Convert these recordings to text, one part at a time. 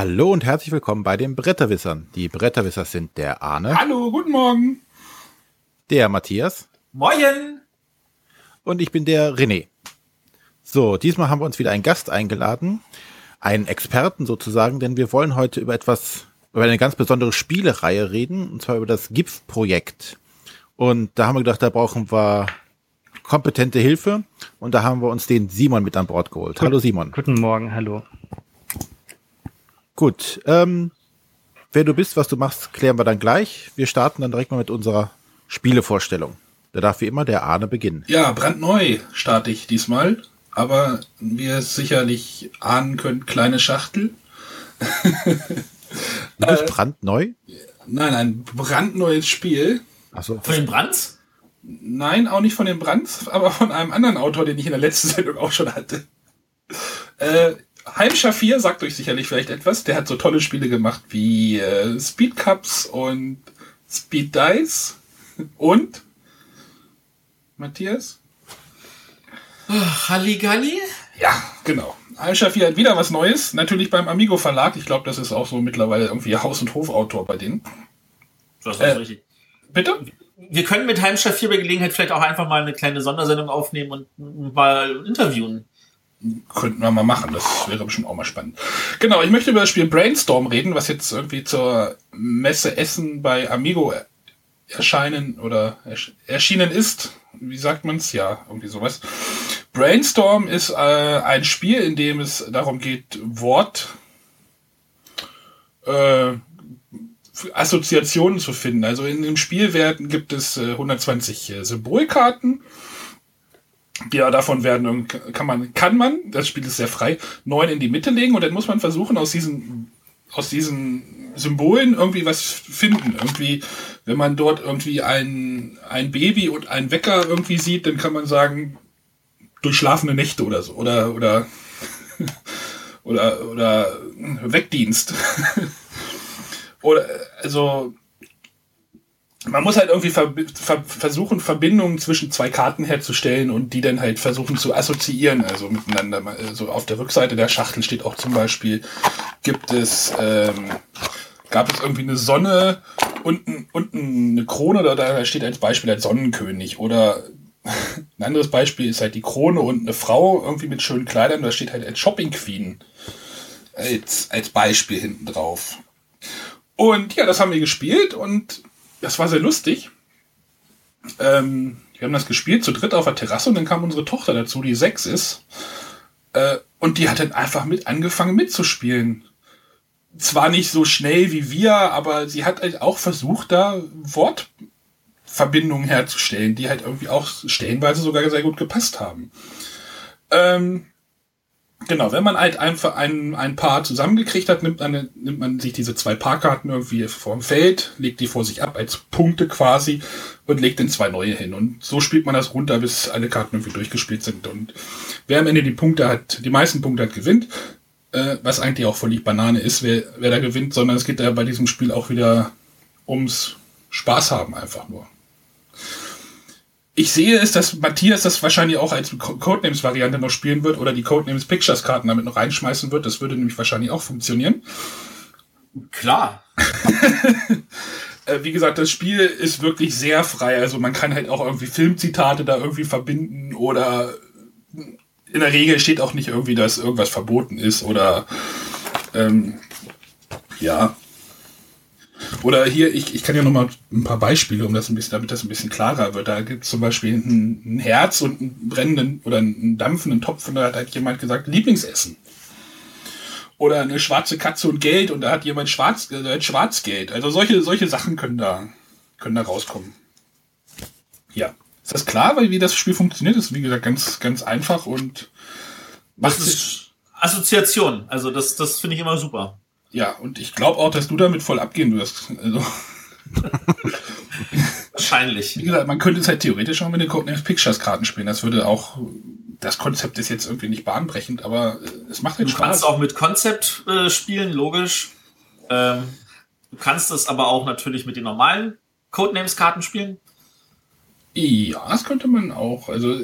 Hallo und herzlich willkommen bei den Bretterwissern. Die Bretterwisser sind der Arne. Hallo, guten Morgen. Der Matthias. Moin. Und ich bin der René. So, diesmal haben wir uns wieder einen Gast eingeladen. Einen Experten sozusagen, denn wir wollen heute über etwas, über eine ganz besondere Spielereihe reden, und zwar über das GIF-Projekt. Und da haben wir gedacht, da brauchen wir kompetente Hilfe. Und da haben wir uns den Simon mit an Bord geholt. Hallo Simon. Guten Morgen, hallo. Gut, ähm, wer du bist, was du machst, klären wir dann gleich. Wir starten dann direkt mal mit unserer Spielevorstellung. Da darf wie immer der Arne beginnen. Ja, brandneu starte ich diesmal. Aber wie ihr sicherlich ahnen könnt, kleine Schachtel. Du bist brandneu? Nein, ein brandneues Spiel. Achso. Von den Brands? Nein, auch nicht von den Brands, aber von einem anderen Autor, den ich in der letzten Sendung auch schon hatte. Äh, Heim Schafir sagt euch sicherlich vielleicht etwas. Der hat so tolle Spiele gemacht wie äh, Speed Cups und Speed Dice. Und? Matthias? Halligalli? Ja, genau. Heim Schafir hat wieder was Neues. Natürlich beim Amigo Verlag. Ich glaube, das ist auch so mittlerweile irgendwie Haus- und Hofautor bei denen. Das ist Äh, richtig. Bitte? Wir können mit Heimstadt 4 bei Gelegenheit vielleicht auch einfach mal eine kleine Sondersendung aufnehmen und mal interviewen. Könnten wir mal machen, das wäre bestimmt auch mal spannend. Genau, ich möchte über das Spiel Brainstorm reden, was jetzt irgendwie zur Messe Essen bei Amigo er- erscheinen oder ersch erschienen ist. Wie sagt man's? Ja, irgendwie sowas. Brainstorm ist äh, ein Spiel, in dem es darum geht, Wort äh, Assoziationen zu finden. Also in dem Spiel werden, gibt es äh, 120 äh, Symbolkarten. Ja, davon werden irgend- kann man, kann man, das Spiel ist sehr frei, neun in die Mitte legen und dann muss man versuchen, aus diesen, aus diesen Symbolen irgendwie was finden. Irgendwie, wenn man dort irgendwie ein, ein Baby und ein Wecker irgendwie sieht, dann kann man sagen, durchschlafene Nächte oder so. Oder, oder, oder, oder Wegdienst. oder, also, man muss halt irgendwie ver ver versuchen, Verbindungen zwischen zwei Karten herzustellen und die dann halt versuchen zu assoziieren, also miteinander. Also auf der Rückseite der Schachtel steht auch zum Beispiel, gibt es, ähm, gab es irgendwie eine Sonne und, ein, und eine Krone, da, da steht als Beispiel der Sonnenkönig. Oder ein anderes Beispiel ist halt die Krone und eine Frau irgendwie mit schönen Kleidern, da steht halt als Shopping Queen als, als Beispiel hinten drauf. Und ja, das haben wir gespielt und das war sehr lustig. Ähm, wir haben das gespielt zu dritt auf der Terrasse und dann kam unsere Tochter dazu, die sechs ist. Äh, und die hat dann einfach mit angefangen mitzuspielen. Zwar nicht so schnell wie wir, aber sie hat halt auch versucht, da Wortverbindungen herzustellen, die halt irgendwie auch stellenweise sogar sehr gut gepasst haben. Ähm, Genau, wenn man halt einfach ein, ein Paar zusammengekriegt hat, nimmt man, nimmt man sich diese zwei Paarkarten irgendwie vom Feld, legt die vor sich ab als Punkte quasi und legt dann zwei neue hin. Und so spielt man das runter, bis alle Karten irgendwie durchgespielt sind. Und wer am Ende die Punkte hat, die meisten Punkte hat, gewinnt. Äh, was eigentlich auch völlig Banane ist, wer, wer da gewinnt, sondern es geht ja bei diesem Spiel auch wieder ums Spaß haben einfach nur. Ich sehe es, dass Matthias das wahrscheinlich auch als Co- Codenames-Variante noch spielen wird oder die Codenames Pictures-Karten damit noch reinschmeißen wird. Das würde nämlich wahrscheinlich auch funktionieren. Klar. Äh, wie gesagt, das Spiel ist wirklich sehr frei. Also man kann halt auch irgendwie Filmzitate da irgendwie verbinden oder in der Regel steht auch nicht irgendwie, dass irgendwas verboten ist oder ähm, ja. Oder hier, ich, ich kann ja noch mal ein paar Beispiele, um das ein bisschen, damit das ein bisschen klarer wird. Da gibt es zum Beispiel ein, ein Herz und einen brennenden oder einen dampfenden Topf und da hat halt jemand gesagt, Lieblingsessen. Oder eine schwarze Katze und Geld und da hat jemand Schwarz, äh, Schwarzgeld. Also solche, solche Sachen können da, können da rauskommen. Ja. Ist das klar, weil wie das Spiel funktioniert? ist wie gesagt ganz, ganz einfach und macht ist Assoziation. Also das, das finde ich immer super. Ja, und ich glaube auch, dass du damit voll abgehen wirst. Also, Wahrscheinlich. wie gesagt, man könnte es halt theoretisch auch mit den Codenames Pictures Karten spielen. Das würde auch, das Konzept ist jetzt irgendwie nicht bahnbrechend, aber äh, es macht halt Du kannst Spaß. auch mit Konzept äh, spielen, logisch. Ähm, du kannst es aber auch natürlich mit den normalen Codenames-Karten spielen. Ja, das könnte man auch. Also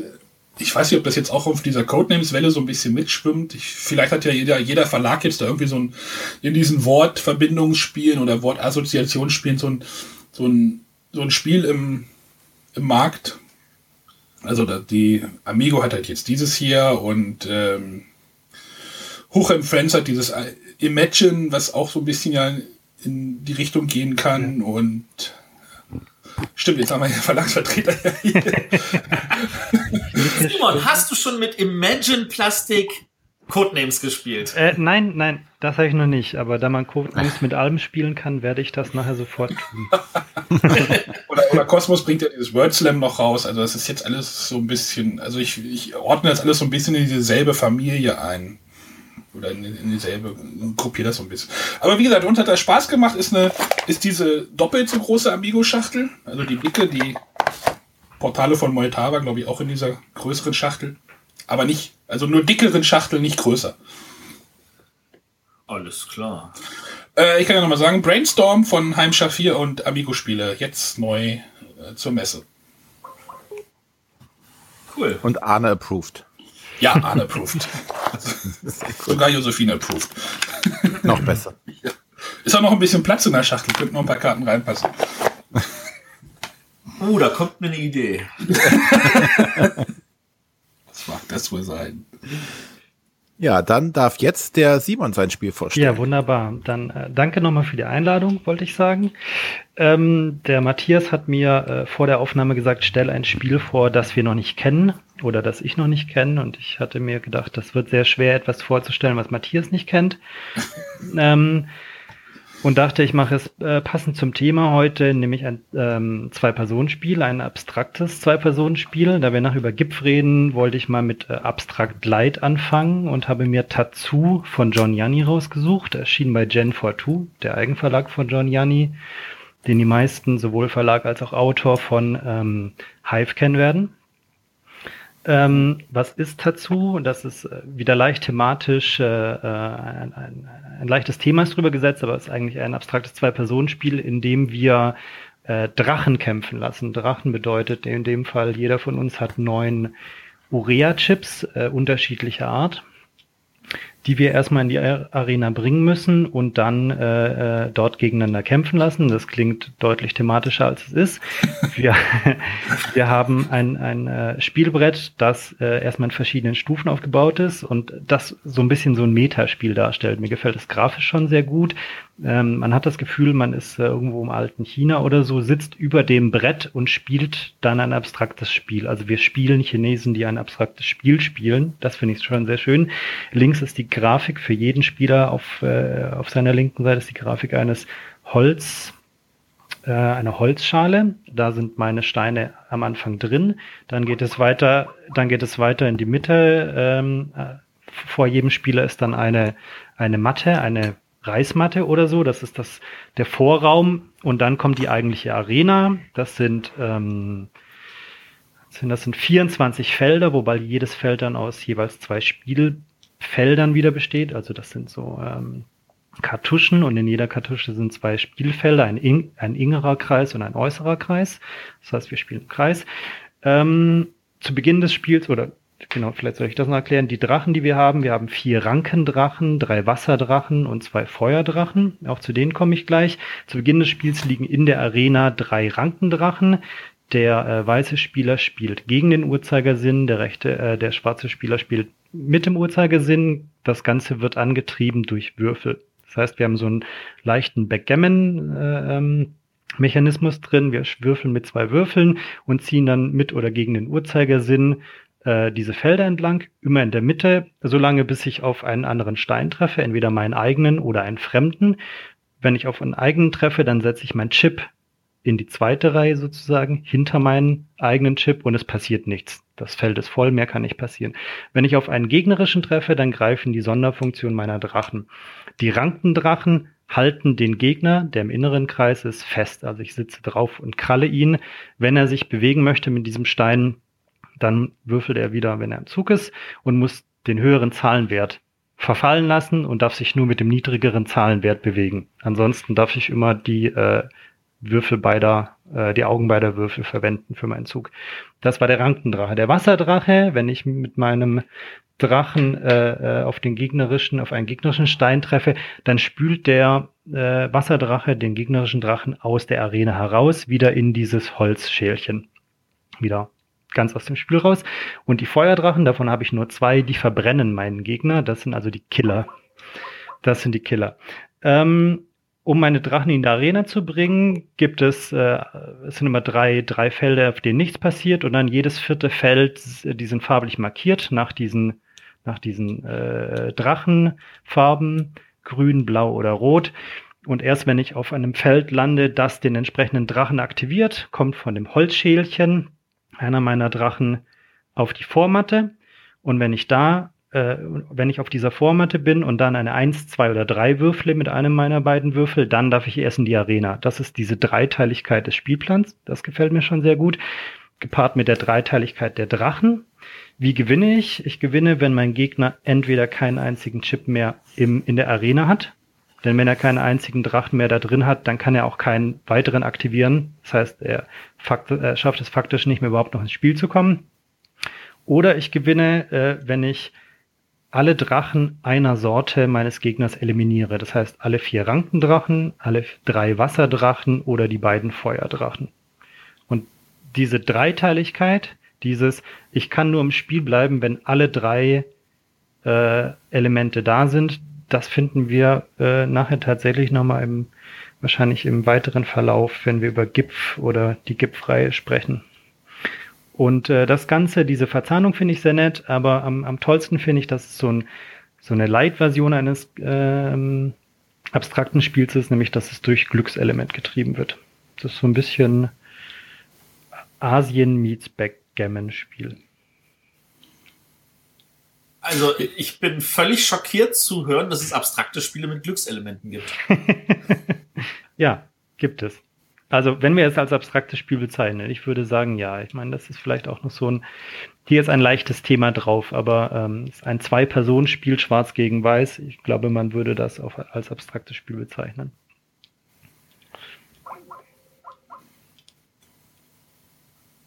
ich weiß nicht, ob das jetzt auch auf dieser Codenames-Welle so ein bisschen mitschwimmt. Ich, vielleicht hat ja jeder, jeder Verlag jetzt da irgendwie so ein, in diesen Wortverbindungsspielen oder Wortassoziationsspielen so ein, so ein, so ein Spiel im, im Markt. Also die Amigo hat halt jetzt dieses hier und ähm, Huchem Friends hat dieses Imagine, was auch so ein bisschen ja in die Richtung gehen kann ja. und Stimmt, jetzt haben wir den Verlagsvertreter hier. Simon, hast du schon mit Imagine Plastik Codenames gespielt? Äh, nein, nein, das habe ich noch nicht. Aber da man Codenames mit allem spielen kann, werde ich das nachher sofort tun. oder, oder Cosmos bringt ja dieses Word Slam noch raus. Also das ist jetzt alles so ein bisschen, also ich, ich ordne das alles so ein bisschen in dieselbe Familie ein oder in, in dieselbe, gruppiere das so ein bisschen. Aber wie gesagt, uns hat das Spaß gemacht, ist eine, ist diese doppelt so große Amigo-Schachtel, also die dicke, die Portale von Moitava, glaube ich, auch in dieser größeren Schachtel. Aber nicht, also nur dickeren Schachtel, nicht größer. Alles klar. Äh, ich kann ja nochmal sagen, Brainstorm von Heimschar 4 und Amigo-Spiele, jetzt neu äh, zur Messe. Cool. Und Arne approved. Ja, Arne approved. Sogar Josephine approved. Noch besser. Ja. Ist auch noch ein bisschen Platz in der Schachtel, könnten noch ein paar Karten reinpassen. Oh, da kommt mir eine Idee. Was mag das wohl sein? Ja, dann darf jetzt der Simon sein Spiel vorstellen. Ja, wunderbar. Dann äh, danke nochmal für die Einladung, wollte ich sagen. Ähm, der Matthias hat mir äh, vor der Aufnahme gesagt, stell ein Spiel vor, das wir noch nicht kennen oder das ich noch nicht kenne. Und ich hatte mir gedacht, das wird sehr schwer, etwas vorzustellen, was Matthias nicht kennt. ähm, und dachte, ich mache es äh, passend zum Thema heute, nämlich ein ähm, Zwei-Personen-Spiel, ein abstraktes Zwei-Personen-Spiel. Da wir nachher über GIF reden, wollte ich mal mit äh, Abstract Light anfangen und habe mir Tatsu von John Yanni rausgesucht. Erschien bei Gen 42, der Eigenverlag von John Yanni, den die meisten sowohl Verlag als auch Autor von ähm, Hive kennen werden. Ähm, was ist Tatsu? Das ist äh, wieder leicht thematisch, äh, äh, ein, ein, ein, leichtes Thema ist drüber gesetzt, aber es ist eigentlich ein abstraktes Zwei-Personen-Spiel, in dem wir äh, Drachen kämpfen lassen. Drachen bedeutet in dem Fall, jeder von uns hat neun Urea-Chips äh, unterschiedlicher Art die wir erstmal in die Arena bringen müssen und dann äh, äh, dort gegeneinander kämpfen lassen. Das klingt deutlich thematischer, als es ist. Wir, wir haben ein, ein äh, Spielbrett, das äh, erstmal in verschiedenen Stufen aufgebaut ist und das so ein bisschen so ein Metaspiel darstellt. Mir gefällt es grafisch schon sehr gut. Ähm, man hat das Gefühl, man ist äh, irgendwo im alten China oder so, sitzt über dem Brett und spielt dann ein abstraktes Spiel. Also wir spielen Chinesen, die ein abstraktes Spiel spielen. Das finde ich schon sehr schön. Links ist die Grafik für jeden Spieler auf, äh, auf seiner linken Seite ist die Grafik eines Holz, äh, einer Holzschale. Da sind meine Steine am Anfang drin. Dann geht es weiter, dann geht es weiter in die Mitte. Ähm, äh, vor jedem Spieler ist dann eine, eine Matte, eine Reismatte oder so. Das ist das, der Vorraum. Und dann kommt die eigentliche Arena. Das sind, ähm, das sind 24 Felder, wobei jedes Feld dann aus jeweils zwei Spielfeldern wieder besteht. Also das sind so ähm, Kartuschen und in jeder Kartusche sind zwei Spielfelder, ein, in, ein innerer Kreis und ein äußerer Kreis. Das heißt, wir spielen im Kreis. Ähm, zu Beginn des Spiels oder genau, vielleicht soll ich das noch erklären. Die Drachen, die wir haben, wir haben vier Rankendrachen, drei Wasserdrachen und zwei Feuerdrachen. Auch zu denen komme ich gleich. Zu Beginn des Spiels liegen in der Arena drei Rankendrachen. Der äh, weiße Spieler spielt gegen den Uhrzeigersinn, der rechte, äh, der schwarze Spieler spielt mit dem Uhrzeigersinn. Das Ganze wird angetrieben durch Würfel. Das heißt, wir haben so einen leichten Backgammon äh, ähm, Mechanismus drin. Wir würfeln mit zwei Würfeln und ziehen dann mit oder gegen den Uhrzeigersinn äh, diese Felder entlang, immer in der Mitte, solange bis ich auf einen anderen Stein treffe, entweder meinen eigenen oder einen fremden. Wenn ich auf einen eigenen treffe, dann setze ich meinen Chip in die zweite Reihe sozusagen, hinter meinen eigenen Chip und es passiert nichts. Das Feld ist voll, mehr kann nicht passieren. Wenn ich auf einen gegnerischen treffe, dann greifen die Sonderfunktionen meiner Drachen. Die Rankendrachen halten den Gegner, der im inneren Kreis ist, fest. Also ich sitze drauf und kralle ihn. Wenn er sich bewegen möchte mit diesem Stein, dann würfelt er wieder, wenn er im Zug ist und muss den höheren Zahlenwert verfallen lassen und darf sich nur mit dem niedrigeren Zahlenwert bewegen. Ansonsten darf ich immer die äh, Würfel beider äh, die Augen beider Würfel verwenden für meinen Zug. Das war der Rankendrache. Der Wasserdrache, wenn ich mit meinem Drachen äh, äh, auf den gegnerischen, auf einen gegnerischen Stein treffe, dann spült der äh, Wasserdrache den gegnerischen Drachen aus der Arena heraus, wieder in dieses Holzschälchen. Wieder ganz aus dem Spiel raus. Und die Feuerdrachen, davon habe ich nur zwei, die verbrennen meinen Gegner. Das sind also die Killer. Das sind die Killer. Ähm, um meine Drachen in die Arena zu bringen, gibt es, äh, es sind immer drei, drei Felder, auf denen nichts passiert und dann jedes vierte Feld, die sind farblich markiert nach diesen, nach diesen äh, Drachenfarben, grün, blau oder rot. Und erst wenn ich auf einem Feld lande, das den entsprechenden Drachen aktiviert, kommt von dem Holzschälchen einer meiner Drachen auf die Vormatte. Und wenn ich da äh, wenn ich auf dieser Vormatte bin und dann eine 1, 2 oder 3 würfle mit einem meiner beiden Würfel, dann darf ich erst in die Arena. Das ist diese Dreiteiligkeit des Spielplans. Das gefällt mir schon sehr gut. Gepaart mit der Dreiteiligkeit der Drachen. Wie gewinne ich? Ich gewinne, wenn mein Gegner entweder keinen einzigen Chip mehr im, in der Arena hat. Denn wenn er keinen einzigen Drachen mehr da drin hat, dann kann er auch keinen weiteren aktivieren. Das heißt, er, fakt, er schafft es faktisch nicht mehr überhaupt noch ins Spiel zu kommen. Oder ich gewinne, äh, wenn ich alle Drachen einer Sorte meines Gegners eliminiere. Das heißt, alle vier Rankendrachen, alle drei Wasserdrachen oder die beiden Feuerdrachen. Und diese Dreiteiligkeit, dieses, ich kann nur im Spiel bleiben, wenn alle drei äh, Elemente da sind, das finden wir äh, nachher tatsächlich nochmal im, wahrscheinlich im weiteren Verlauf, wenn wir über GIPF oder die GIPF-Reihe sprechen. Und äh, das Ganze, diese Verzahnung finde ich sehr nett, aber am, am tollsten finde ich, dass es so, ein, so eine Light-Version eines ähm, abstrakten Spiels ist, nämlich dass es durch Glückselement getrieben wird. Das ist so ein bisschen Asien meets Backgammon-Spiel. Also ich bin völlig schockiert zu hören, dass es abstrakte Spiele mit Glückselementen gibt. ja, gibt es. Also, wenn wir es als abstraktes Spiel bezeichnen, ich würde sagen, ja. Ich meine, das ist vielleicht auch noch so ein, hier ist ein leichtes Thema drauf, aber ähm, ist ein Zwei-Personen-Spiel, schwarz gegen weiß. Ich glaube, man würde das auch als abstraktes Spiel bezeichnen.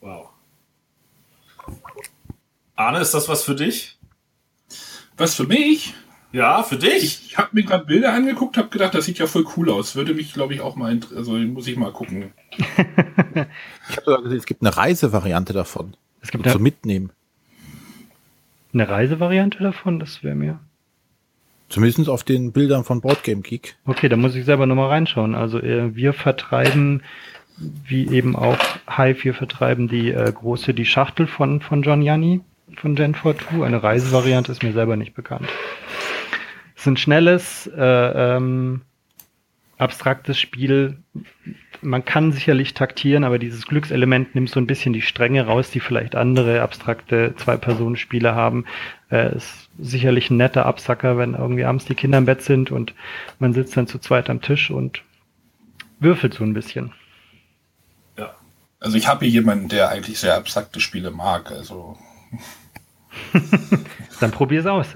Wow. Arne, ist das was für dich? Was für mich? Ja, für dich. Ich habe mir gerade Bilder angeguckt, habe gedacht, das sieht ja voll cool aus. Würde mich, glaube ich, auch mal, also muss ich mal gucken. ich habe sogar gesehen, es gibt eine Reisevariante davon. Es gibt eine, zum Mitnehmen. Eine Reisevariante davon, das wäre mir. Zumindest auf den Bildern von Boardgame Geek. Okay, da muss ich selber nochmal reinschauen. Also äh, wir vertreiben, wie eben auch Hive, wir vertreiben die äh, große, die Schachtel von, von John Janni, von Gen 42. Eine Reisevariante ist mir selber nicht bekannt. Es ist ein schnelles, äh, ähm, abstraktes Spiel. Man kann sicherlich taktieren, aber dieses Glückselement nimmt so ein bisschen die Stränge raus, die vielleicht andere abstrakte Zwei-Personen-Spiele haben. Äh, ist sicherlich ein netter Absacker, wenn irgendwie abends die Kinder im Bett sind und man sitzt dann zu zweit am Tisch und würfelt so ein bisschen. Ja. Also ich habe hier jemanden, der eigentlich sehr abstrakte Spiele mag. Also Dann probier's aus.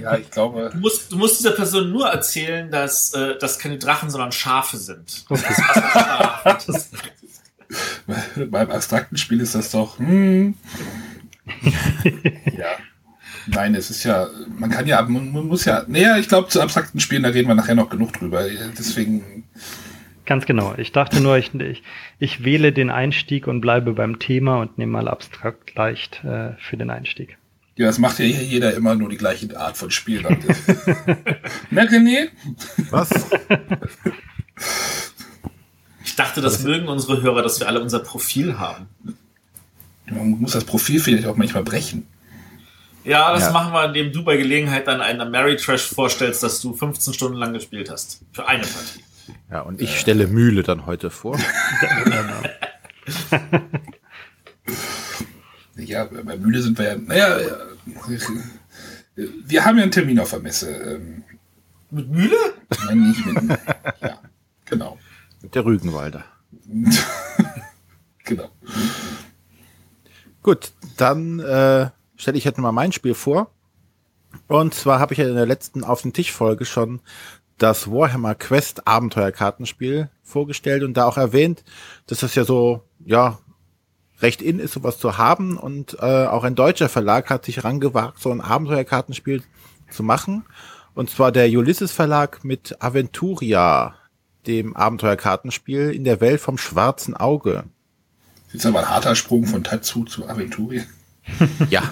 Ja, ich glaube. Du musst, du musst dieser Person nur erzählen, dass äh, das keine Drachen, sondern Schafe sind. Okay. Das Beim abstrakten Spiel ist das doch. Hm. ja. Nein, es ist ja, man kann ja, man, muss ja, naja, ich glaube, zu abstrakten Spielen, da reden wir nachher noch genug drüber. Deswegen. Ganz genau. Ich dachte nur, ich, ich, ich wähle den Einstieg und bleibe beim Thema und nehme mal abstrakt leicht äh, für den Einstieg. Ja, das macht ja jeder immer nur die gleiche Art von Spiel. Na, René? Was? Ich dachte, das mögen unsere Hörer, dass wir alle unser Profil haben. Man muss das Profil vielleicht auch manchmal brechen. Ja, das ja. machen wir, indem du bei Gelegenheit dann einen Mary Trash vorstellst, dass du 15 Stunden lang gespielt hast. Für eine Partie. Ja, und ich stelle Mühle dann heute vor. Ja, bei Mühle sind wir ja. Naja, wir haben ja einen Termin auf der Messe. Ähm. Mit Mühle? Nein, nicht mit Mühle. Ja, genau. Mit der Rügenwalder. genau. Gut, dann äh, stelle ich jetzt mal mein Spiel vor. Und zwar habe ich ja in der letzten Auf den Tisch Folge schon das Warhammer Quest Abenteuerkartenspiel vorgestellt und da auch erwähnt, dass das ja so, ja, recht in ist, sowas zu haben und äh, auch ein deutscher Verlag hat sich rangewagt, so ein Abenteuerkartenspiel zu machen. Und zwar der Ulysses Verlag mit Aventuria, dem Abenteuerkartenspiel in der Welt vom schwarzen Auge. Das ist aber ein harter Sprung von Tatsu zu Aventuria. ja.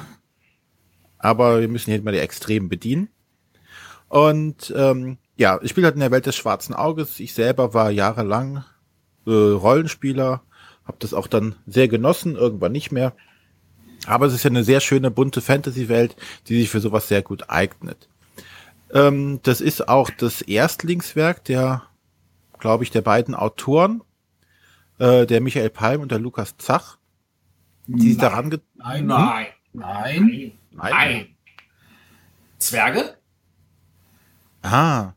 Aber wir müssen hier mal die Extremen bedienen. Und ähm, ja, ich spiele halt in der Welt des schwarzen Auges. Ich selber war jahrelang äh, Rollenspieler, habe das auch dann sehr genossen, irgendwann nicht mehr. Aber es ist ja eine sehr schöne, bunte Fantasy-Welt, die sich für sowas sehr gut eignet. Ähm, das ist auch das Erstlingswerk der, glaube ich, der beiden Autoren, äh, der Michael Palm und der Lukas Zach, die sich daran ge nein, nein, nein, nein, nein. Zwerge? Ah.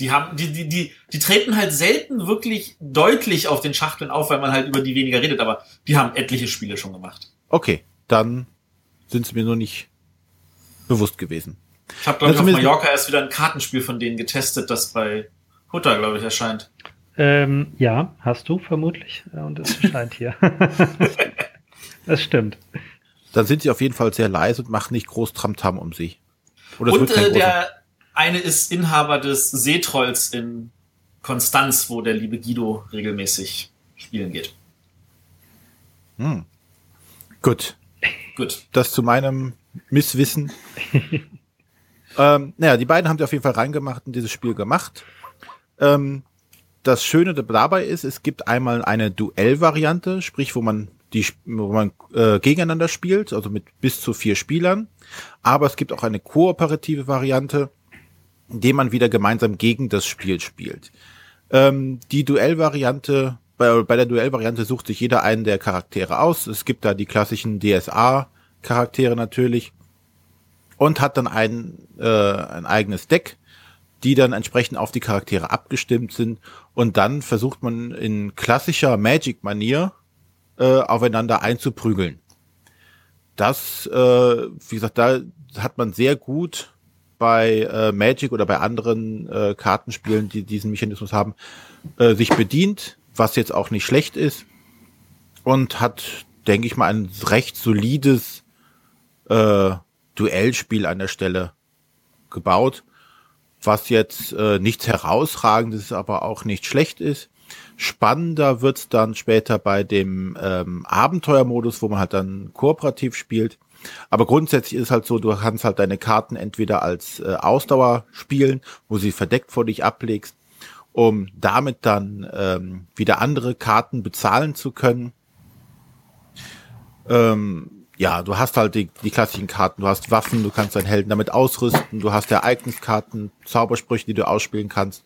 Die haben, die, die, die, die treten halt selten wirklich deutlich auf den Schachteln auf, weil man halt über die weniger redet, aber die haben etliche Spiele schon gemacht. Okay, dann sind sie mir nur nicht bewusst gewesen. Ich habe, glaube ich, auf Mallorca erst wieder ein Kartenspiel von denen getestet, das bei Hutter, glaube ich, erscheint. Ähm, ja, hast du vermutlich. Und es erscheint hier. das stimmt. Dann sind sie auf jeden Fall sehr leise und machen nicht groß Tramtam um sie. Oder und äh, der eine ist Inhaber des Seetrolls in Konstanz, wo der liebe Guido regelmäßig spielen geht. Hm. Gut. Gut. Das zu meinem Misswissen. ähm, naja, die beiden haben sie auf jeden Fall reingemacht und dieses Spiel gemacht. Ähm, das Schöne dabei ist, es gibt einmal eine Duellvariante, sprich, wo man die, wo man äh, gegeneinander spielt, also mit bis zu vier Spielern. Aber es gibt auch eine kooperative Variante, indem man wieder gemeinsam gegen das Spiel spielt. Ähm, die Duellvariante, bei, bei der Duellvariante sucht sich jeder einen der Charaktere aus. Es gibt da die klassischen DSA-Charaktere natürlich und hat dann ein, äh, ein eigenes Deck, die dann entsprechend auf die Charaktere abgestimmt sind. Und dann versucht man in klassischer Magic-Manier äh, aufeinander einzuprügeln. Das, äh, wie gesagt, da hat man sehr gut bei äh, Magic oder bei anderen äh, Kartenspielen, die diesen Mechanismus haben, äh, sich bedient, was jetzt auch nicht schlecht ist und hat, denke ich mal, ein recht solides äh, Duellspiel an der Stelle gebaut, was jetzt äh, nichts herausragendes, aber auch nicht schlecht ist. Spannender wird's dann später bei dem ähm, Abenteuermodus, wo man halt dann kooperativ spielt. Aber grundsätzlich ist halt so, du kannst halt deine Karten entweder als äh, Ausdauer spielen, wo sie verdeckt vor dich ablegst, um damit dann ähm, wieder andere Karten bezahlen zu können. Ähm, ja, du hast halt die, die klassischen Karten, du hast Waffen, du kannst deinen Helden damit ausrüsten, du hast Ereigniskarten, Zaubersprüche, die du ausspielen kannst.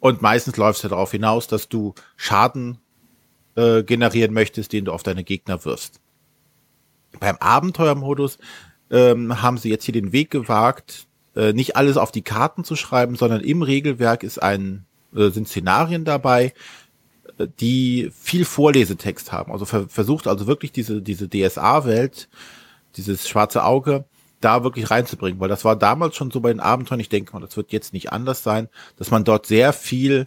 Und meistens läuft es ja darauf hinaus, dass du Schaden äh, generieren möchtest, den du auf deine Gegner wirst. Beim Abenteuermodus ähm, haben sie jetzt hier den Weg gewagt, äh, nicht alles auf die Karten zu schreiben, sondern im Regelwerk ist ein, äh, sind Szenarien dabei, äh, die viel Vorlesetext haben. Also ver versucht also wirklich diese, diese DSA-Welt, dieses schwarze Auge, da wirklich reinzubringen, weil das war damals schon so bei den Abenteuern, ich denke mal, das wird jetzt nicht anders sein, dass man dort sehr viel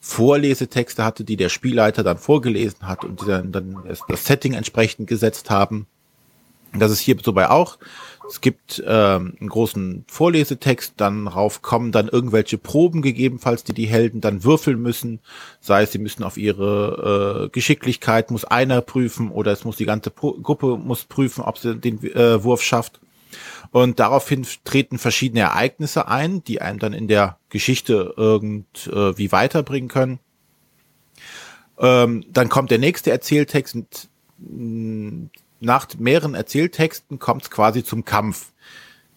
Vorlesetexte hatte, die der Spielleiter dann vorgelesen hat und die dann, dann das Setting entsprechend gesetzt haben. Das ist hier so bei auch. Es gibt ähm, einen großen Vorlesetext, dann rauf kommen dann irgendwelche Proben gegebenenfalls, die die Helden dann würfeln müssen. Sei es, sie müssen auf ihre äh, Geschicklichkeit, muss einer prüfen oder es muss die ganze Pro Gruppe muss prüfen, ob sie den äh, Wurf schafft. Und daraufhin treten verschiedene Ereignisse ein, die einem dann in der Geschichte irgendwie äh, weiterbringen können. Ähm, dann kommt der nächste Erzähltext mit nach mehreren Erzähltexten kommt es quasi zum Kampf.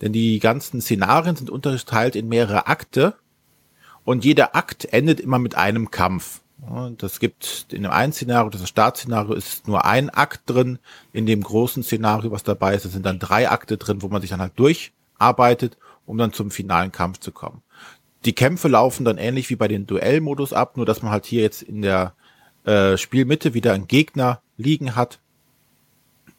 Denn die ganzen Szenarien sind unterteilt in mehrere Akte und jeder Akt endet immer mit einem Kampf. Das gibt in dem einen Szenario, das Startszenario, ist nur ein Akt drin. In dem großen Szenario, was dabei ist, sind dann drei Akte drin, wo man sich dann halt durcharbeitet, um dann zum finalen Kampf zu kommen. Die Kämpfe laufen dann ähnlich wie bei den Duellmodus ab, nur dass man halt hier jetzt in der äh, Spielmitte wieder einen Gegner liegen hat,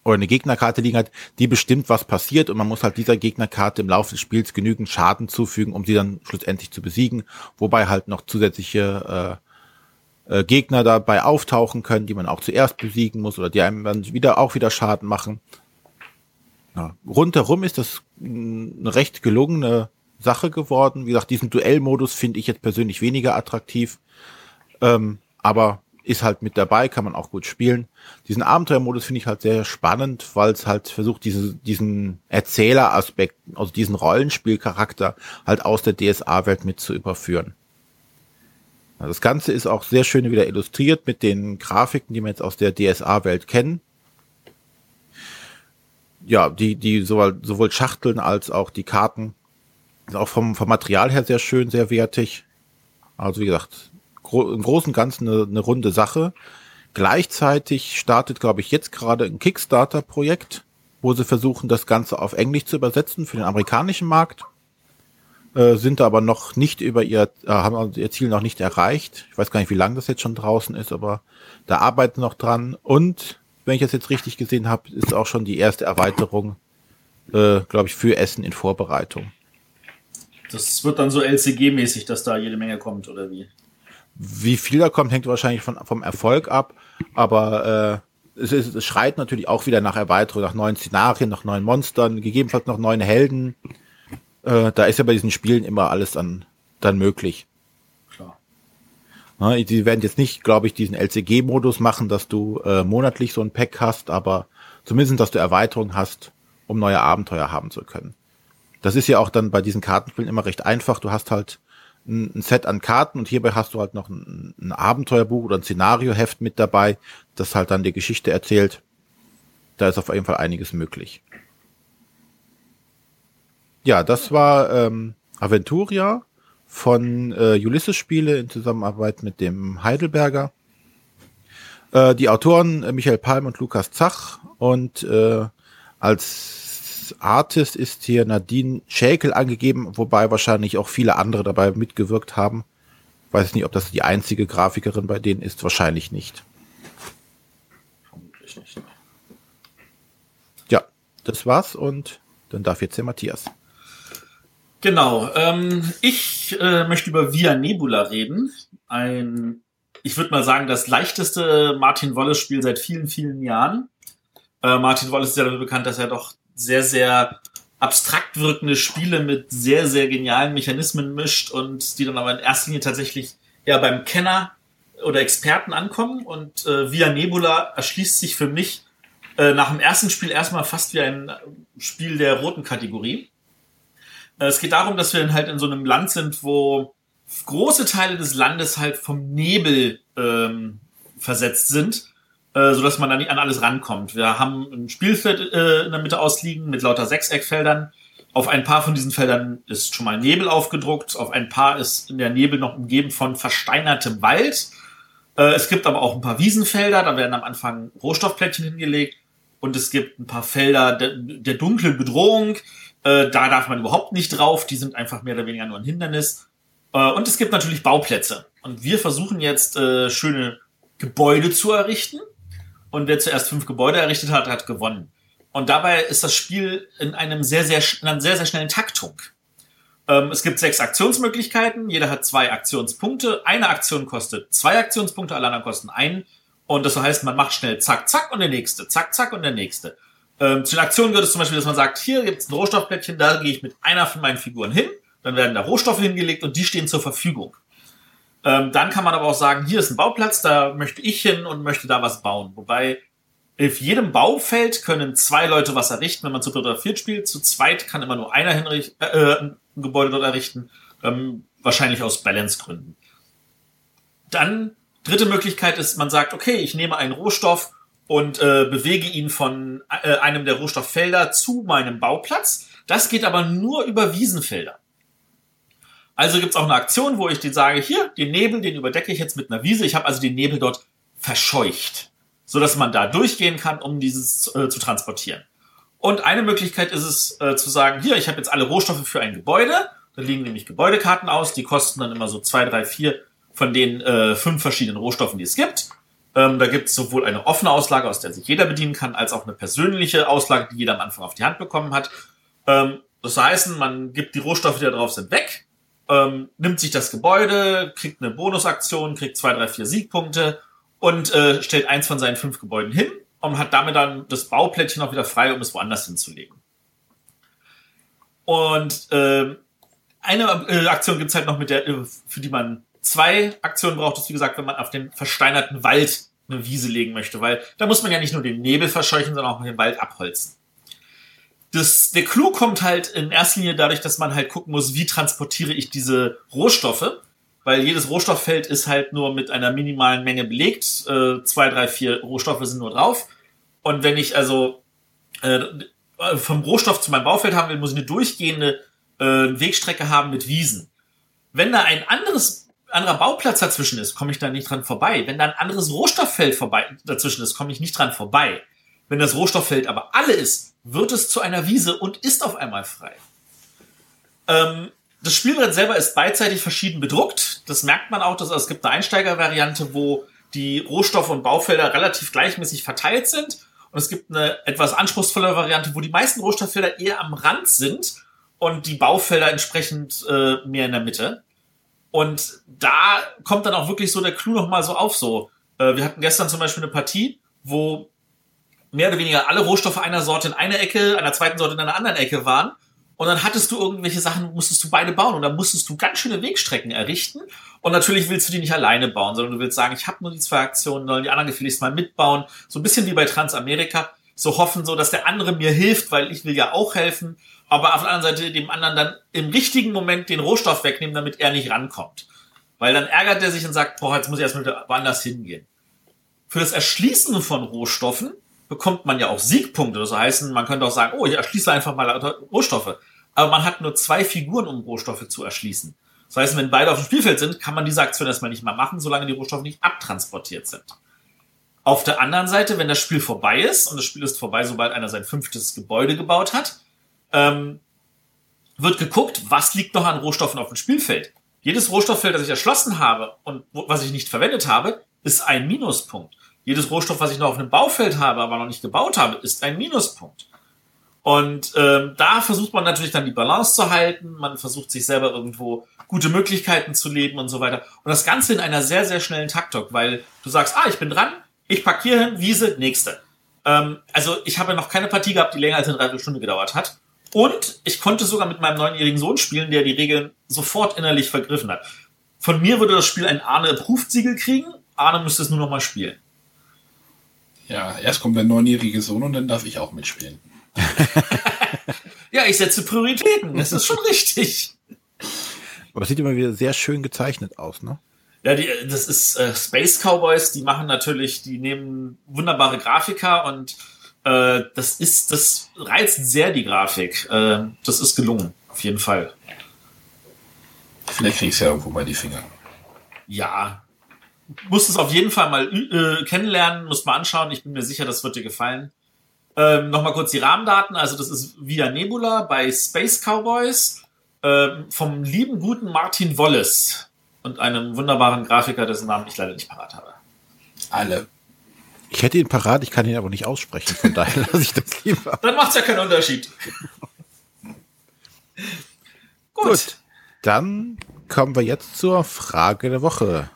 oder eine Gegnerkarte liegen hat, die bestimmt, was passiert und man muss halt dieser Gegnerkarte im Laufe des Spiels genügend Schaden zufügen, um sie dann schlussendlich zu besiegen, wobei halt noch zusätzliche äh, äh, Gegner dabei auftauchen können, die man auch zuerst besiegen muss oder die einem dann wieder auch wieder Schaden machen. Ja, rundherum ist das eine recht gelungene Sache geworden. Wie gesagt, diesen Duellmodus finde ich jetzt persönlich weniger attraktiv, ähm, aber ist halt mit dabei, kann man auch gut spielen. Diesen Abenteuermodus finde ich halt sehr spannend, weil es halt versucht, diese, diesen Erzähleraspekt, also diesen Rollenspielcharakter halt aus der DSA-Welt mit zu überführen. Das Ganze ist auch sehr schön wieder illustriert mit den Grafiken, die wir jetzt aus der DSA-Welt kennen. Ja, die, die sowohl, sowohl Schachteln als auch die Karten ist auch vom, vom Material her sehr schön, sehr wertig. Also wie gesagt, gro im Großen und Ganzen eine, eine runde Sache. Gleichzeitig startet, glaube ich, jetzt gerade ein Kickstarter-Projekt, wo sie versuchen, das Ganze auf Englisch zu übersetzen für den amerikanischen Markt. Äh, sind aber noch nicht über ihr, äh, haben ihr Ziel noch nicht erreicht. Ich weiß gar nicht, wie lange das jetzt schon draußen ist, aber da arbeiten noch dran. Und wenn ich das jetzt richtig gesehen habe, ist auch schon die erste Erweiterung, äh, glaube ich, für Essen in Vorbereitung. Das wird dann so LCG-mäßig, dass da jede Menge kommt, oder wie? Wie viel da kommt, hängt wahrscheinlich von, vom Erfolg ab. Aber äh, es, ist, es schreit natürlich auch wieder nach Erweiterung, nach neuen Szenarien, nach neuen Monstern, gegebenenfalls noch neuen Helden. Äh, da ist ja bei diesen Spielen immer alles dann, dann möglich. Klar. Ja, die werden jetzt nicht, glaube ich, diesen LCG-Modus machen, dass du äh, monatlich so ein Pack hast, aber zumindest, dass du Erweiterungen hast, um neue Abenteuer haben zu können. Das ist ja auch dann bei diesen Kartenspielen immer recht einfach. Du hast halt ein, Set an Karten und hierbei hast du halt noch ein, ein Abenteuerbuch oder ein Szenarioheft mit dabei, das halt dann die Geschichte erzählt. Da ist auf jeden Fall einiges möglich. Ja, das war ähm, Aventuria von äh, Ulysses Spiele in Zusammenarbeit mit dem Heidelberger. Äh, die Autoren äh, Michael Palm und Lukas Zach und äh, als Artist ist hier Nadine Schäkel angegeben, wobei wahrscheinlich auch viele andere dabei mitgewirkt haben. Ich weiß nicht, ob das die einzige Grafikerin bei denen ist. Wahrscheinlich nicht. Vermutlich nicht. Ja, das war's und dann darf jetzt der Matthias. Genau. Ähm, ich äh, möchte über Via Nebula reden. Ein, ich würde mal sagen, das leichteste Martin Wallace-Spiel seit vielen, vielen Jahren. Äh, Martin Wallace ist ja dafür bekannt, dass er doch sehr, sehr abstrakt wirkende Spiele mit sehr, sehr genialen Mechanismen mischt und die dann aber in erster Linie tatsächlich ja beim Kenner oder Experten ankommen. Und äh, Via Nebula erschließt sich für mich äh, nach dem ersten Spiel erstmal fast wie ein Spiel der roten Kategorie. Äh, es geht darum, dass wir halt in so einem Land sind, wo große Teile des Landes halt vom Nebel ähm, versetzt sind äh, so dass man da nicht an alles rankommt. Wir haben ein Spielfeld äh, in der Mitte ausliegen mit lauter Sechseckfeldern. Auf ein paar von diesen Feldern ist schon mal Nebel aufgedruckt. Auf ein paar ist in der Nebel noch umgeben von versteinertem Wald. Äh, es gibt aber auch ein paar Wiesenfelder. Da werden am Anfang Rohstoffplättchen hingelegt. Und es gibt ein paar Felder der, der dunklen Bedrohung. Äh, da darf man überhaupt nicht drauf. Die sind einfach mehr oder weniger nur ein Hindernis. Äh, und es gibt natürlich Bauplätze. Und wir versuchen jetzt äh, schöne Gebäude zu errichten und wer zuerst fünf Gebäude errichtet hat, hat gewonnen. Und dabei ist das Spiel in einem sehr, sehr, in einer sehr, sehr schnellen Taktung. Ähm, es gibt sechs Aktionsmöglichkeiten, jeder hat zwei Aktionspunkte. Eine Aktion kostet zwei Aktionspunkte, alle anderen kosten einen. Und das heißt, man macht schnell zack, zack und der nächste, zack, zack und der nächste. Ähm, zu den Aktionen gehört es zum Beispiel, dass man sagt, hier gibt es ein Rohstoffplättchen, da gehe ich mit einer von meinen Figuren hin, dann werden da Rohstoffe hingelegt und die stehen zur Verfügung. Ähm, dann kann man aber auch sagen, hier ist ein Bauplatz, da möchte ich hin und möchte da was bauen. Wobei auf jedem Baufeld können zwei Leute was errichten, wenn man zu dritt oder viert spielt. Zu zweit kann immer nur einer hinrichten, äh, ein Gebäude dort errichten, ähm, wahrscheinlich aus Balancegründen. Dann dritte Möglichkeit ist, man sagt, okay, ich nehme einen Rohstoff und äh, bewege ihn von äh, einem der Rohstofffelder zu meinem Bauplatz. Das geht aber nur über Wiesenfelder. Also gibt's auch eine Aktion, wo ich den sage, hier, den Nebel, den überdecke ich jetzt mit einer Wiese. Ich habe also den Nebel dort verscheucht, so dass man da durchgehen kann, um dieses äh, zu transportieren. Und eine Möglichkeit ist es äh, zu sagen, hier, ich habe jetzt alle Rohstoffe für ein Gebäude. Da liegen nämlich Gebäudekarten aus, die kosten dann immer so zwei, drei, vier von den äh, fünf verschiedenen Rohstoffen, die es gibt. Ähm, da gibt es sowohl eine offene Auslage, aus der sich jeder bedienen kann, als auch eine persönliche Auslage, die jeder am Anfang auf die Hand bekommen hat. Ähm, das heißt, man gibt die Rohstoffe, die da drauf sind, weg, ähm, nimmt sich das Gebäude, kriegt eine Bonusaktion, kriegt zwei, drei, vier Siegpunkte und äh, stellt eins von seinen fünf Gebäuden hin und hat damit dann das Bauplättchen auch wieder frei, um es woanders hinzulegen. Und äh, eine äh, Aktion gibt's halt noch, mit der, äh, für die man zwei Aktionen braucht. Ist wie gesagt, wenn man auf den versteinerten Wald eine Wiese legen möchte, weil da muss man ja nicht nur den Nebel verscheuchen, sondern auch den Wald abholzen. Das, der Clou kommt halt in erster Linie dadurch, dass man halt gucken muss, wie transportiere ich diese Rohstoffe, weil jedes Rohstofffeld ist halt nur mit einer minimalen Menge belegt. Äh, zwei, drei, vier Rohstoffe sind nur drauf. Und wenn ich also äh, vom Rohstoff zu meinem Baufeld haben will, muss ich eine durchgehende äh, Wegstrecke haben mit Wiesen. Wenn da ein anderes anderer Bauplatz dazwischen ist, komme ich da nicht dran vorbei. Wenn da ein anderes Rohstofffeld vorbei, dazwischen ist, komme ich nicht dran vorbei. Wenn das Rohstofffeld aber alle ist, wird es zu einer Wiese und ist auf einmal frei. Ähm, das Spielbrett selber ist beidseitig verschieden bedruckt. Das merkt man auch, dass es gibt eine Einsteigervariante, wo die Rohstoffe und Baufelder relativ gleichmäßig verteilt sind. Und es gibt eine etwas anspruchsvolle Variante, wo die meisten Rohstofffelder eher am Rand sind und die Baufelder entsprechend äh, mehr in der Mitte. Und da kommt dann auch wirklich so der Clou nochmal so auf so. Äh, wir hatten gestern zum Beispiel eine Partie, wo mehr oder weniger alle Rohstoffe einer Sorte in einer Ecke, einer zweiten Sorte in einer anderen Ecke waren. Und dann hattest du irgendwelche Sachen, musstest du beide bauen. Und dann musstest du ganz schöne Wegstrecken errichten. Und natürlich willst du die nicht alleine bauen, sondern du willst sagen, ich habe nur die zwei Aktionen, sollen die anderen gefälligst mal mitbauen. So ein bisschen wie bei Transamerika. So hoffen so, dass der andere mir hilft, weil ich will ja auch helfen aber auf der anderen Seite dem anderen dann im richtigen Moment den Rohstoff wegnehmen, damit er nicht rankommt. Weil dann ärgert er sich und sagt, boah, jetzt muss ich erstmal woanders hingehen. Für das Erschließen von Rohstoffen bekommt man ja auch Siegpunkte. Das heißt, man könnte auch sagen, oh, ich erschließe einfach mal Rohstoffe. Aber man hat nur zwei Figuren, um Rohstoffe zu erschließen. Das heißt, wenn beide auf dem Spielfeld sind, kann man diese Aktion erstmal nicht mehr machen, solange die Rohstoffe nicht abtransportiert sind. Auf der anderen Seite, wenn das Spiel vorbei ist, und das Spiel ist vorbei, sobald einer sein fünftes Gebäude gebaut hat, ähm, wird geguckt, was liegt noch an Rohstoffen auf dem Spielfeld. Jedes Rohstofffeld, das ich erschlossen habe und was ich nicht verwendet habe, ist ein Minuspunkt. Jedes Rohstoff, was ich noch auf einem Baufeld habe, aber noch nicht gebaut habe, ist ein Minuspunkt. Und ähm, da versucht man natürlich dann die Balance zu halten. Man versucht sich selber irgendwo gute Möglichkeiten zu leben und so weiter. Und das Ganze in einer sehr, sehr schnellen Taktok, weil du sagst, ah, ich bin dran, ich parkiere hin, Wiese, nächste. Ähm, also ich habe noch keine Partie gehabt, die länger als eine Dreiviertelstunde gedauert hat. Und ich konnte sogar mit meinem neunjährigen Sohn spielen, der die Regeln sofort innerlich vergriffen hat. Von mir würde das Spiel ein Arne Approved Siegel kriegen. Arne müsste es nur noch mal spielen. Ja, erst kommt der neunjährige Sohn und dann darf ich auch mitspielen. ja, ich setze Prioritäten. Das ist schon richtig. Aber es sieht immer wieder sehr schön gezeichnet aus, ne? Ja, die, das ist äh, Space Cowboys, die machen natürlich, die nehmen wunderbare Grafiker und äh, das ist, das reizt sehr die Grafik. Äh, das ist gelungen, auf jeden Fall. Vielleicht krieg ich ja irgendwo mal die Finger. Ja. Musst es auf jeden Fall mal äh, kennenlernen, musst mal anschauen. Ich bin mir sicher, das wird dir gefallen. Ähm, Nochmal kurz die Rahmendaten. Also das ist Via Nebula bei Space Cowboys ähm, vom lieben guten Martin Wallace und einem wunderbaren Grafiker, dessen Namen ich leider nicht parat habe. Alle. Ich hätte ihn parat, ich kann ihn aber nicht aussprechen, von daher lasse ich das lieber. Dann macht es ja keinen Unterschied. Gut. Gut. Dann kommen wir jetzt zur Frage der Woche.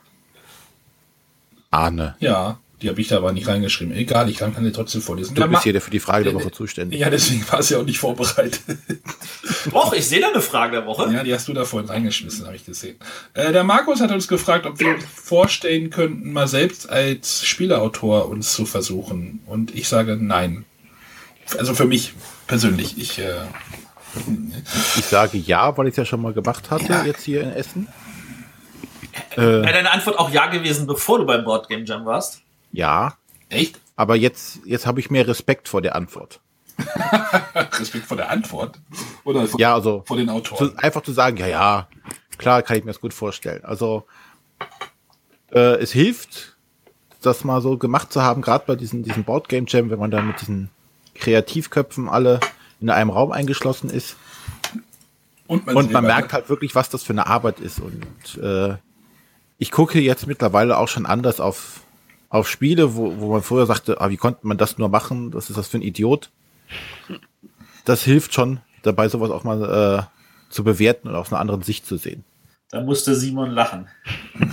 Arne. Ja. Die habe ich da aber nicht reingeschrieben. Egal, ich kann, kann dir trotzdem vorlesen. Du bist hier für die Frage der Woche zuständig. Ja, deswegen war es ja auch nicht vorbereitet. Doch, ich sehe da eine Frage der Woche. Ja, die hast du da vorhin reingeschmissen, habe ich gesehen. Äh, der Markus hat uns gefragt, ob wir uns vorstellen könnten, mal selbst als Spieleautor uns zu versuchen. Und ich sage nein. Also für mich persönlich. Ich, äh, ich sage ja, weil ich es ja schon mal gemacht hatte, ja. jetzt hier in Essen. Wäre deine Antwort auch ja gewesen, bevor du beim Board Game Jam warst? Ja. Echt? Aber jetzt, jetzt habe ich mehr Respekt vor der Antwort. Respekt vor der Antwort? Oder vor, ja, also, vor den Autoren? Zu, einfach zu sagen, ja, ja, klar kann ich mir das gut vorstellen. Also äh, es hilft, das mal so gemacht zu haben, gerade bei diesen, diesen Board Game Jam, wenn man da mit diesen Kreativköpfen alle in einem Raum eingeschlossen ist. Und man, und man merkt halt wirklich, was das für eine Arbeit ist. Und äh, ich gucke jetzt mittlerweile auch schon anders auf auf Spiele, wo, wo man früher sagte, ah, wie konnte man das nur machen? Das ist das für ein Idiot. Das hilft schon, dabei sowas auch mal äh, zu bewerten und aus einer anderen Sicht zu sehen. Da musste Simon lachen.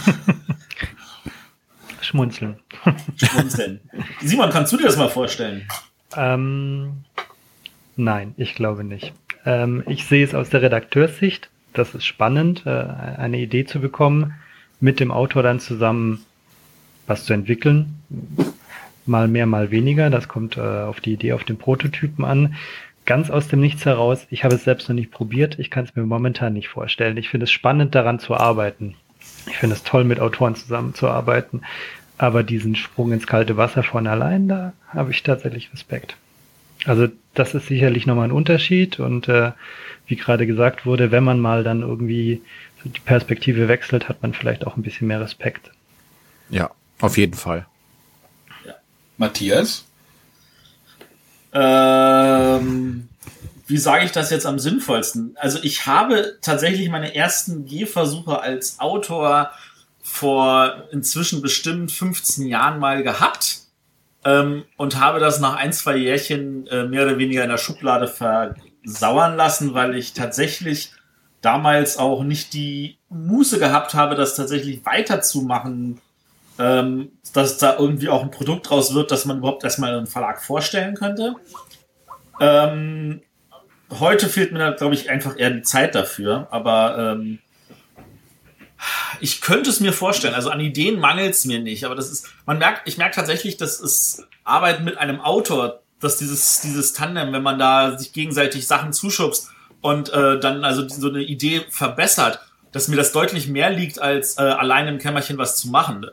Schmunzeln. Schmunzeln. Simon, kannst du dir das mal vorstellen? Ähm, nein, ich glaube nicht. Ähm, ich sehe es aus der Redakteurssicht. Das ist spannend, äh, eine Idee zu bekommen, mit dem Autor dann zusammen was zu entwickeln. Mal mehr, mal weniger. Das kommt äh, auf die Idee, auf den Prototypen an. Ganz aus dem Nichts heraus. Ich habe es selbst noch nicht probiert. Ich kann es mir momentan nicht vorstellen. Ich finde es spannend, daran zu arbeiten. Ich finde es toll, mit Autoren zusammenzuarbeiten. Aber diesen Sprung ins kalte Wasser von allein, da habe ich tatsächlich Respekt. Also das ist sicherlich nochmal ein Unterschied und äh, wie gerade gesagt wurde, wenn man mal dann irgendwie die Perspektive wechselt, hat man vielleicht auch ein bisschen mehr Respekt. Ja, auf jeden Fall. Ja. Matthias? Ähm, wie sage ich das jetzt am sinnvollsten? Also ich habe tatsächlich meine ersten Gehversuche als Autor vor inzwischen bestimmt 15 Jahren mal gehabt ähm, und habe das nach ein, zwei Jährchen äh, mehr oder weniger in der Schublade versauern lassen, weil ich tatsächlich damals auch nicht die Muße gehabt habe, das tatsächlich weiterzumachen, ähm, dass da irgendwie auch ein Produkt draus wird, das man überhaupt erstmal einem Verlag vorstellen könnte. Ähm, heute fehlt mir glaube ich, einfach eher die Zeit dafür, aber ähm, ich könnte es mir vorstellen. Also an Ideen mangelt es mir nicht, aber das ist, man merkt, ich merke tatsächlich, dass es Arbeit mit einem Autor, dass dieses, dieses Tandem, wenn man da sich gegenseitig Sachen zuschubst und äh, dann also so eine Idee verbessert, dass mir das deutlich mehr liegt, als äh, allein im Kämmerchen was zu machen.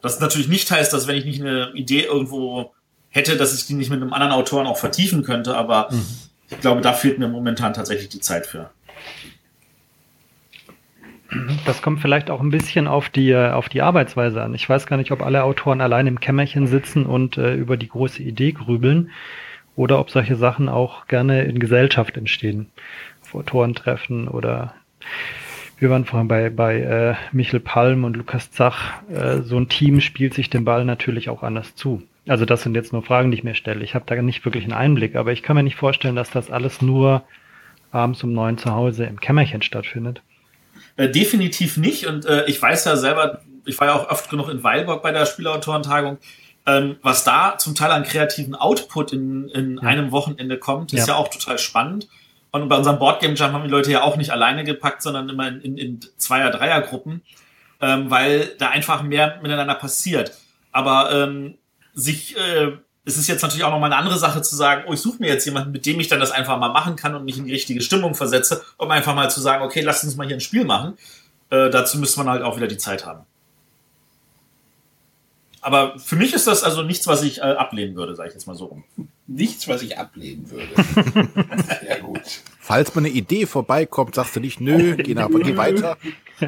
Das natürlich nicht heißt, dass wenn ich nicht eine Idee irgendwo hätte, dass ich die nicht mit einem anderen Autoren auch vertiefen könnte, aber mhm. ich glaube, da fehlt mir momentan tatsächlich die Zeit für. Das kommt vielleicht auch ein bisschen auf die, auf die Arbeitsweise an. Ich weiß gar nicht, ob alle Autoren allein im Kämmerchen sitzen und äh, über die große Idee grübeln oder ob solche Sachen auch gerne in Gesellschaft entstehen. Auf Autorentreffen oder wir waren vorhin bei, bei äh, Michel Palm und Lukas Zach. Äh, so ein Team spielt sich den Ball natürlich auch anders zu. Also das sind jetzt nur Fragen, die ich mir stelle. Ich habe da nicht wirklich einen Einblick, aber ich kann mir nicht vorstellen, dass das alles nur abends um neun zu Hause im Kämmerchen stattfindet. Äh, definitiv nicht. Und äh, ich weiß ja selber, ich war ja auch oft genug in Weilburg bei der Spielautorentagung, ähm, was da zum Teil an kreativen Output in, in ja. einem Wochenende kommt, ist ja. ja auch total spannend. Und bei unserem Boardgame Jam haben die Leute ja auch nicht alleine gepackt, sondern immer in, in, in Zweier-, Dreier-Gruppen, ähm, weil da einfach mehr miteinander passiert. Aber ähm, sich äh, es ist jetzt natürlich auch nochmal eine andere Sache zu sagen, oh, ich suche mir jetzt jemanden, mit dem ich dann das einfach mal machen kann und mich in die richtige Stimmung versetze, um einfach mal zu sagen, okay, lass uns mal hier ein Spiel machen. Äh, dazu müsste man halt auch wieder die Zeit haben. Aber für mich ist das also nichts, was ich äh, ablehnen würde, sage ich jetzt mal so rum. Nichts, was ich ablehnen würde. ja, gut. Falls mal eine Idee vorbeikommt, sagst du nicht, nö, geh, nach, geh weiter.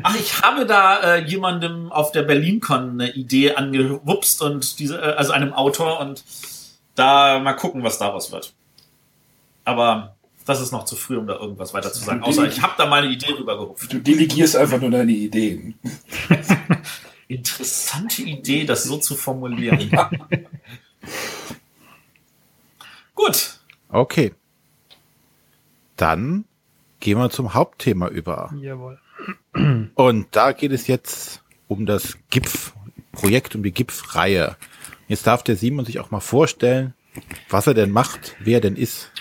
Ach, ich habe da äh, jemandem auf der BerlinCon eine Idee angewupst und diese, äh, also einem Autor und da mal gucken, was daraus wird. Aber das ist noch zu früh, um da irgendwas weiter zu sagen. Außer ich habe da mal eine Idee rübergehupft. Du delegierst einfach nur deine Ideen. Interessante Idee, das so zu formulieren. Gut. Okay. Dann gehen wir zum Hauptthema über. Jawohl. Und da geht es jetzt um das GIPF-Projekt, um die GIPF-Reihe. Jetzt darf der Simon sich auch mal vorstellen, was er denn macht, wer er denn ist.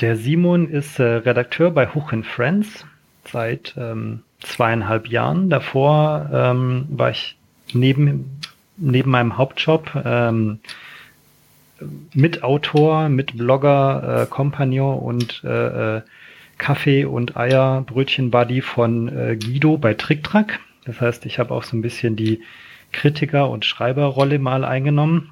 Der Simon ist äh, Redakteur bei Hoch Friends seit ähm, zweieinhalb Jahren. Davor ähm, war ich neben, neben meinem Hauptjob ähm, Mitautor, Mitblogger, äh, Kompagnon und äh, äh Kaffee und Eier, Brötchen Buddy von äh, Guido bei TrickTrack. Das heißt, ich habe auch so ein bisschen die Kritiker- und Schreiberrolle mal eingenommen.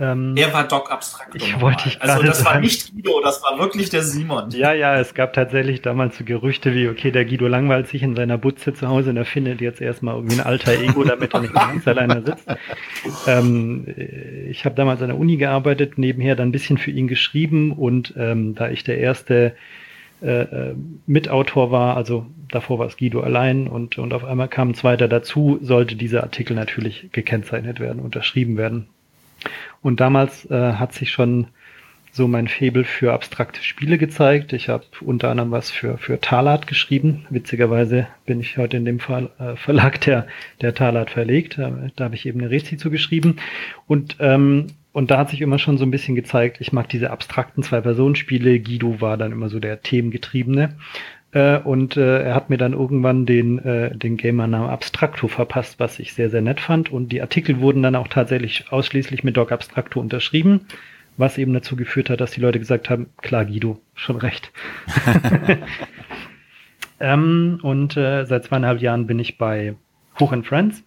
Ähm, er war Doc Abstrakt. Ich wollte ich Also das sagen. war nicht Guido, das war wirklich der Simon. Ja, ja, es gab tatsächlich damals so Gerüchte wie, okay, der Guido langweilt sich in seiner Butze zu Hause und er findet jetzt erstmal irgendwie ein alter Ego, damit er nicht ganz alleine sitzt. Ähm, ich habe damals an der Uni gearbeitet, nebenher dann ein bisschen für ihn geschrieben und ähm, da ich der erste äh, äh, Mitautor war, also davor war es Guido allein und, und auf einmal kam ein zweiter dazu, sollte dieser Artikel natürlich gekennzeichnet werden, unterschrieben werden. Und damals äh, hat sich schon so mein Febel für abstrakte Spiele gezeigt. Ich habe unter anderem was für, für Talat geschrieben. Witzigerweise bin ich heute in dem Fall, äh, Verlag, der, der Talat verlegt. Da, da habe ich eben eine Rezi zu geschrieben. Und ähm, und da hat sich immer schon so ein bisschen gezeigt, ich mag diese abstrakten Zwei-Personen-Spiele. Guido war dann immer so der Themengetriebene. Äh, und äh, er hat mir dann irgendwann den, äh, den Gamer-Namen Abstracto verpasst, was ich sehr, sehr nett fand. Und die Artikel wurden dann auch tatsächlich ausschließlich mit Doc Abstracto unterschrieben, was eben dazu geführt hat, dass die Leute gesagt haben, klar, Guido, schon recht. ähm, und äh, seit zweieinhalb Jahren bin ich bei Hoch Friends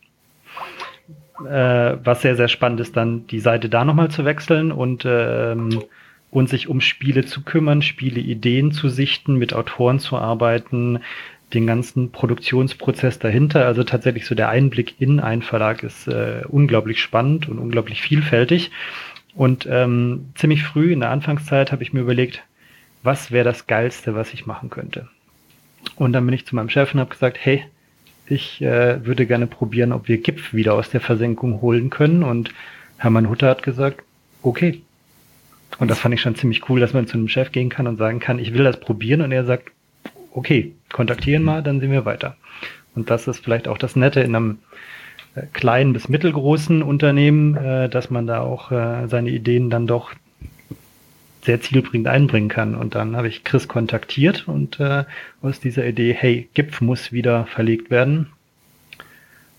äh, was sehr, sehr spannend ist, dann die Seite da nochmal zu wechseln und, ähm, und sich um Spiele zu kümmern, Spieleideen zu sichten, mit Autoren zu arbeiten, den ganzen Produktionsprozess dahinter. Also tatsächlich so der Einblick in einen Verlag ist äh, unglaublich spannend und unglaublich vielfältig. Und ähm, ziemlich früh in der Anfangszeit habe ich mir überlegt, was wäre das Geilste, was ich machen könnte. Und dann bin ich zu meinem Chef und habe gesagt, hey, ich äh, würde gerne probieren, ob wir Gipf wieder aus der Versenkung holen können. Und Hermann Hutter hat gesagt, okay. Und das fand ich schon ziemlich cool, dass man zu einem Chef gehen kann und sagen kann, ich will das probieren. Und er sagt, okay, kontaktieren mal, dann sehen wir weiter. Und das ist vielleicht auch das Nette in einem äh, kleinen bis mittelgroßen Unternehmen, äh, dass man da auch äh, seine Ideen dann doch sehr zielbringend einbringen kann. Und dann habe ich Chris kontaktiert und aus dieser Idee, hey, GIPF muss wieder verlegt werden,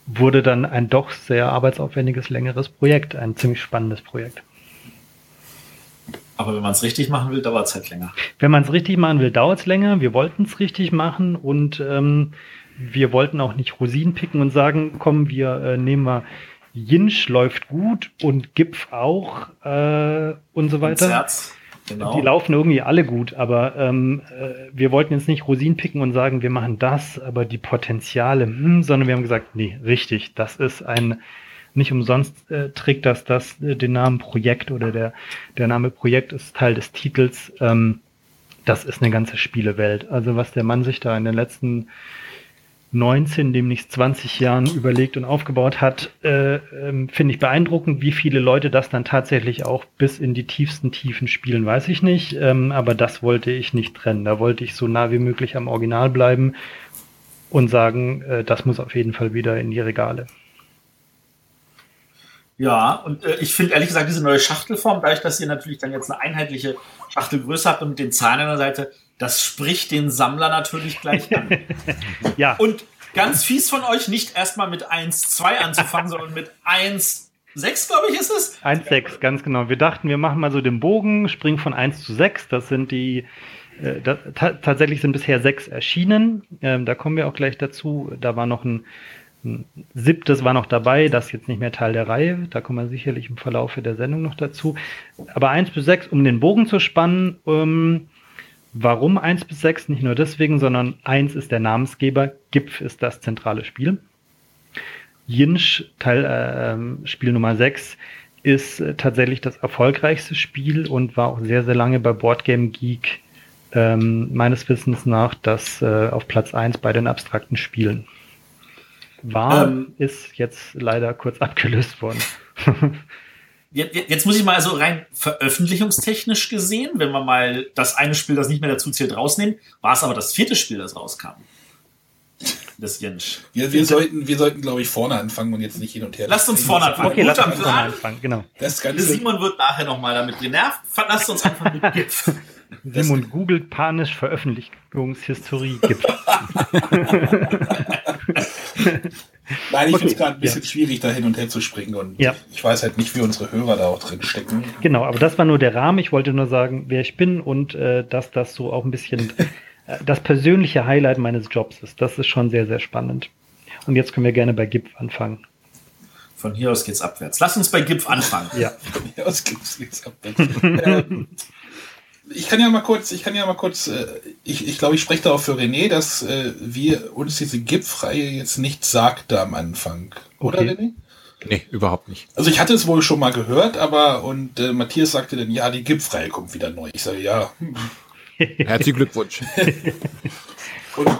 wurde dann ein doch sehr arbeitsaufwendiges, längeres Projekt, ein ziemlich spannendes Projekt. Aber wenn man es richtig machen will, dauert es halt länger. Wenn man es richtig machen will, dauert es länger. Wir wollten es richtig machen und ähm, wir wollten auch nicht Rosinen picken und sagen, komm, wir äh, nehmen mal Jinsch läuft gut und Gipf auch äh, und so weiter. Und Herz. Genau. Die laufen irgendwie alle gut, aber ähm, äh, wir wollten jetzt nicht Rosinen picken und sagen, wir machen das, aber die Potenziale, hm, sondern wir haben gesagt, nee, richtig, das ist ein, nicht umsonst äh, trägt das, das äh, den Namen Projekt oder der, der Name Projekt ist Teil des Titels. Ähm, das ist eine ganze Spielewelt. Also was der Mann sich da in den letzten 19, demnächst 20 Jahren überlegt und aufgebaut hat, äh, äh, finde ich beeindruckend. Wie viele Leute das dann tatsächlich auch bis in die tiefsten Tiefen spielen, weiß ich nicht. Ähm, aber das wollte ich nicht trennen. Da wollte ich so nah wie möglich am Original bleiben und sagen, äh, das muss auf jeden Fall wieder in die Regale. Ja, und äh, ich finde ehrlich gesagt diese neue Schachtelform, dadurch, dass ihr natürlich dann jetzt eine einheitliche Schachtelgröße habt und mit den Zahlen an der Seite, das spricht den Sammler natürlich gleich an. ja. Und ganz fies von euch, nicht erstmal mit 1,2 anzufangen, sondern mit 1, 6, glaube ich, ist es? 1, 6, ganz genau. Wir dachten, wir machen mal so den Bogen, springen von 1 zu 6. Das sind die, äh, da, tatsächlich sind bisher sechs erschienen. Ähm, da kommen wir auch gleich dazu. Da war noch ein, ein, siebtes war noch dabei, das ist jetzt nicht mehr Teil der Reihe. Da kommen wir sicherlich im Verlaufe der Sendung noch dazu. Aber 1 bis 6, um den Bogen zu spannen, ähm, Warum 1 bis 6? Nicht nur deswegen, sondern 1 ist der Namensgeber, Gipf ist das zentrale Spiel. Jinsch, Teil äh, Spiel Nummer 6, ist äh, tatsächlich das erfolgreichste Spiel und war auch sehr, sehr lange bei Boardgame Geek ähm, meines Wissens nach das äh, auf Platz 1 bei den abstrakten Spielen. War, ähm, ist jetzt leider kurz abgelöst worden. Jetzt, jetzt muss ich mal so rein veröffentlichungstechnisch gesehen, wenn wir mal das eine Spiel, das nicht mehr dazu zählt, rausnehmen, war es aber das vierte Spiel, das rauskam. Das Jensch. Ja, wir sollten, wir sollten, glaube ich, vorne anfangen und jetzt nicht hin und her. Lasst uns vorne anfangen. Okay, lasst uns vorne anfangen, genau. Das Ganze Simon wird nachher nochmal damit genervt. Lasst uns einfach mit GIF. Simon googelt panisch Veröffentlichungshistorie GIF. Nein, ich okay, finde es gerade ein bisschen ja. schwierig, da hin und her zu springen. Und ja. ich weiß halt nicht, wie unsere Hörer da auch drin stecken. Genau, aber das war nur der Rahmen. Ich wollte nur sagen, wer ich bin und äh, dass das so auch ein bisschen äh, das persönliche Highlight meines Jobs ist. Das ist schon sehr, sehr spannend. Und jetzt können wir gerne bei GIPF anfangen. Von hier aus geht's abwärts. Lass uns bei GIPF anfangen. Ja. Von hier aus geht's abwärts. ähm, ich kann ja mal kurz, ich kann ja mal kurz, äh, ich, ich glaube, ich spreche da auch für René, dass äh, wir uns diese GIF-Reihe jetzt nicht sagte am Anfang. Oder okay. René? Nee, überhaupt nicht. Also ich hatte es wohl schon mal gehört, aber und äh, Matthias sagte dann, ja, die GIF-Reihe kommt wieder neu. Ich sage, ja, Herzlichen Glückwunsch. Und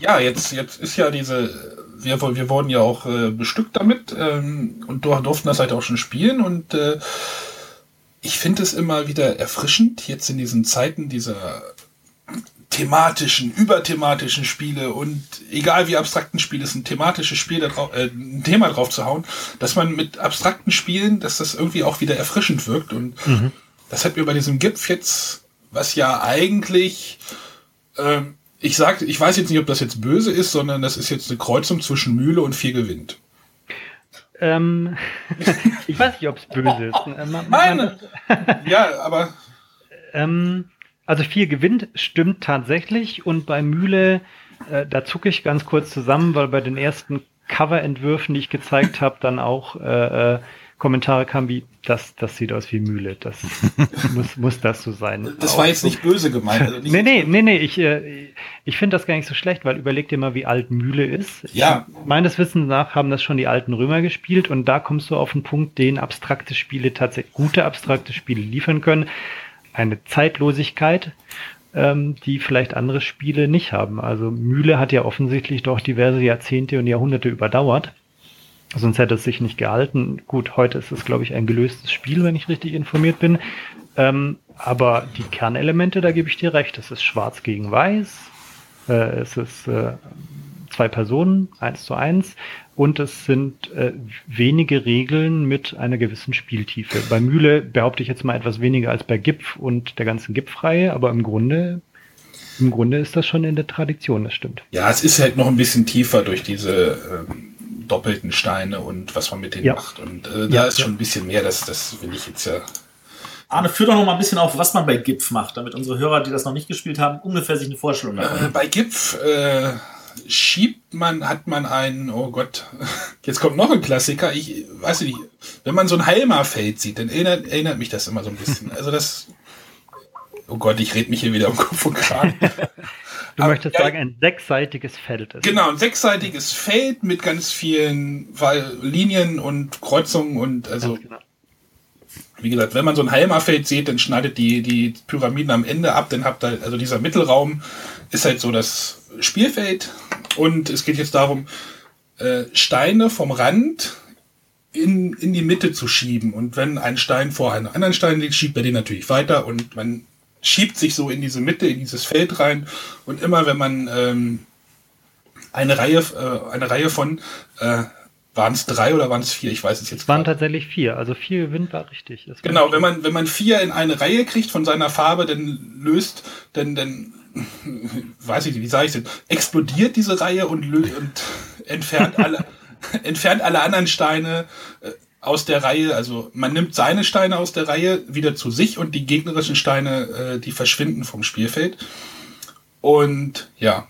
ja, jetzt, jetzt ist ja diese, wir, wir wurden ja auch äh, bestückt damit ähm, und durften das halt auch schon spielen und äh, ich finde es immer wieder erfrischend, jetzt in diesen Zeiten dieser thematischen, überthematischen Spiele und egal wie abstrakten Spiele es ein thematisches Spiel da drauf, äh, ein Thema drauf zu hauen, dass man mit abstrakten Spielen, dass das irgendwie auch wieder erfrischend wirkt und mhm. das hat mir bei diesem GIF jetzt, was ja eigentlich ähm, ich sag, ich weiß jetzt nicht, ob das jetzt böse ist, sondern das ist jetzt eine Kreuzung zwischen Mühle und viel gewinnt. Ähm, ich weiß nicht, ob es böse ist. Äh, man, Nein! ja, aber. Ähm, also viel gewinnt stimmt tatsächlich und bei Mühle, äh, da zucke ich ganz kurz zusammen, weil bei den ersten Coverentwürfen, die ich gezeigt habe, dann auch äh, äh, Kommentare kamen wie, das, das sieht aus wie Mühle, das muss, muss das so sein. Das war jetzt so. nicht böse gemeint. Also nicht nee, nee, nee, nee, ich, äh, ich finde das gar nicht so schlecht, weil überleg dir mal, wie alt Mühle ist. Ja. Ich, meines Wissens nach haben das schon die alten Römer gespielt und da kommst du auf einen Punkt, den abstrakte Spiele tatsächlich, gute abstrakte Spiele liefern können. Eine Zeitlosigkeit, ähm, die vielleicht andere Spiele nicht haben. Also Mühle hat ja offensichtlich doch diverse Jahrzehnte und Jahrhunderte überdauert. Sonst hätte es sich nicht gehalten. Gut, heute ist es, glaube ich, ein gelöstes Spiel, wenn ich richtig informiert bin. Ähm, aber die Kernelemente, da gebe ich dir recht. Es ist schwarz gegen weiß. Äh, es ist äh, zwei Personen, eins zu eins. Und es sind äh, wenige Regeln mit einer gewissen Spieltiefe. Bei Mühle behaupte ich jetzt mal etwas weniger als bei GIPF und der ganzen GIPF-Reihe, aber im Grunde im Grunde ist das schon in der Tradition, das stimmt. Ja, es ist halt noch ein bisschen tiefer durch diese ähm, doppelten Steine und was man mit denen ja. macht. Und äh, da ja, ist schon ein bisschen mehr, das, das will ich jetzt ja. Arne, führ doch noch mal ein bisschen auf, was man bei GIPF macht, damit unsere Hörer, die das noch nicht gespielt haben, ungefähr sich eine Vorstellung haben. Äh, bei GIPF äh, schiebt man, hat man einen, oh Gott, jetzt kommt noch ein Klassiker, ich weiß nicht, wenn man so ein Heilmar-Feld sieht, dann erinnert, erinnert mich das immer so ein bisschen. Also das, oh Gott, ich red mich hier wieder um Kopf und Kragen. Du Aber, möchtest ja, sagen, ein sechsseitiges Feld ist. Genau, ein sechsseitiges Feld mit ganz vielen Linien und Kreuzungen und also. Genau. Wie gesagt, wenn man so ein Heimerfeld sieht, dann schneidet die, die Pyramiden am Ende ab, dann habt ihr, also dieser Mittelraum ist halt so das Spielfeld und es geht jetzt darum, äh, Steine vom Rand in, in die Mitte zu schieben. Und wenn ein Stein vor einem anderen Stein liegt, schiebt er den natürlich weiter und man schiebt sich so in diese Mitte, in dieses Feld rein. Und immer wenn man ähm, eine Reihe, äh, eine Reihe von äh, waren es drei oder waren es vier? Ich weiß es jetzt. Es waren tatsächlich vier. Also vier Gewinn war richtig. War genau, wenn man wenn man vier in eine Reihe kriegt von seiner Farbe, dann löst, dann dann weiß ich nicht, wie sage ich denn, explodiert diese Reihe und, und entfernt alle entfernt alle anderen Steine äh, aus der Reihe, also man nimmt seine Steine aus der Reihe wieder zu sich und die gegnerischen Steine, äh, die verschwinden vom Spielfeld. Und ja,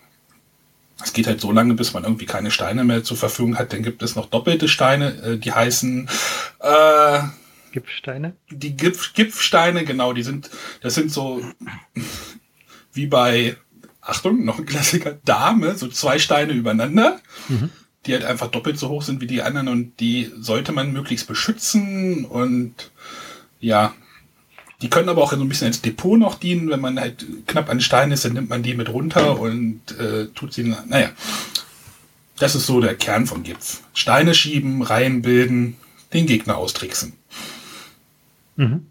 es geht halt so lange, bis man irgendwie keine Steine mehr zur Verfügung hat. Dann gibt es noch doppelte Steine, äh, die heißen äh, Gipfsteine. Die Gipf, Gipfsteine, genau, die sind, das sind so wie bei, Achtung, noch ein Klassiker, Dame, so zwei Steine übereinander. Mhm die halt einfach doppelt so hoch sind wie die anderen und die sollte man möglichst beschützen und ja, die können aber auch so ein bisschen als Depot noch dienen, wenn man halt knapp an Stein ist, dann nimmt man die mit runter und äh, tut sie, naja, das ist so der Kern von Gipf. Steine schieben, Reihen bilden, den Gegner austricksen. Mhm.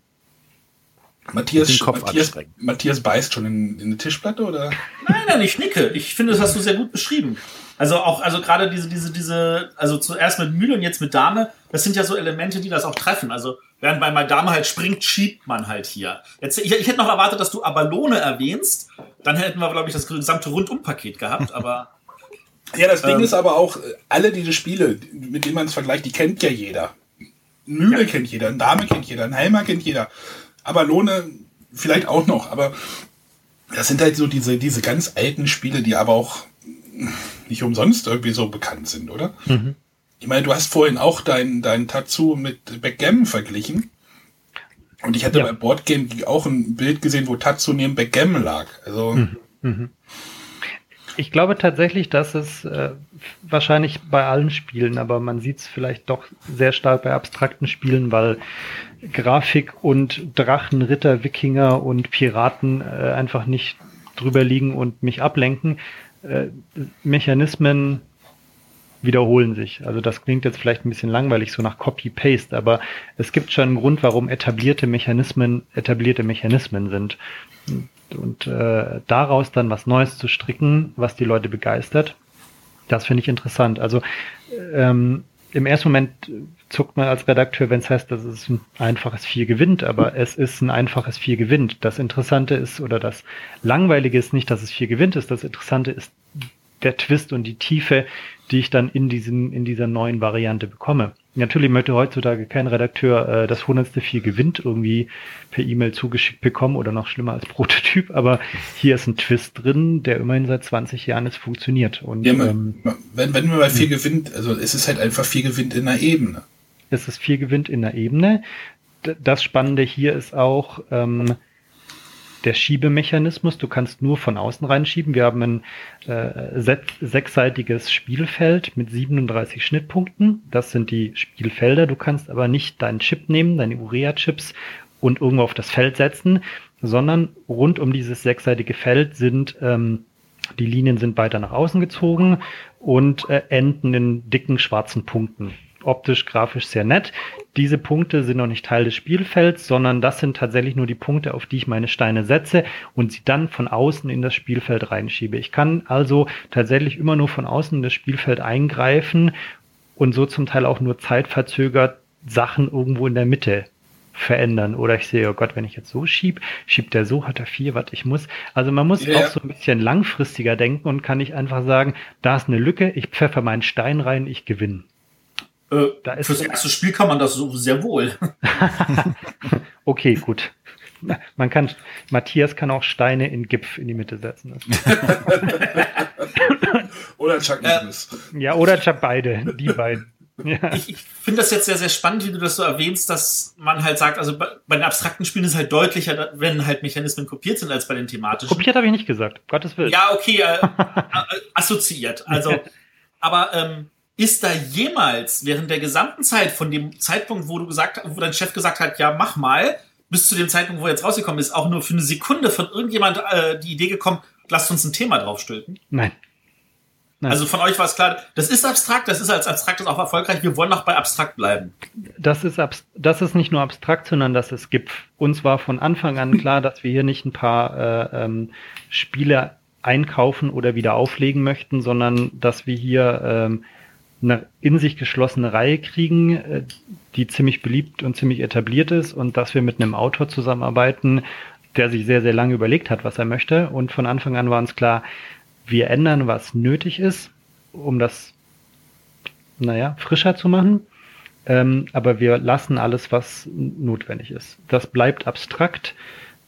Matthias, Matthias, Matthias beißt schon in, in eine Tischplatte, oder? Nein, nein, ich nicke. Ich finde, das hast du sehr gut beschrieben. Also auch, also gerade diese, diese, diese, also zuerst mit Mühle und jetzt mit Dame, das sind ja so Elemente, die das auch treffen. Also während bei mal Dame halt springt, schiebt man halt hier. Jetzt, ich, ich hätte noch erwartet, dass du Abalone erwähnst. Dann hätten wir, glaube ich, das gesamte Rundumpaket gehabt, aber. ja, das Ding ähm, ist aber auch, alle diese Spiele, mit denen man es vergleicht, die kennt ja jeder. Mühle ja. kennt jeder, ein Dame kennt jeder, ein Heimer kennt jeder. Abalone vielleicht auch noch, aber das sind halt so diese, diese ganz alten Spiele, die aber auch nicht umsonst irgendwie so bekannt sind, oder? Mhm. Ich meine, du hast vorhin auch dein, dein Tatsu mit Backgammon verglichen. Und ich hatte ja. bei Boardgame auch ein Bild gesehen, wo Tatsu neben Backgammon lag. Also. Mhm. Mhm. Ich glaube tatsächlich, dass es äh, wahrscheinlich bei allen Spielen, aber man sieht es vielleicht doch sehr stark bei abstrakten Spielen, weil Grafik und Drachen, Ritter, Wikinger und Piraten äh, einfach nicht drüber liegen und mich ablenken. Äh, Mechanismen wiederholen sich. Also das klingt jetzt vielleicht ein bisschen langweilig, so nach Copy-Paste, aber es gibt schon einen Grund, warum etablierte Mechanismen etablierte Mechanismen sind. Und äh, daraus dann was Neues zu stricken, was die Leute begeistert, das finde ich interessant. Also ähm, im ersten Moment zuckt man als Redakteur, wenn es heißt, dass es ein einfaches Vier gewinnt, aber es ist ein einfaches Vier gewinnt. Das Interessante ist oder das Langweilige ist nicht, dass es Vier gewinnt ist. Das Interessante ist der Twist und die Tiefe, die ich dann in diesem, in dieser neuen Variante bekomme. Natürlich möchte heutzutage kein Redakteur äh, das hundertste Vier gewinnt irgendwie per E-Mail zugeschickt bekommen oder noch schlimmer als Prototyp, aber hier ist ein Twist drin, der immerhin seit 20 Jahren es funktioniert. Und, ja, man, ähm, wenn, wenn man mal Vier gewinnt, also es ist halt einfach Vier gewinnt in einer Ebene. Es ist Vier gewinnt in einer Ebene. Das Spannende hier ist auch, ähm, der Schiebemechanismus. Du kannst nur von außen reinschieben. Wir haben ein äh, sechsseitiges Spielfeld mit 37 Schnittpunkten. Das sind die Spielfelder. Du kannst aber nicht deinen Chip nehmen, deine Urea-Chips und irgendwo auf das Feld setzen, sondern rund um dieses sechsseitige Feld sind ähm, die Linien sind weiter nach außen gezogen und äh, enden in dicken schwarzen Punkten optisch, grafisch sehr nett. Diese Punkte sind noch nicht Teil des Spielfelds, sondern das sind tatsächlich nur die Punkte, auf die ich meine Steine setze und sie dann von außen in das Spielfeld reinschiebe. Ich kann also tatsächlich immer nur von außen in das Spielfeld eingreifen und so zum Teil auch nur zeitverzögert Sachen irgendwo in der Mitte verändern. Oder ich sehe, oh Gott, wenn ich jetzt so schieb, schiebt der so, hat er vier, was ich muss. Also man muss yeah. auch so ein bisschen langfristiger denken und kann nicht einfach sagen, da ist eine Lücke, ich pfeffer meinen Stein rein, ich gewinne. Äh, da ist fürs erste Spiel kann man das so sehr wohl. okay, gut. Man kann, Matthias kann auch Steine in Gipf in die Mitte setzen. oder Chuck Norris. Äh, ja, oder Chuck beide, die beiden. Ja. Ich, ich finde das jetzt sehr, sehr spannend, wie du das so erwähnst, dass man halt sagt, also bei, bei den abstrakten Spielen ist es halt deutlicher, wenn halt Mechanismen kopiert sind, als bei den thematischen. Kopiert habe ich nicht gesagt, Gottes Willen. Ja, okay, äh, äh assoziiert. Also, aber ähm, ist da jemals während der gesamten Zeit von dem Zeitpunkt, wo du gesagt, wo dein Chef gesagt hat, ja, mach mal, bis zu dem Zeitpunkt, wo er jetzt rausgekommen ist, auch nur für eine Sekunde von irgendjemand äh, die Idee gekommen, lasst uns ein Thema draufstülpen? Nein. Nein. Also von euch war es klar, das ist abstrakt, das ist als abstraktes auch erfolgreich, wir wollen auch bei abstrakt bleiben. Das ist, das ist nicht nur abstrakt, sondern das ist GIPF. Uns war von Anfang an klar, dass wir hier nicht ein paar äh, ähm, Spiele einkaufen oder wieder auflegen möchten, sondern dass wir hier ähm, eine in sich geschlossene Reihe kriegen, äh, die ziemlich beliebt und ziemlich etabliert ist und dass wir mit einem Autor zusammenarbeiten, der sich sehr, sehr lange überlegt hat, was er möchte. Und von Anfang an war uns klar, wir ändern, was nötig ist, um das, naja, frischer zu machen. Ähm, aber wir lassen alles, was notwendig ist. Das bleibt abstrakt.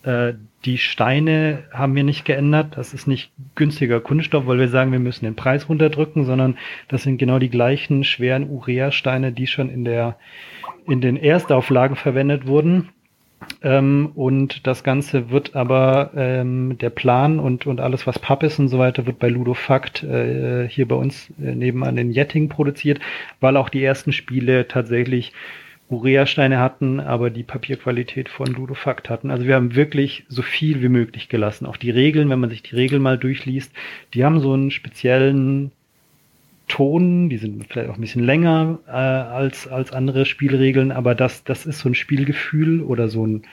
Äh, die Steine haben wir nicht geändert. Das ist nicht günstiger Kunststoff, weil wir sagen, wir müssen den Preis runterdrücken, sondern das sind genau die gleichen schweren Urea-Steine, die schon in der in den Erstauflagen verwendet wurden. Ähm, und das Ganze wird aber ähm, der Plan und, und alles, was Papp ist und so weiter, wird bei Ludofakt äh, hier bei uns äh, nebenan in Jetting produziert, weil auch die ersten Spiele tatsächlich Urea-Steine hatten, aber die Papierqualität von Ludofakt hatten. Also wir haben wirklich so viel wie möglich gelassen. Auch die Regeln, wenn man sich die Regeln mal durchliest, die haben so einen speziellen Ton, die sind vielleicht auch ein bisschen länger äh, als, als andere Spielregeln, aber das, das ist so ein Spielgefühl oder so ein,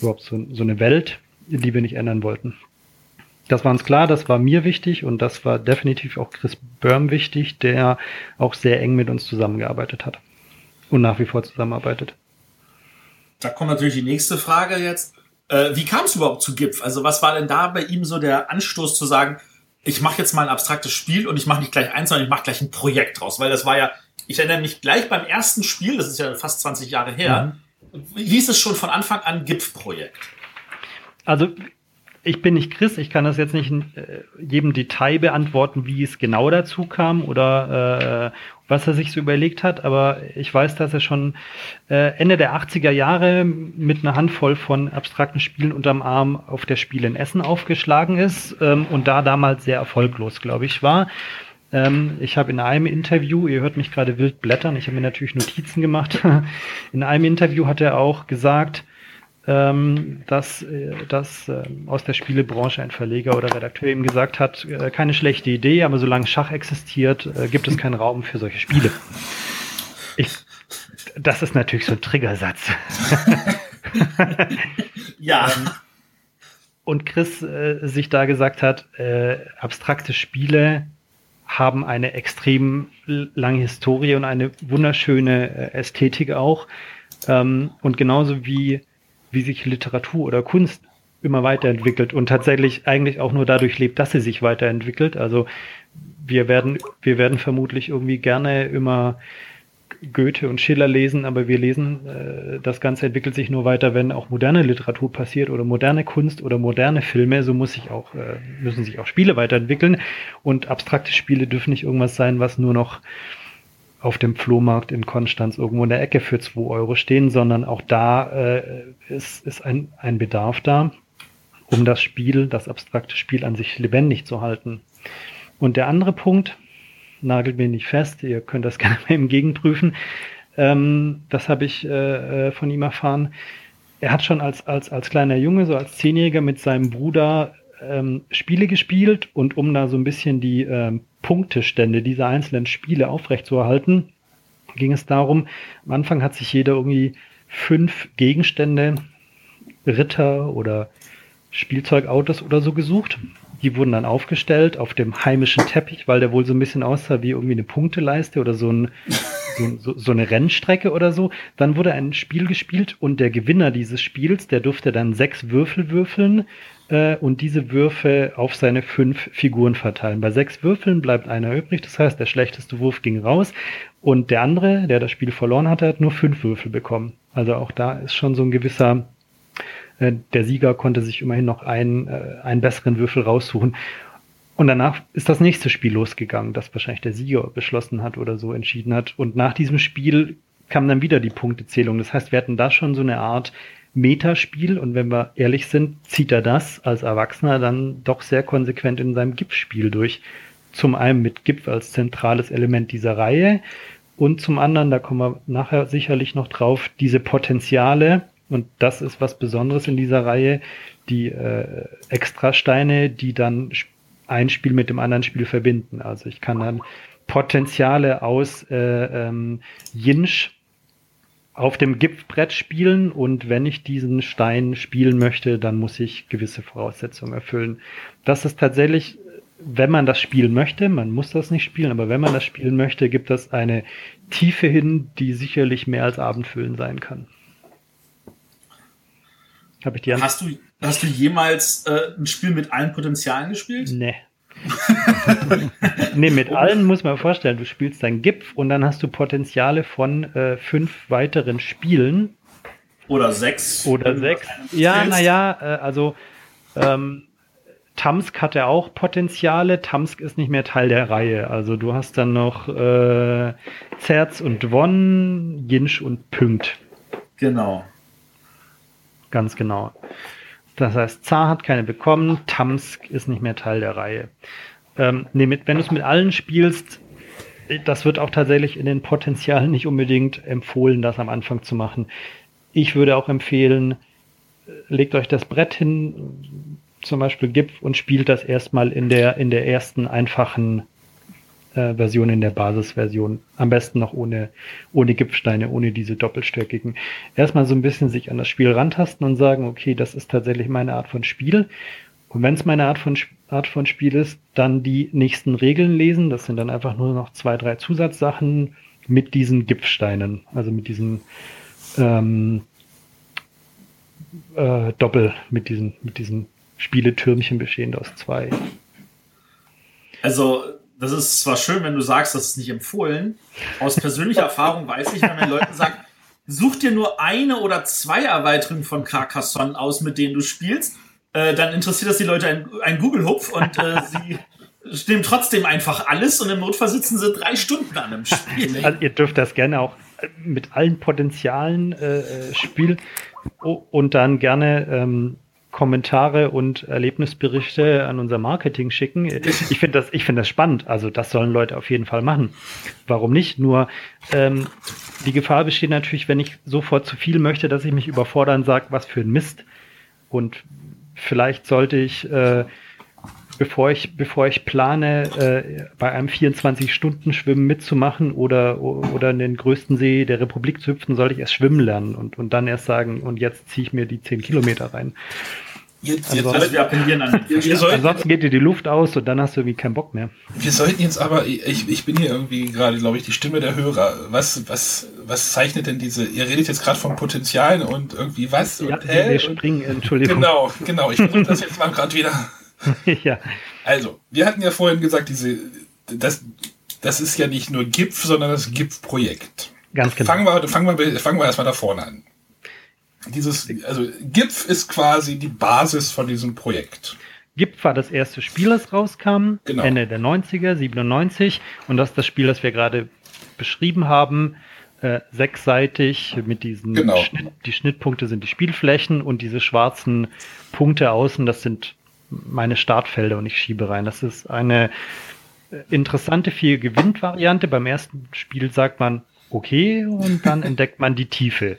überhaupt so, so eine Welt, die wir nicht ändern wollten. Das war uns klar, das war mir wichtig und das war definitiv auch Chris Börm wichtig, der auch sehr eng mit uns zusammengearbeitet hat und nach wie vor zusammenarbeitet. Da kommt natürlich die nächste Frage jetzt. Äh, wie kam es überhaupt zu GIPF? Also was war denn da bei ihm so der Anstoß zu sagen, ich mache jetzt mal ein abstraktes Spiel und ich mache nicht gleich eins, sondern ich mache gleich ein Projekt draus? Weil das war ja, ich erinnere mich gleich beim ersten Spiel, das ist ja fast 20 Jahre her, mhm. hieß es schon von Anfang an GIPF-Projekt. Also ich bin nicht Chris, ich kann das jetzt nicht in äh, jedem Detail beantworten, wie es genau dazu kam oder äh, was er sich so überlegt hat, aber ich weiß, dass er schon äh, Ende der 80er Jahre mit einer Handvoll von abstrakten Spielen unterm Arm auf der Spiel in Essen aufgeschlagen ist ähm, und da damals sehr erfolglos, glaube ich, war. Ähm, ich habe in einem Interview, ihr hört mich gerade wild blättern, ich habe mir natürlich Notizen gemacht, in einem Interview hat er auch gesagt, ähm, dass, äh, dass äh, aus der Spielebranche ein Verleger oder Redakteur ihm gesagt hat, äh, keine schlechte Idee, aber solange Schach existiert, äh, gibt es keinen Raum für solche Spiele. Ich, das ist natürlich so ein Triggersatz. ja. Ähm, und Chris äh, sich da gesagt hat, äh, abstrakte Spiele haben eine extrem lange Historie und eine wunderschöne Ästhetik auch. Ähm, und genauso wie wie sich Literatur oder Kunst immer weiterentwickelt und tatsächlich eigentlich auch nur dadurch lebt, dass sie sich weiterentwickelt. Also wir werden, wir werden vermutlich irgendwie gerne immer Goethe und Schiller lesen, aber wir lesen, äh, das Ganze entwickelt sich nur weiter, wenn auch moderne Literatur passiert oder moderne Kunst oder moderne Filme. So muss sich auch, äh, müssen sich auch Spiele weiterentwickeln und abstrakte Spiele dürfen nicht irgendwas sein, was nur noch auf dem Flohmarkt in Konstanz irgendwo in der Ecke für 2 Euro stehen, sondern auch da äh, ist, ist ein, ein Bedarf da, um das Spiel, das abstrakte Spiel an sich lebendig zu halten. Und der andere Punkt, nagelt mir nicht fest, ihr könnt das gerne mal im Gegenprüfen, ähm, das habe ich äh, äh, von ihm erfahren. Er hat schon als, als, als kleiner Junge, so als Zehnjähriger mit seinem Bruder ähm, Spiele gespielt und um da so ein bisschen die ähm, Punktestände dieser einzelnen Spiele aufrechtzuerhalten, ging es darum, am Anfang hat sich jeder irgendwie fünf Gegenstände, Ritter oder Spielzeugautos oder so gesucht. Die wurden dann aufgestellt auf dem heimischen Teppich, weil der wohl so ein bisschen aussah wie irgendwie eine Punkteleiste oder so, ein, so, so, eine Rennstrecke oder so. Dann wurde ein Spiel gespielt und der Gewinner dieses Spiels, der durfte dann sechs Würfel würfeln äh, und diese Würfe auf seine fünf Figuren verteilen. Bei sechs Würfeln bleibt einer übrig, das heißt, der schlechteste Wurf ging raus und der andere, der das Spiel verloren hatte, hat nur fünf Würfel bekommen. Also auch da ist schon so ein gewisser, äh, der Sieger konnte sich immerhin noch einen, äh, einen besseren Würfel raussuchen. Und danach ist das nächste Spiel losgegangen, das wahrscheinlich der Sieger beschlossen hat oder so entschieden hat. Und nach diesem Spiel kam dann wieder die Punktezählung. Das heißt, wir hatten da schon so eine Art Metaspiel und wenn wir ehrlich sind, zieht er das als Erwachsener dann doch sehr konsequent in seinem GIF-Spiel durch. Zum einen mit GIF als zentrales Element dieser Reihe und zum anderen, da kommen wir nachher sicherlich noch drauf, diese Potenziale und das ist was Besonderes in dieser Reihe, die äh, Extrasteine, die dann ein Spiel mit dem anderen Spiel verbinden. Also ich kann dann Potenziale aus äh, ähm, Yinch auf dem Gipfbrett spielen und wenn ich diesen Stein spielen möchte, dann muss ich gewisse Voraussetzungen erfüllen. Das ist tatsächlich, wenn man das spielen möchte, man muss das nicht spielen, aber wenn man das spielen möchte, gibt es eine Tiefe hin, die sicherlich mehr als Abendfüllen sein kann. Habe ich die Hast du, hast du jemals äh, ein Spiel mit allen Potenzialen gespielt? Nee. nee, mit allen muss man vorstellen, du spielst dein GIF und dann hast du Potenziale von äh, fünf weiteren Spielen. Oder sechs. Oder sechs. Ja, naja, äh, also ähm, Tamsk hat ja auch Potenziale. Tamsk ist nicht mehr Teil der Reihe. Also du hast dann noch äh, Zerz und Won, Jinsch und Pünkt. Genau. Ganz genau. Das heißt, Zar hat keine bekommen, Tamsk ist nicht mehr Teil der Reihe. Ähm, nee, mit, wenn du es mit allen spielst, das wird auch tatsächlich in den Potenzialen nicht unbedingt empfohlen, das am Anfang zu machen. Ich würde auch empfehlen, legt euch das Brett hin, zum Beispiel GIF und spielt das erstmal in der, in der ersten einfachen äh, Version in der Basisversion. Am besten noch ohne, ohne Gipfsteine, ohne diese doppelstöckigen. Erstmal so ein bisschen sich an das Spiel rantasten und sagen, okay, das ist tatsächlich meine Art von Spiel. Und wenn es meine Art von, Art von Spiel ist, dann die nächsten Regeln lesen. Das sind dann einfach nur noch zwei, drei Zusatzsachen mit diesen Gipfsteinen, also mit diesen ähm, äh, Doppel, mit diesen, mit diesen Spieletürmchen bestehend aus zwei. Also das ist zwar schön, wenn du sagst, das ist nicht empfohlen. Aus persönlicher Erfahrung weiß ich, wenn man Leuten sagt, such dir nur eine oder zwei Erweiterungen von Carcassonne aus, mit denen du spielst. äh, dann interessiert das die Leute ein, Google-Hupf und äh, sie nehmen trotzdem einfach alles und im Notfall sitzen sie drei Stunden an einem Spiel. Also ihr dürft das gerne auch mit allen Potenzialen äh, äh spielen und dann gerne ähm, Kommentare und Erlebnisberichte an unser Marketing schicken. Ich finde das, ich finde das spannend. Also das sollen Leute auf jeden Fall machen. Warum nicht? Nur ähm, die Gefahr besteht natürlich, wenn ich sofort zu viel möchte, dass ich mich überfordern sage, was für ein Mist. Und vielleicht sollte ich äh, bevor ich, bevor ich plane, äh, bei einem 24-Stunden-Schwimmen mitzumachen oder, oder in den größten See der Republik zu hüpfen, sollte ich erst schwimmen lernen und, und dann erst sagen, und jetzt ziehe ich mir die 10 Kilometer rein. Jetzt, jetzt ansonsten, wir appellieren an wir, wir sollten, ansonsten geht dir die Luft aus und dann hast du irgendwie keinen Bock mehr. Wir sollten jetzt aber, ich, ich bin hier irgendwie gerade, glaube ich, die Stimme der Hörer. Was, was, was zeichnet denn diese, ihr redet jetzt gerade von Potenzialen und irgendwie was ja, und hä? Wir springen, Entschuldigung. Genau, genau. Ich versuche das jetzt mal gerade wieder ja. Also, wir hatten ja vorhin gesagt, diese, das, das ist ja nicht nur GIF, sondern das GIF-Projekt. Ganz genau. Fangen wir, fangen wir, fangen wir erstmal da vorne an. Dieses, also GIF ist quasi die Basis von diesem Projekt. GIF war das erste Spiel, das rauskam, genau. Ende der 90er, 97. Und das ist das Spiel, das wir gerade beschrieben haben. Äh, sechsseitig mit diesen genau. Schnitt, die Schnittpunkte sind die Spielflächen und diese schwarzen Punkte außen, das sind meine Startfelder und ich schiebe rein. Das ist eine interessante vier gewinnt variante Beim ersten Spiel sagt man okay und dann entdeckt man die Tiefe.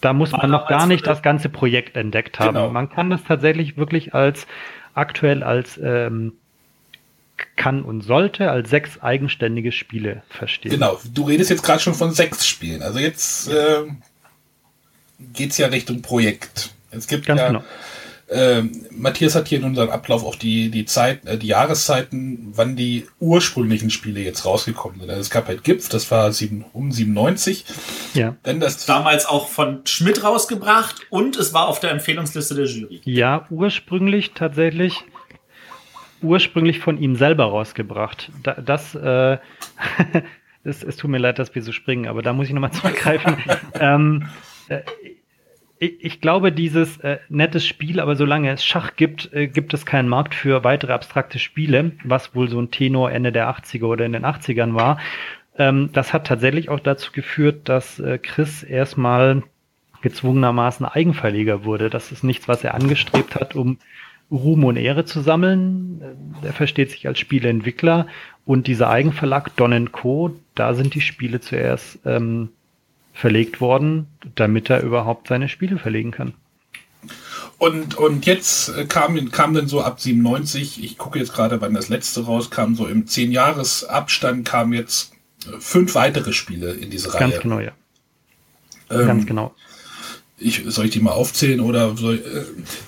Da muss man noch gar nicht das ganze Projekt entdeckt haben. Genau. Man kann das tatsächlich wirklich als aktuell als ähm, kann und sollte als sechs eigenständige Spiele verstehen. Genau, du redest jetzt gerade schon von sechs Spielen. Also jetzt äh, geht es ja Richtung Projekt. Es gibt Ganz ja genau. Ähm, Matthias hat hier in unserem Ablauf auch die, die Zeit, äh, die Jahreszeiten, wann die ursprünglichen Spiele jetzt rausgekommen sind. Also es gab halt GIPF, das war sieben, um 97. Ja. Dann das damals auch von Schmidt rausgebracht und es war auf der Empfehlungsliste der Jury. Ja, ursprünglich tatsächlich ursprünglich von ihm selber rausgebracht. Da, das, äh, es, es tut mir leid, dass wir so springen, aber da muss ich nochmal zurückgreifen. ähm, äh, ich glaube, dieses äh, nettes Spiel, aber solange es Schach gibt, äh, gibt es keinen Markt für weitere abstrakte Spiele, was wohl so ein Tenor Ende der 80er oder in den 80ern war. Ähm, das hat tatsächlich auch dazu geführt, dass äh, Chris erstmal gezwungenermaßen Eigenverleger wurde. Das ist nichts, was er angestrebt hat, um Ruhm und Ehre zu sammeln. Er versteht sich als Spieleentwickler und dieser Eigenverlag Don Co., da sind die Spiele zuerst ähm, verlegt worden, damit er überhaupt seine Spiele verlegen kann. Und, und jetzt äh, kam, kam dann so ab 97, ich gucke jetzt gerade, wann das letzte rauskam, so im 10-Jahres-Abstand kamen jetzt äh, fünf weitere Spiele in diese Reihe. Ganz genau, ja. Ähm, Ganz genau. Ich, soll ich die mal aufzählen oder soll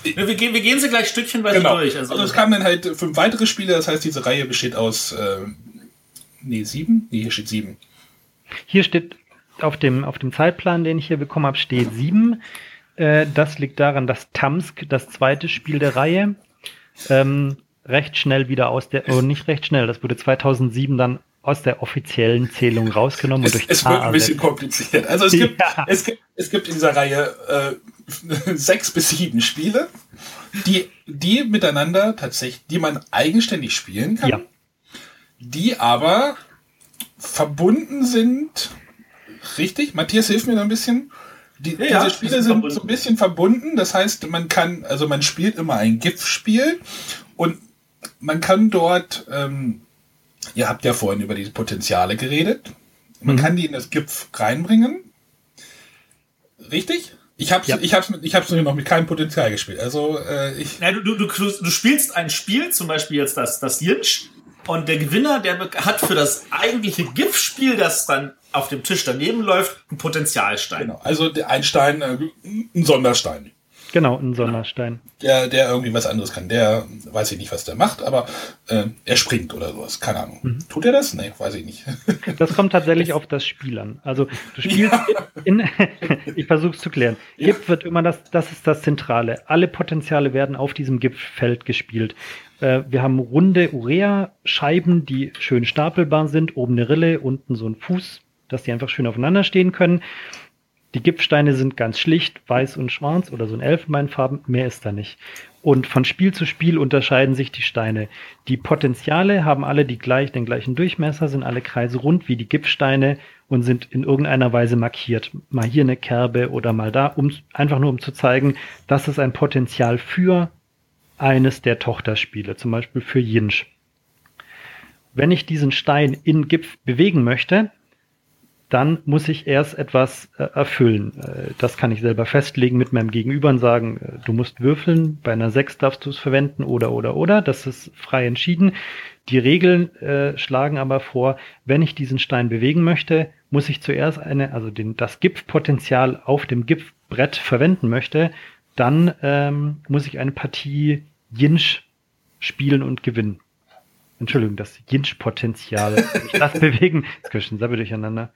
ich, äh, wir, gehen, wir gehen sie gleich stückchenweise genau. durch. Also, also es kamen dann halt fünf weitere Spiele, das heißt, diese Reihe besteht aus äh, nee, sieben? Nee, hier steht sieben. Hier steht auf dem, auf dem Zeitplan, den ich hier bekommen habe, steht sieben. Äh, das liegt daran, dass Tamsk, das zweite Spiel der Reihe, ähm, recht schnell wieder aus der, oh, nicht recht schnell, das wurde 2007 dann aus der offiziellen Zählung rausgenommen. Es, durch es wird ein bisschen kompliziert. Also es gibt, ja. es gibt, es gibt in dieser Reihe äh, sechs bis sieben Spiele, die, die miteinander tatsächlich, die man eigenständig spielen kann, ja. die aber verbunden sind Richtig? Matthias, hilf mir da ein bisschen. Die, ja, diese Spiele sind verbunden. so ein bisschen verbunden. Das heißt, man kann, also man spielt immer ein GIF-Spiel und man kann dort, ähm, ihr habt ja vorhin über diese Potenziale geredet. Man mhm. kann die in das GIF reinbringen. Richtig? Ich hab's, ja. ich hab's, ich hab's noch mit keinem Potenzial gespielt. Also, äh, ich. Ja, du, du, du, du spielst ein Spiel, zum Beispiel jetzt das, das Jinch, und der Gewinner, der hat für das eigentliche GIF-Spiel, das dann auf dem Tisch daneben läuft, ein Potenzialstein. Genau. Also ein Stein, äh, ein Sonderstein. Genau, ein Sonderstein. Der, der irgendwie was anderes kann. Der weiß ich nicht, was der macht, aber äh, er springt oder sowas. Keine Ahnung. Mhm. Tut er das? Nee, weiß ich nicht. Das kommt tatsächlich auf das Spiel an. Also du spielst ja. in, ich versuche es zu klären. Ja. Wird immer das, das ist das Zentrale. Alle Potenziale werden auf diesem GIF-Feld gespielt. Äh, wir haben runde Urea-Scheiben, die schön stapelbar sind. Oben eine Rille, unten so ein Fuß, dass die einfach schön aufeinander stehen können. Die Gipfsteine sind ganz schlicht, weiß und schwarz oder so in Elfenbeinfarben, mehr ist da nicht. Und von Spiel zu Spiel unterscheiden sich die Steine. Die Potenziale haben alle die gleich, den gleichen Durchmesser, sind alle Kreise rund wie die Gipfsteine und sind in irgendeiner Weise markiert. Mal hier eine Kerbe oder mal da, um, einfach nur um zu zeigen, das ist ein Potenzial für eines der Tochterspiele, zum Beispiel für Yinch. Wenn ich diesen Stein in Gipf bewegen möchte, dann muss ich erst etwas äh, erfüllen. Äh, das kann ich selber festlegen mit meinem Gegenüber und sagen, äh, du musst würfeln, bei einer 6 darfst du es verwenden oder oder oder. Das ist frei entschieden. Die Regeln äh, schlagen aber vor, wenn ich diesen Stein bewegen möchte, muss ich zuerst eine, also den, das Gipfpotenzial auf dem Gipfbrett verwenden möchte, dann ähm, muss ich eine Partie Jinsch spielen und gewinnen. Entschuldigung, das Jinsch-Potenzial, wenn ich das bewegen, jetzt können schon selber durcheinander.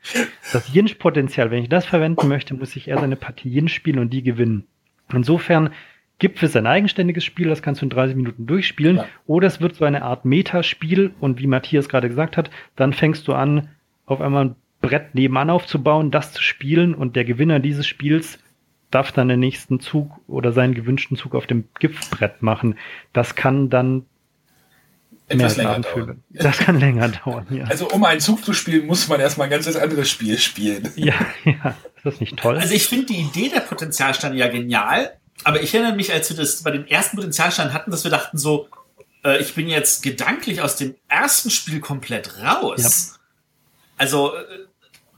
Das Jinsch-Potenzial, wenn ich das verwenden möchte, muss ich erst eine Partie Jinsch spielen und die gewinnen. Insofern gibt es ein eigenständiges Spiel, das kannst du in 30 Minuten durchspielen, ja. oder es wird so eine Art Metaspiel und wie Matthias gerade gesagt hat, dann fängst du an, auf einmal ein Brett nebenan aufzubauen, das zu spielen und der Gewinner dieses Spiels darf dann den nächsten Zug oder seinen gewünschten Zug auf dem Giftbrett machen. Das kann dann etwas länger dauern. Das kann länger dauern, ja. Also um einen Zug zu spielen, muss man erstmal ein ganz anderes Spiel spielen. Ja, ja. Ist das nicht toll? Also ich finde die Idee der Potenzialsteine ja genial, aber ich erinnere mich, als wir das bei dem ersten Potenzialstein hatten, dass wir dachten so, äh, ich bin jetzt gedanklich aus dem ersten Spiel komplett raus. Ja. Also äh,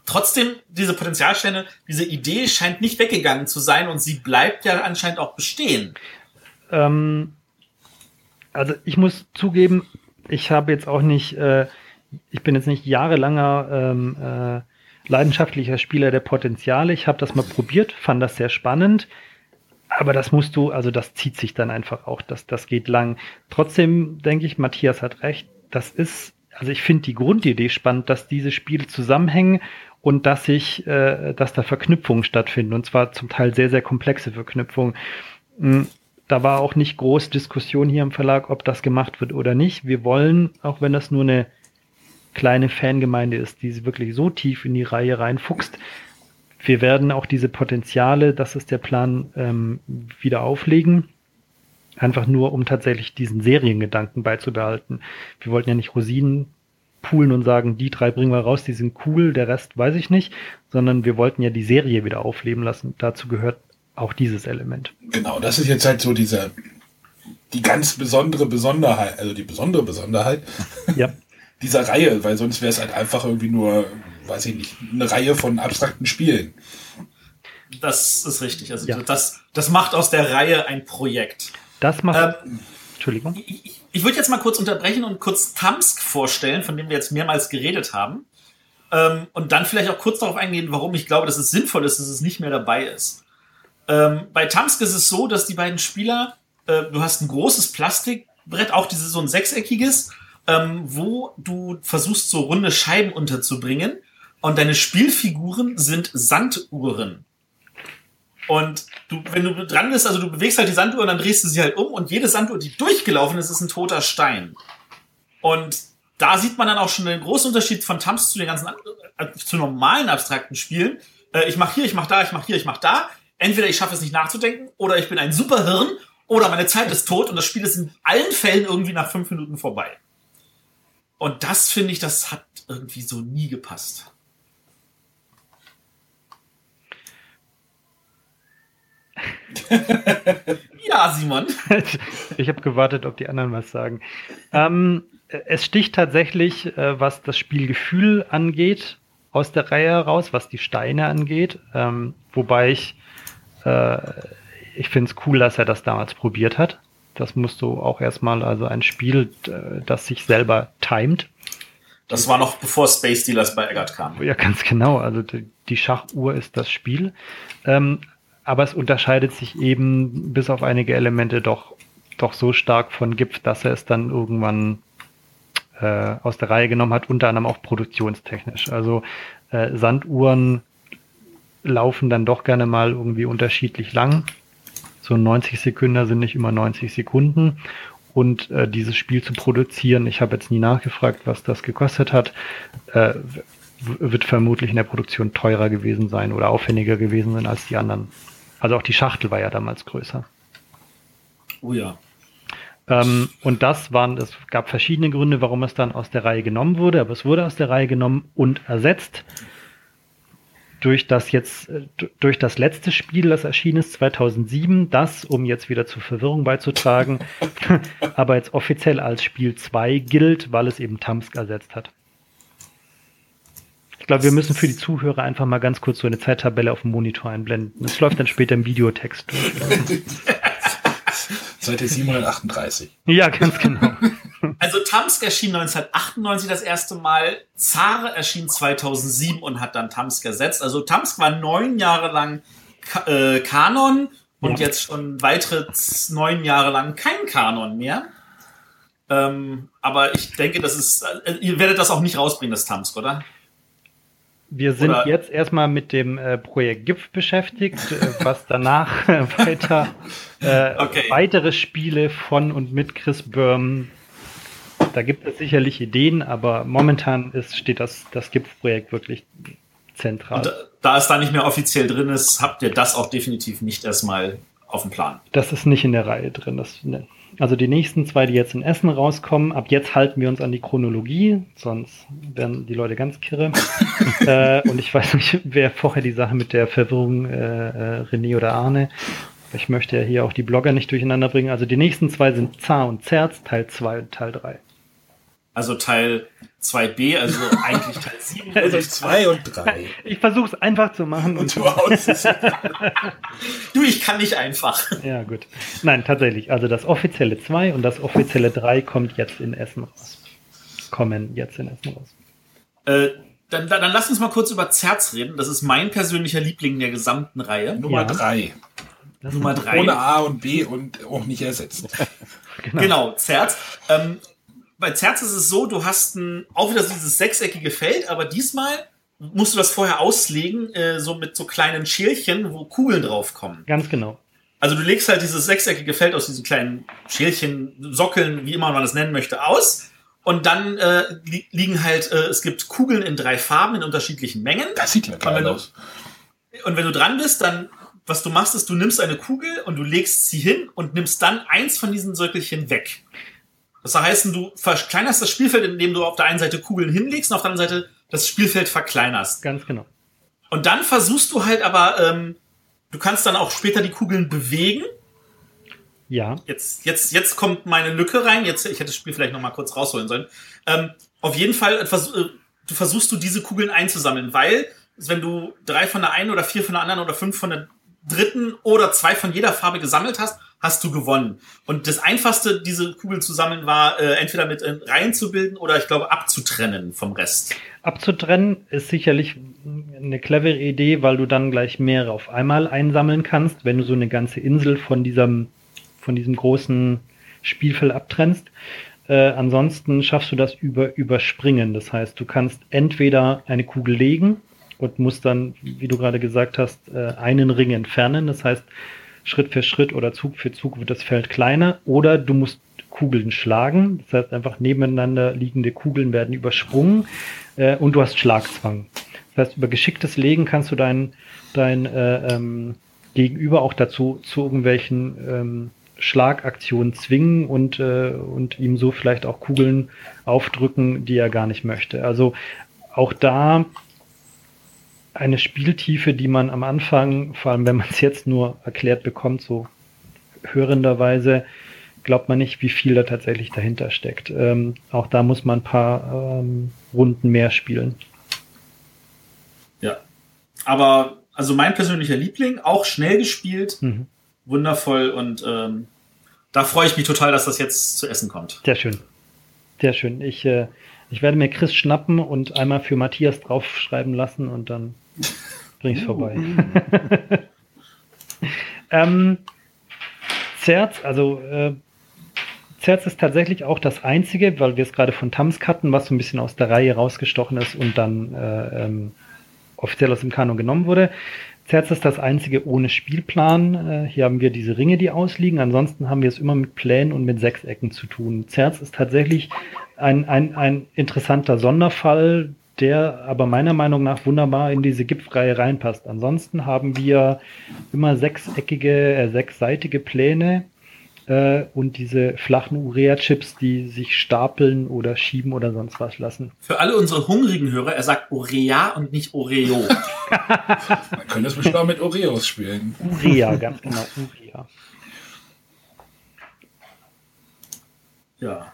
trotzdem, diese Potenzialsteine, diese Idee scheint nicht weggegangen zu sein und sie bleibt ja anscheinend auch bestehen. Ähm, also ich muss zugeben, ich habe jetzt auch nicht, äh, ich bin jetzt nicht jahrelanger ähm, äh, leidenschaftlicher Spieler der Potenziale. Ich habe das mal probiert, fand das sehr spannend. Aber das musst du, also das zieht sich dann einfach auch, das, das geht lang. Trotzdem denke ich, Matthias hat recht. Das ist, also ich finde die Grundidee spannend, dass diese Spiele zusammenhängen und dass sich, äh, dass da Verknüpfungen stattfinden und zwar zum Teil sehr, sehr komplexe Verknüpfungen. Da war auch nicht groß Diskussion hier im Verlag, ob das gemacht wird oder nicht. Wir wollen, auch wenn das nur eine kleine Fangemeinde ist, die wirklich so tief in die Reihe reinfuchst, wir werden auch diese Potenziale, das ist der Plan, ähm, wieder auflegen. Einfach nur, um tatsächlich diesen Seriengedanken beizubehalten. Wir wollten ja nicht Rosinen poolen und sagen, die drei bringen wir raus, die sind cool, der Rest weiß ich nicht, sondern wir wollten ja die Serie wieder aufleben lassen. Dazu gehört auch dieses Element. Genau, das ist jetzt halt so dieser, die ganz besondere Besonderheit, also die besondere Besonderheit ja. dieser Reihe, weil sonst wäre es halt einfach irgendwie nur, weiß ich nicht, eine Reihe von abstrakten Spielen. Das ist richtig. Also ja. das, das macht aus der Reihe ein Projekt. Das macht. Ähm, Entschuldigung. Ich, ich würde jetzt mal kurz unterbrechen und kurz Tamsk vorstellen, von dem wir jetzt mehrmals geredet haben. Ähm, und dann vielleicht auch kurz darauf eingehen, warum ich glaube, dass es sinnvoll ist, dass es nicht mehr dabei ist. Ähm, bei Tamsk ist es so, dass die beiden Spieler, äh, du hast ein großes Plastikbrett, auch dieses so ein sechseckiges, ähm, wo du versuchst, so runde Scheiben unterzubringen. Und deine Spielfiguren sind Sanduhren. Und du, wenn du dran bist, also du bewegst halt die Sanduhr und dann drehst du sie halt um und jede Sanduhr, die durchgelaufen ist, ist ein toter Stein. Und da sieht man dann auch schon den großen Unterschied von Tamsk zu den ganzen äh, zu normalen abstrakten Spielen. Äh, ich mache hier, ich mache da, ich mache hier, ich mache da entweder ich schaffe es nicht nachzudenken oder ich bin ein Superhirn oder meine Zeit ist tot und das Spiel ist in allen Fällen irgendwie nach fünf Minuten vorbei. Und das finde ich, das hat irgendwie so nie gepasst. ja, Simon. Ich habe gewartet, ob die anderen was sagen. Ähm, es sticht tatsächlich, äh, was das Spielgefühl angeht, aus der Reihe heraus, was die Steine angeht. Ähm, wobei ich äh, ich finde es cool, dass er das damals probiert hat. Das musst du auch erstmal, also ein Spiel, äh, das sich selber timet. Das war noch bevor Space Dealers bei Eggert kam. Ja, ganz genau. Also die, die Schachuhr ist das Spiel. Ähm, aber es unterscheidet sich eben bis auf einige Elemente doch, doch so stark von GIF, dass er es dann irgendwann äh, aus der Reihe genommen hat, unter anderem auch produktionstechnisch. Also äh, Sanduhren laufen dann doch gerne mal irgendwie unterschiedlich lang. So 90 Sekunden sind nicht immer 90 Sekunden. Und äh, dieses Spiel zu produzieren, ich habe jetzt nie nachgefragt, was das gekostet hat, äh, wird vermutlich in der Produktion teurer gewesen sein oder aufwendiger gewesen sein als die anderen. Also auch die Schachtel war ja damals größer. Oh ja. Ähm, und das waren, es gab verschiedene Gründe, warum es dann aus der Reihe genommen wurde, aber es wurde aus der Reihe genommen und ersetzt durch das jetzt, äh, durch das letzte Spiel, das erschienen ist 2007, das, um jetzt wieder zur Verwirrung beizutragen, aber jetzt offiziell als Spiel 2 gilt, weil es eben Tamsk ersetzt hat. Ich glaube, wir müssen für die Zuhörer einfach mal ganz kurz so eine Zeittabelle auf dem Monitor einblenden. Das läuft dann später im Videotext durch. Seite 738. Ja, ganz genau. Also Tamsk erschien 1998 das erste Mal, Zare erschien 2007 und hat dann Tamsk ersetzt. Also Tamsk war neun Jahre lang Ka äh, Kanon und ja. jetzt schon weitere neun Jahre lang kein Kanon mehr. Ähm, aber ich denke, das ist, äh, ihr werdet das auch nicht rausbringen, das Tamsk, oder? Wir sind Oder jetzt erstmal mit dem äh, Projekt GIF beschäftigt, äh, was danach weiter äh, okay. weitere Spiele von und mit Chris Böhm. Da gibt es sicherlich Ideen, aber momentan ist, steht das, das GIF-Projekt wirklich zentral. Und da es da nicht mehr offiziell drin ist, habt ihr das auch definitiv nicht erstmal auf dem Plan. Das ist nicht in der Reihe drin. Das, ne. Also die nächsten zwei, die jetzt in Essen rauskommen, ab jetzt halten wir uns an die Chronologie, sonst werden die Leute ganz kirre. äh, und ich weiß nicht, wer vorher die Sache mit der Verwirrung, äh, äh, René oder Arne. Ich möchte ja hier auch die Blogger nicht durcheinander bringen. Also die nächsten zwei sind Zar und Zerz, Teil 2 und Teil 3. Also Teil 2b, also eigentlich Teil 7. Also 2 und 3. Ich versuche es einfach zu machen. Und du, du, ich kann nicht einfach. Ja, gut. Nein, tatsächlich. Also das offizielle 2 und das offizielle 3 kommt jetzt in Essen raus. Kommen jetzt in Essen raus. Äh, dann, dann, dann lass uns mal kurz über Zerz reden. Das ist mein persönlicher Liebling der gesamten Reihe. Nummer 3. Ja. Nummer 3. Ohne A und B und auch nicht ersetzt. genau. genau, Zerz. Ähm, bei Zerz ist es so, du hast ein, auch wieder so dieses sechseckige Feld, aber diesmal musst du das vorher auslegen, äh, so mit so kleinen Schälchen, wo Kugeln draufkommen. Ganz genau. Also du legst halt dieses sechseckige Feld aus diesen kleinen Schälchen, Sockeln, wie immer man das nennen möchte, aus. Und dann äh, li liegen halt, äh, es gibt Kugeln in drei Farben in unterschiedlichen Mengen. Das sieht ja geil aus. Und wenn du dran bist, dann, was du machst, ist, du nimmst eine Kugel und du legst sie hin und nimmst dann eins von diesen Söckelchen weg. Das heißt, du verkleinerst das Spielfeld, indem du auf der einen Seite Kugeln hinlegst und auf der anderen Seite das Spielfeld verkleinerst. Ganz genau. Und dann versuchst du halt aber, ähm, du kannst dann auch später die Kugeln bewegen. Ja. Jetzt, jetzt, jetzt kommt meine Lücke rein. Jetzt, ich hätte das Spiel vielleicht noch mal kurz rausholen sollen. Ähm, auf jeden Fall, äh, du versuchst du diese Kugeln einzusammeln, weil wenn du drei von der einen oder vier von der anderen oder fünf von der dritten oder zwei von jeder Farbe gesammelt hast, hast du gewonnen. Und das Einfachste, diese Kugeln zu sammeln, war äh, entweder mit äh, Reihen zu bilden oder ich glaube abzutrennen vom Rest. Abzutrennen ist sicherlich eine clevere Idee, weil du dann gleich mehrere auf einmal einsammeln kannst, wenn du so eine ganze Insel von diesem, von diesem großen Spielfeld abtrennst. Äh, ansonsten schaffst du das über Überspringen. Das heißt, du kannst entweder eine Kugel legen und musst dann, wie du gerade gesagt hast, äh, einen Ring entfernen. Das heißt, Schritt für Schritt oder Zug für Zug wird das Feld kleiner oder du musst Kugeln schlagen. Das heißt, einfach nebeneinander liegende Kugeln werden übersprungen äh, und du hast Schlagzwang. Das heißt, über geschicktes Legen kannst du dein, dein äh, ähm, Gegenüber auch dazu zu irgendwelchen ähm, Schlagaktionen zwingen und, äh, und ihm so vielleicht auch Kugeln aufdrücken, die er gar nicht möchte. Also auch da eine Spieltiefe, die man am Anfang, vor allem wenn man es jetzt nur erklärt bekommt, so hörenderweise, glaubt man nicht, wie viel da tatsächlich dahinter steckt. Ähm, auch da muss man ein paar ähm, Runden mehr spielen. Ja. Aber also mein persönlicher Liebling, auch schnell gespielt, mhm. wundervoll und ähm, da freue ich mich total, dass das jetzt zu essen kommt. Sehr schön. Sehr schön. Ich, äh, ich werde mir Chris schnappen und einmal für Matthias draufschreiben lassen und dann bring ich vorbei. ähm, Zerz, also äh, Zerz ist tatsächlich auch das einzige, weil wir es gerade von Tamsk hatten, was so ein bisschen aus der Reihe rausgestochen ist und dann äh, ähm, offiziell aus dem Kanon genommen wurde. Zerz ist das einzige ohne Spielplan. Äh, hier haben wir diese Ringe, die ausliegen. Ansonsten haben wir es immer mit Plänen und mit Sechsecken zu tun. Zerz ist tatsächlich ein, ein, ein interessanter Sonderfall, der aber meiner Meinung nach wunderbar in diese Gipfreihe reinpasst. Ansonsten haben wir immer sechseckige, äh, sechsseitige Pläne äh, und diese flachen Urea-Chips, die sich stapeln oder schieben oder sonst was lassen. Für alle unsere hungrigen Hörer, er sagt Urea und nicht Oreo. Man könnte es bestimmt auch mit Oreos spielen. Urea, ganz genau, Urea. ja.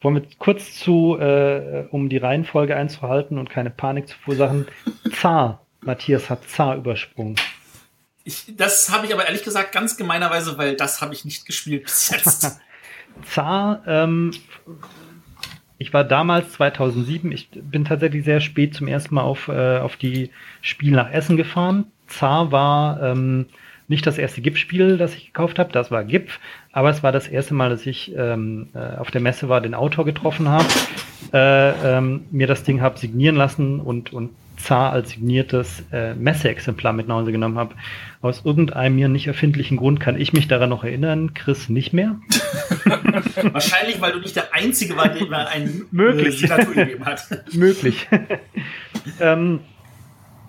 Wollen wir kurz zu, äh, um die Reihenfolge einzuhalten und keine Panik zu verursachen, Zar. Matthias hat Zar übersprungen. Ich, das habe ich aber ehrlich gesagt ganz gemeinerweise, weil das habe ich nicht gespielt bis jetzt. Zar, ähm, ich war damals 2007, ich bin tatsächlich sehr spät zum ersten Mal auf, äh, auf die Spiel nach Essen gefahren. Zar war ähm, nicht das erste GIF-Spiel, das ich gekauft habe, das war GIF, aber es war das erste Mal, dass ich ähm, äh, auf der Messe war, den Autor getroffen habe, äh, ähm, mir das Ding habe signieren lassen und, und Zar als signiertes äh, Messeexemplar mit nach Hause genommen habe. Aus irgendeinem mir nicht erfindlichen Grund kann ich mich daran noch erinnern, Chris nicht mehr. Wahrscheinlich, weil du nicht der Einzige war, der mir ein Möglich. Signatur gegeben hat. Möglich. ähm,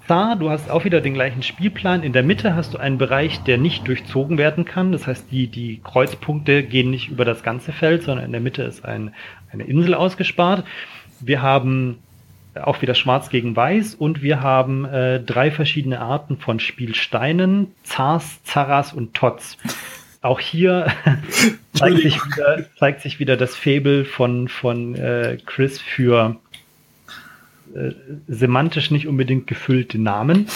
da, du hast auch wieder den gleichen Spielplan. In der Mitte hast du einen Bereich, der nicht durchzogen werden kann. Das heißt, die, die Kreuzpunkte gehen nicht über das ganze Feld, sondern in der Mitte ist ein, eine Insel ausgespart. Wir haben auch wieder Schwarz gegen Weiß und wir haben äh, drei verschiedene Arten von Spielsteinen, Zars, Zarras und Tots. Auch hier zeigt, sich wieder, zeigt sich wieder das Faible von, von äh, Chris für äh, semantisch nicht unbedingt gefüllte Namen.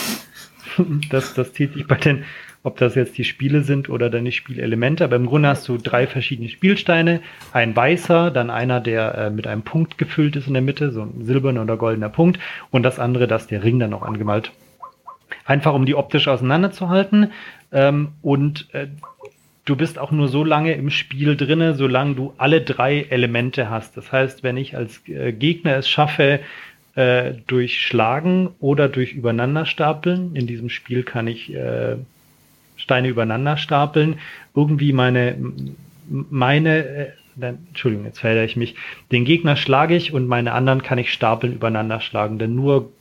das, das zieht sich bei den, ob das jetzt die Spiele sind oder dann die Spielelemente. Aber im Grunde hast du drei verschiedene Spielsteine. Ein weißer, dann einer, der äh, mit einem Punkt gefüllt ist in der Mitte, so ein silberner oder goldener Punkt. Und das andere, das der Ring dann noch angemalt. Einfach um die optisch auseinanderzuhalten. Ähm, und äh, du bist auch nur so lange im Spiel drinne, solange du alle drei Elemente hast. Das heißt, wenn ich als äh, Gegner es schaffe, äh, durch Schlagen oder durch Übereinanderstapeln. In diesem Spiel kann ich äh, Steine übereinander stapeln. Irgendwie meine, meine, äh, Entschuldigung, jetzt verhedere ich mich. Den Gegner schlage ich und meine anderen kann ich stapeln übereinander schlagen. Denn nur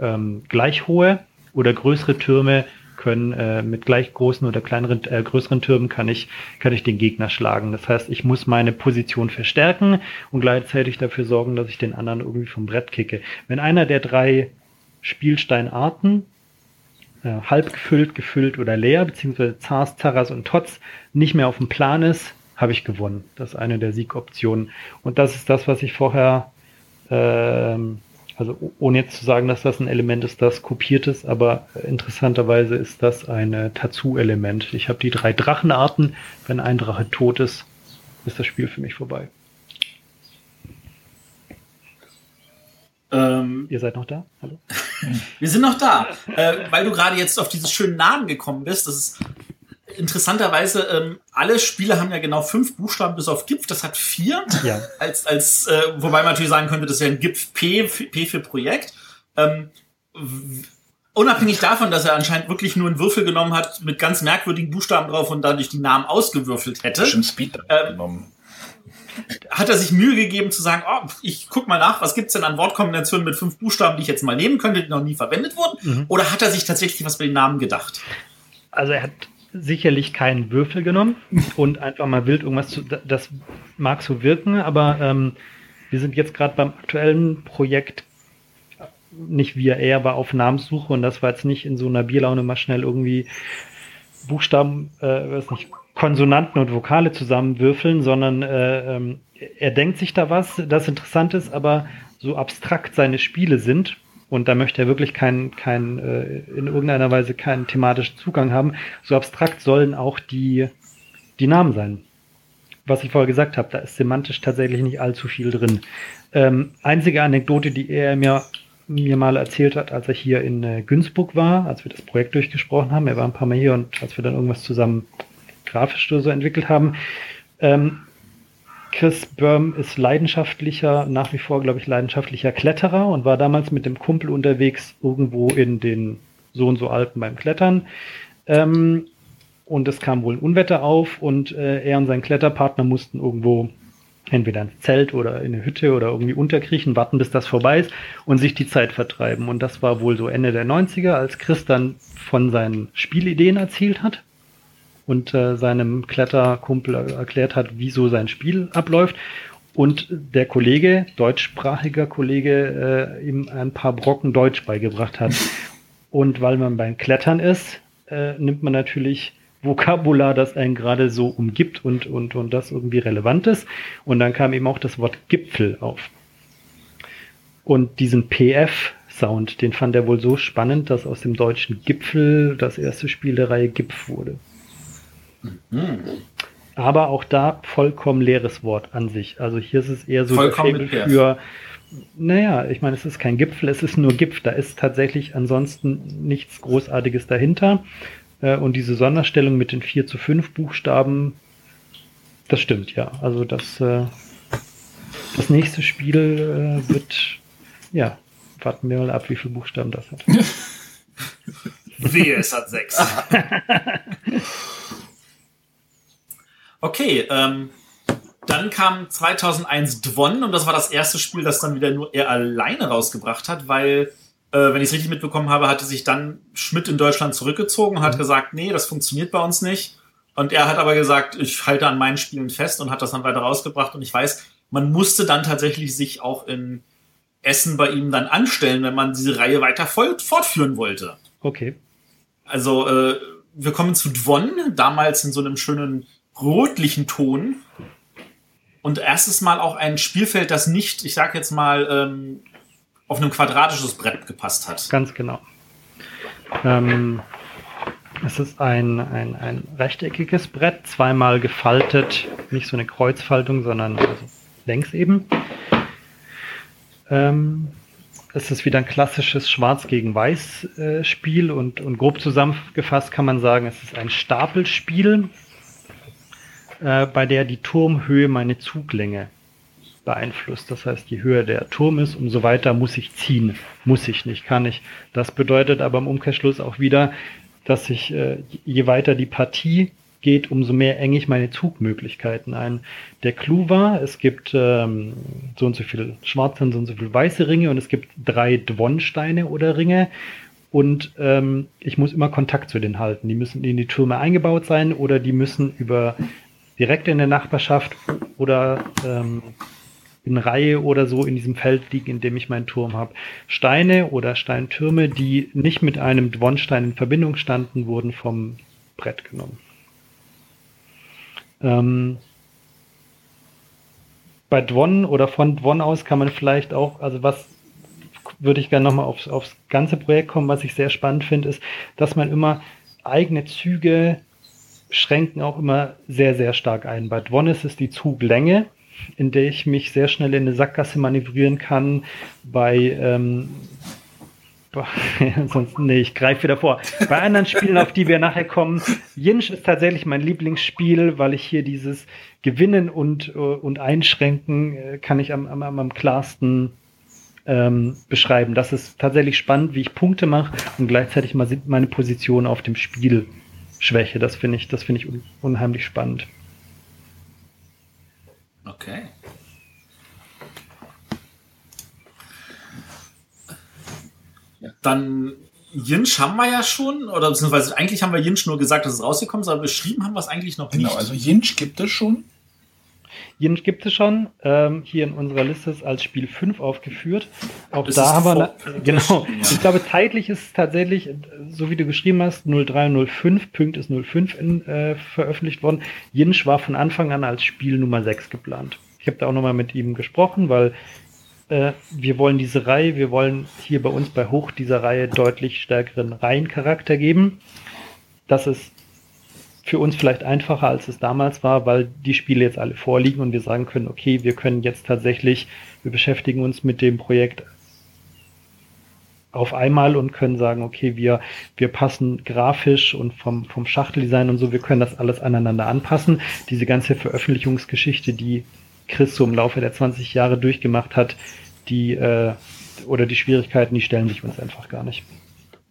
ähm, gleich hohe oder größere Türme können äh, mit gleich großen oder kleineren, äh, größeren Türmen kann ich, kann ich den Gegner schlagen. Das heißt, ich muss meine Position verstärken und gleichzeitig dafür sorgen, dass ich den anderen irgendwie vom Brett kicke. Wenn einer der drei Spielsteinarten äh, halb gefüllt, gefüllt oder leer, beziehungsweise Zars, Zaras und Tots nicht mehr auf dem Plan ist, habe ich gewonnen. Das ist eine der Siegoptionen. Und das ist das, was ich vorher ähm, also ohne jetzt zu sagen, dass das ein Element ist, das kopiert ist, aber interessanterweise ist das ein Tatsu-Element. Ich habe die drei Drachenarten. Wenn ein Drache tot ist, ist das Spiel für mich vorbei. Ähm, Ihr seid noch da? Hallo? Wir sind noch da, äh, weil du gerade jetzt auf dieses schönen Namen gekommen bist. Das ist interessanterweise, ähm, alle Spiele haben ja genau fünf Buchstaben bis auf GIF, das hat vier. Ja. Als, als, äh, wobei man natürlich sagen könnte, das ist ja ein GIF P, P für Projekt. Ähm, unabhängig davon, dass er anscheinend wirklich nur einen Würfel genommen hat mit ganz merkwürdigen Buchstaben drauf und dadurch die Namen ausgewürfelt hätte. Schon Speed ähm, genommen. Hat er sich Mühe gegeben zu sagen, oh, ich guck mal nach, was gibt's denn an Wortkombinationen mit fünf Buchstaben, die ich jetzt mal nehmen könnte, die noch nie verwendet wurden? Mhm. Oder hat er sich tatsächlich was bei den Namen gedacht? Also er hat sicherlich keinen Würfel genommen und einfach mal wild irgendwas zu. Das mag so wirken, aber ähm, wir sind jetzt gerade beim aktuellen Projekt nicht wir, er war auf Namenssuche und das war jetzt nicht in so einer Bierlaune mal schnell irgendwie Buchstaben, äh, weiß nicht, Konsonanten und Vokale zusammenwürfeln, sondern äh, ähm, er denkt sich da was, das interessant ist, aber so abstrakt seine Spiele sind, und da möchte er wirklich keinen, kein, äh, in irgendeiner Weise keinen thematischen Zugang haben. So abstrakt sollen auch die, die Namen sein. Was ich vorher gesagt habe, da ist semantisch tatsächlich nicht allzu viel drin. Ähm, einzige Anekdote, die er mir, mir mal erzählt hat, als er hier in äh, Günzburg war, als wir das Projekt durchgesprochen haben, er war ein paar Mal hier und als wir dann irgendwas zusammen grafisch so entwickelt haben, ähm, Chris Böhm ist leidenschaftlicher, nach wie vor, glaube ich, leidenschaftlicher Kletterer und war damals mit dem Kumpel unterwegs irgendwo in den so und so Alpen beim Klettern. Ähm, und es kam wohl ein Unwetter auf und äh, er und sein Kletterpartner mussten irgendwo entweder ins Zelt oder in eine Hütte oder irgendwie unterkriechen, warten, bis das vorbei ist und sich die Zeit vertreiben. Und das war wohl so Ende der 90er, als Chris dann von seinen Spielideen erzählt hat und äh, seinem Kletterkumpel erklärt hat, wieso sein Spiel abläuft. Und der Kollege, deutschsprachiger Kollege, äh, ihm ein paar Brocken Deutsch beigebracht hat. Und weil man beim Klettern ist, äh, nimmt man natürlich Vokabular, das einen gerade so umgibt und, und, und das irgendwie relevant ist. Und dann kam eben auch das Wort Gipfel auf. Und diesen PF-Sound, den fand er wohl so spannend, dass aus dem deutschen Gipfel das erste Spiel der Reihe Gipf wurde. Mhm. Aber auch da vollkommen leeres Wort an sich. Also hier ist es eher so vollkommen für, naja, ich meine, es ist kein Gipfel, es ist nur Gipf. Da ist tatsächlich ansonsten nichts Großartiges dahinter. Äh, und diese Sonderstellung mit den 4 zu 5 Buchstaben, das stimmt, ja. Also das, äh, das nächste Spiel äh, wird, ja, warten wir mal ab, wie viele Buchstaben das hat. Wehe, es hat sechs. okay, ähm, dann kam 2001 Dwon und das war das erste Spiel, das dann wieder nur er alleine rausgebracht hat, weil äh, wenn ich es richtig mitbekommen habe, hatte sich dann Schmidt in Deutschland zurückgezogen und hat mhm. gesagt, nee, das funktioniert bei uns nicht. Und er hat aber gesagt, ich halte an meinen Spielen fest und hat das dann weiter rausgebracht. Und ich weiß, man musste dann tatsächlich sich auch in Essen bei ihm dann anstellen, wenn man diese Reihe weiter fortführen wollte. Okay. Also äh, wir kommen zu Dwon, damals in so einem schönen rotlichen Ton. Und erstes Mal auch ein Spielfeld, das nicht, ich sag jetzt mal, ähm, auf einem quadratisches Brett gepasst hat. Ganz genau. Ähm, es ist ein, ein, ein rechteckiges Brett, zweimal gefaltet, nicht so eine Kreuzfaltung, sondern also längs eben. Ähm, es ist wieder ein klassisches Schwarz gegen Weiß äh, Spiel und, und grob zusammengefasst kann man sagen, es ist ein Stapelspiel, äh, bei der die Turmhöhe meine Zuglänge beeinflusst. Das heißt, je höher der Turm ist, umso weiter muss ich ziehen. Muss ich nicht, kann ich. Das bedeutet aber im Umkehrschluss auch wieder, dass ich, äh, je weiter die Partie geht, umso mehr enge ich meine Zugmöglichkeiten ein. Der Clou war, es gibt ähm, so und so viele schwarze und so und so viele weiße Ringe und es gibt drei Dwon-Steine oder Ringe und ähm, ich muss immer Kontakt zu denen halten. Die müssen in die Türme eingebaut sein oder die müssen über direkt in der Nachbarschaft oder ähm, in Reihe oder so in diesem Feld liegen, in dem ich meinen Turm habe. Steine oder Steintürme, die nicht mit einem Dwonstein in Verbindung standen, wurden vom Brett genommen. Ähm, bei Dwon oder von Dwon aus kann man vielleicht auch, also was würde ich gerne nochmal aufs, aufs ganze Projekt kommen, was ich sehr spannend finde, ist, dass man immer eigene Züge schränken auch immer sehr, sehr stark ein. Bei Dwon ist es die Zuglänge in der ich mich sehr schnell in eine Sackgasse manövrieren kann. Bei ähm, sonst, nee, ich greife wieder vor. Bei anderen Spielen, auf die wir nachher kommen, Jinsch ist tatsächlich mein Lieblingsspiel, weil ich hier dieses Gewinnen und, äh, und Einschränken äh, kann ich am, am, am klarsten ähm, beschreiben. Das ist tatsächlich spannend, wie ich Punkte mache und gleichzeitig mal meine Position auf dem Spiel schwäche. Das finde ich, das finde ich unheimlich spannend. Okay. Dann Jinsch haben wir ja schon, oder beziehungsweise eigentlich haben wir Jinsch nur gesagt, dass es rausgekommen ist, aber beschrieben haben wir es eigentlich noch genau, nicht. Genau, also Jinsch gibt es schon. Jinsch gibt es schon. Ähm, hier in unserer Liste ist als Spiel 5 aufgeführt. Auch das da haben wir, genau. Ja. Ich glaube, zeitlich ist es tatsächlich, so wie du geschrieben hast, 0305, Punkt ist 05 in, äh, veröffentlicht worden. Jinsch war von Anfang an als Spiel Nummer 6 geplant. Ich habe da auch nochmal mit ihm gesprochen, weil äh, wir wollen diese Reihe, wir wollen hier bei uns bei Hoch dieser Reihe deutlich stärkeren Reihencharakter geben. Das ist für uns vielleicht einfacher, als es damals war, weil die Spiele jetzt alle vorliegen und wir sagen können, okay, wir können jetzt tatsächlich, wir beschäftigen uns mit dem Projekt auf einmal und können sagen, okay, wir, wir passen grafisch und vom, vom Schachteldesign und so, wir können das alles aneinander anpassen. Diese ganze Veröffentlichungsgeschichte, die Chris so im Laufe der 20 Jahre durchgemacht hat, die äh, oder die Schwierigkeiten, die stellen sich uns einfach gar nicht.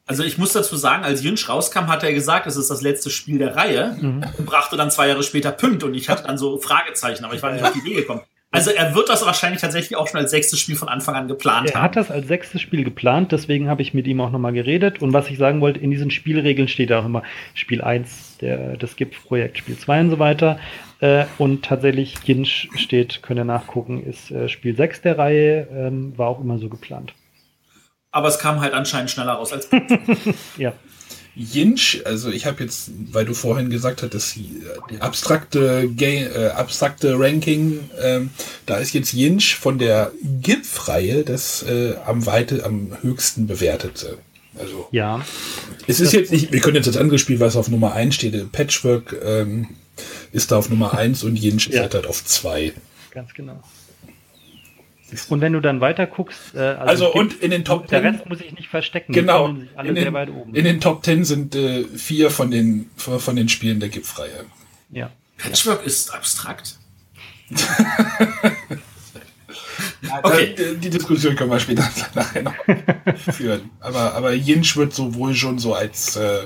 Also ich muss dazu sagen, als Jünsch rauskam, hat er gesagt, es ist das letzte Spiel der Reihe mhm. und brachte dann zwei Jahre später Punkt und ich hatte dann so Fragezeichen, aber ich war nicht auf die Idee gekommen. Also er wird das wahrscheinlich tatsächlich auch schon als sechstes Spiel von Anfang an geplant Er haben. hat das als sechstes Spiel geplant, deswegen habe ich mit ihm auch nochmal geredet. Und was ich sagen wollte, in diesen Spielregeln steht auch immer Spiel 1 der, des GIF-Projekt, Spiel 2 und so weiter. Äh, und tatsächlich Jinsch steht, könnt ihr nachgucken, ist äh, Spiel 6 der Reihe, ähm, war auch immer so geplant. Aber es kam halt anscheinend schneller raus als Ja. Jinch, also ich habe jetzt, weil du vorhin gesagt hattest, die die abstrakte, äh, abstrakte Ranking, ähm, da ist jetzt Jinch von der GIF-Reihe das äh, am weite, am höchsten bewertete. Also Ja, es ist jetzt nicht, wir können jetzt das andere Spiel, was auf Nummer 1 steht, Patchwork ähm, ist da auf Nummer 1 und Jinch Ja. ist halt auf 2. ganz genau. Und wenn du dann weiter guckst, äh, Also, gibt- und in den Top der 10 Rest muss ich nicht verstecken. Genau. tummeln sich alle In sehr den, weit oben. in den Top 10 sind äh, vier von den, von den Spielen der GIF-Reihe. ja. Patchwork ist abstrakt. Okay. Okay. Die, die Diskussion können wir später nachher noch führen. Aber, aber Jinch wird so wohl schon so als äh,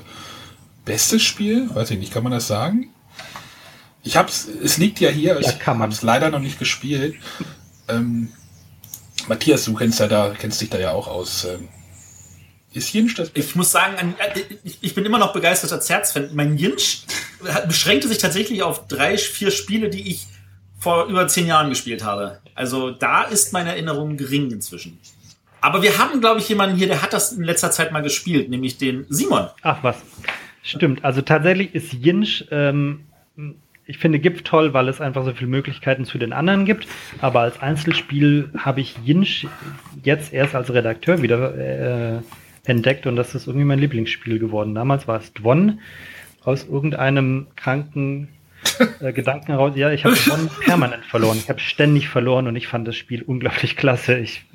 bestes Spiel, weiß ich nicht, kann man das sagen? Ich hab's, es liegt ja hier, Ja, ich kann man. hab's leider noch nicht gespielt. Ähm, Matthias, du kennst ja da, kennst dich da ja auch aus. Ähm, ist Jinch das Ich muss sagen, äh, ich- bin immer noch begeisterter Zerz-Fan. Mein Jinch beschränkte sich tatsächlich auf drei, vier Spiele, die ich vor über zehn Jahren gespielt habe. Also da ist meine Erinnerung gering inzwischen. Aber wir haben, glaube ich, jemanden hier, der hat das in letzter Zeit mal gespielt, nämlich den Simon. Ach was. Stimmt. Also tatsächlich ist Jinsch, ähm, ich finde GIF toll, weil es einfach so viele Möglichkeiten zu den anderen gibt. Aber als Einzelspiel habe ich Jinsch jetzt erst als Redakteur wieder äh, entdeckt und das ist irgendwie mein Lieblingsspiel geworden. Damals war es Dwon aus irgendeinem kranken äh, Gedanken raus. Ja, ich habe Dwon permanent verloren. Ich habe ständig verloren und ich fand das Spiel unglaublich klasse. Ich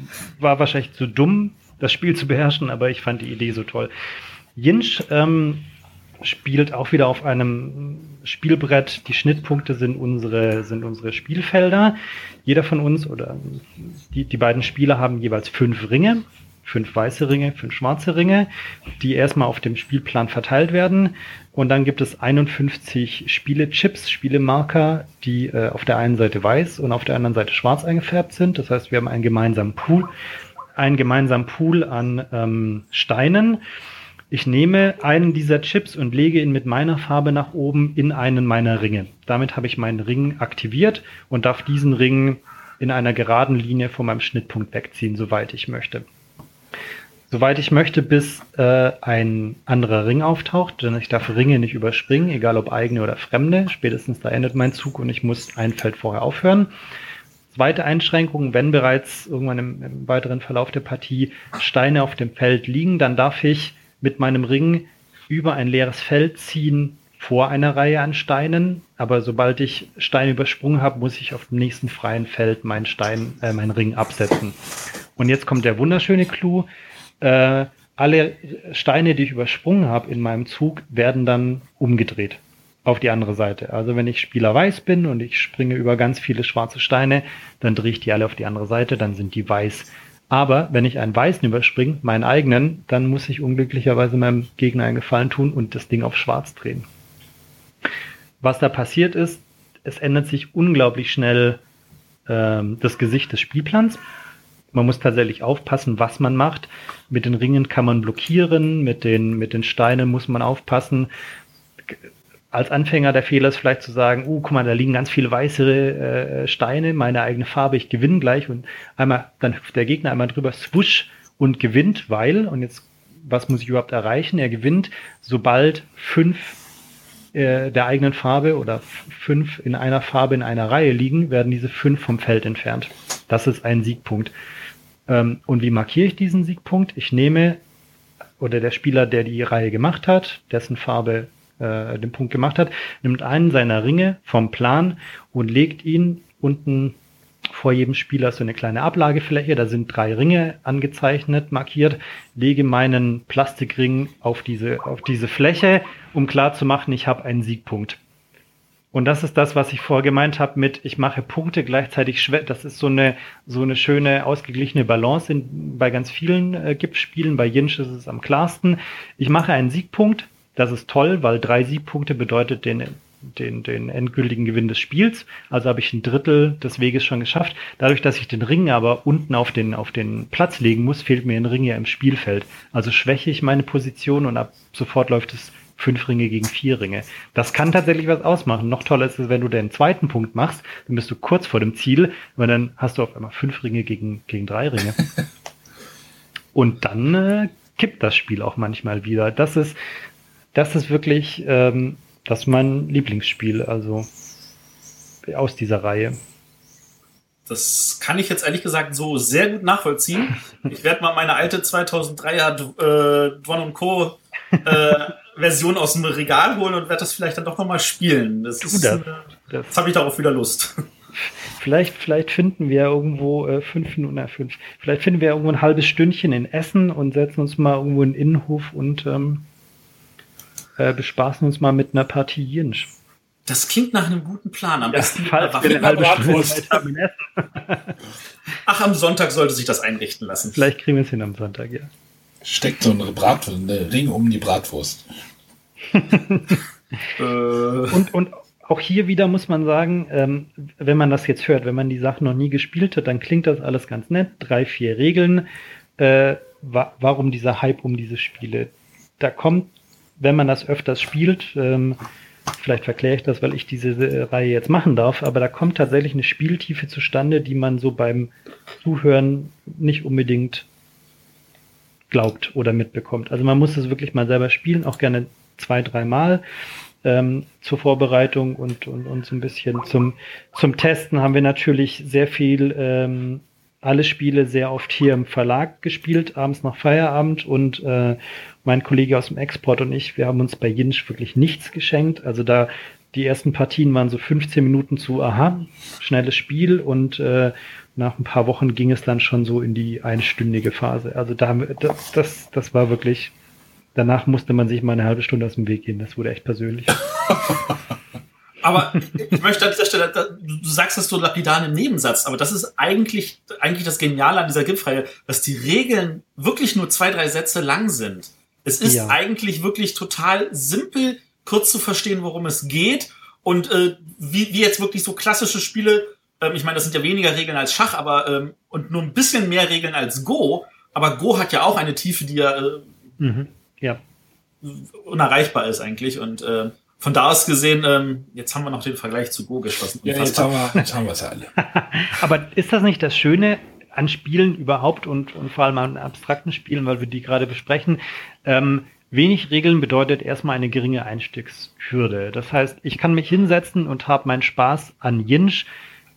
war wahrscheinlich zu dumm, das Spiel zu beherrschen, aber ich fand die Idee so toll. Jinsch ähm, spielt auch wieder auf einem Spielbrett. Die Schnittpunkte sind unsere, sind unsere Spielfelder. Jeder von uns oder die, die beiden Spieler haben jeweils fünf Ringe. Fünf weiße Ringe, fünf schwarze Ringe, die erstmal auf dem Spielplan verteilt werden. Und dann gibt es 51 Spielechips, Spielemarker, die äh, auf der einen Seite weiß und auf der anderen Seite schwarz eingefärbt sind. Das heißt, wir haben einen gemeinsamen Pool, einen gemeinsamen Pool an ähm, Steinen. Ich nehme einen dieser Chips und lege ihn mit meiner Farbe nach oben in einen meiner Ringe. Damit habe ich meinen Ring aktiviert und darf diesen Ring in einer geraden Linie von meinem Schnittpunkt wegziehen, soweit ich möchte. Soweit ich möchte, bis äh, ein anderer Ring auftaucht, denn ich darf Ringe nicht überspringen, egal ob eigene oder fremde. Spätestens da endet mein Zug und ich muss ein Feld vorher aufhören. Zweite Einschränkung, wenn bereits irgendwann im, im weiteren Verlauf der Partie Steine auf dem Feld liegen, dann darf ich mit meinem Ring über ein leeres Feld ziehen vor einer Reihe an Steinen. Aber sobald ich Steine übersprungen habe, muss ich auf dem nächsten freien Feld meinen Stein, äh, meinen Ring absetzen. Und jetzt kommt der wunderschöne Clou. Äh, alle Steine, die ich übersprungen habe in meinem Zug, werden dann umgedreht auf die andere Seite. Also wenn ich Spieler weiß bin und ich springe über ganz viele schwarze Steine, dann drehe ich die alle auf die andere Seite, dann sind die weiß. Aber wenn ich einen weißen überspringe, meinen eigenen, dann muss ich unglücklicherweise meinem Gegner einen Gefallen tun und das Ding auf schwarz drehen. Was da passiert ist, es ändert sich unglaublich schnell ähm, das Gesicht des Spielplans. Man muss tatsächlich aufpassen, was man macht. Mit den Ringen kann man blockieren, mit den, mit den Steinen muss man aufpassen. Als Anfänger der Fehler ist vielleicht zu sagen, uh, guck mal, da liegen ganz viele weiße äh, Steine, meine eigene Farbe, ich gewinne gleich und einmal, dann hüpft der Gegner einmal drüber, swoosh und gewinnt, weil, und jetzt, was muss ich überhaupt erreichen? Er gewinnt, sobald fünf äh, der eigenen Farbe oder fünf in einer Farbe in einer Reihe liegen, werden diese fünf vom Feld entfernt. Das ist ein Siegpunkt. Ähm, und wie markiere ich diesen Siegpunkt? Ich nehme, oder der Spieler, der die Reihe gemacht hat, dessen Farbe äh, den Punkt gemacht hat, nimmt einen seiner Ringe vom Plan und legt ihn unten vor jedem Spieler so eine kleine Ablagefläche. Da sind drei Ringe angezeichnet, markiert. Lege meinen Plastikring auf diese, auf diese Fläche, um klar zu machen, ich habe einen Siegpunkt. Und das ist das, was ich vorher gemeint habe mit, ich mache Punkte gleichzeitig schwer. Das ist so eine, so eine schöne, ausgeglichene Balance in, bei ganz vielen äh, GIF-Spielen. Bei Jinsch ist es am klarsten. Ich mache einen Siegpunkt. Das ist toll, weil drei Siegpunkte bedeutet den den, den endgültigen Gewinn des Spiels. Also habe ich ein Drittel des Weges schon geschafft. Dadurch, dass ich den Ring aber unten auf den, auf den Platz legen muss, fehlt mir ein Ring ja im Spielfeld. Also schwäche ich meine Position und ab sofort läuft es fünf Ringe gegen vier Ringe. Das kann tatsächlich was ausmachen. Noch toller ist es, wenn du den zweiten Punkt machst, dann bist du kurz vor dem Ziel, weil dann hast du auf einmal fünf Ringe gegen, gegen drei Ringe. und dann äh, kippt das Spiel auch manchmal wieder. Das ist, das ist wirklich, ähm, das ist mein Lieblingsspiel, also aus dieser Reihe. Das kann ich jetzt ehrlich gesagt so sehr gut nachvollziehen. Ich werde mal meine alte 2003er äh, Dwan Co. Äh, Version aus dem Regal holen und werde das vielleicht dann doch nochmal spielen. Das, ist, das. Äh, jetzt habe ich darauf wieder Lust. Vielleicht, vielleicht finden wir irgendwo äh, fünf Minuten, äh, fünf, vielleicht finden wir irgendwo ein halbes Stündchen in Essen und setzen uns mal irgendwo in den Innenhof und ähm, äh, bespaßen uns mal mit einer Partie Jinsch. Das klingt nach einem guten Plan. Am ja, besten falls wir eine halbe Essen. Ach, am Sonntag sollte sich das einrichten lassen. Vielleicht kriegen wir es hin am Sonntag, ja. Steckt so eine Bratwurst, eine Ring um die Bratwurst. Äh. und, und auch hier wieder muss man sagen, ähm, wenn man das jetzt hört, wenn man die Sachen noch nie gespielt hat, dann klingt das alles ganz nett. Drei, vier Regeln. Äh, wa warum dieser Hype um diese Spiele? Da kommt, wenn man das öfters spielt, ähm, vielleicht verkläre ich das, weil ich diese Reihe jetzt machen darf, aber da kommt tatsächlich eine Spieltiefe zustande, die man so beim Zuhören nicht unbedingt glaubt oder mitbekommt. Also man muss es wirklich mal selber spielen, auch gerne zwei, dreimal ähm, zur Vorbereitung und, und, und so ein bisschen zum, zum Testen haben wir natürlich sehr viel ähm, alle Spiele sehr oft hier im Verlag gespielt, abends nach Feierabend und äh, mein Kollege aus dem Export und ich, wir haben uns bei Jinsch wirklich nichts geschenkt. Also da die ersten Partien waren so 15 Minuten zu, aha, schnelles Spiel und äh, nach ein paar Wochen ging es dann schon so in die einstündige Phase. Also da das, das, das war wirklich, danach musste man sich mal eine halbe Stunde aus dem Weg gehen. Das wurde echt persönlich. Aber ich möchte an dieser Stelle, du sagst das so lapidar im Nebensatz, aber das ist eigentlich, eigentlich das Geniale an dieser GIF-Reihe, dass die Regeln wirklich nur zwei, drei Sätze lang sind. Es ist ja. eigentlich wirklich total simpel, kurz zu verstehen, worum es geht und äh, wie, wie jetzt wirklich so klassische Spiele, ähm, ich meine, das sind ja weniger Regeln als Schach, aber ähm, und nur ein bisschen mehr Regeln als Go, aber Go hat ja auch eine Tiefe, die ja, äh, mhm. ja. unerreichbar ist eigentlich und äh, von da aus gesehen, ähm, jetzt haben wir noch den Vergleich zu Go geschlossen. Ja, jetzt haben wir, jetzt haben wir es alle. Aber ist das nicht das Schöne an Spielen überhaupt und, und vor allem an abstrakten Spielen, weil wir die gerade besprechen? Ähm, wenig Regeln bedeutet erstmal eine geringe Einstiegshürde. Das heißt, ich kann mich hinsetzen und habe meinen Spaß an Jinsch,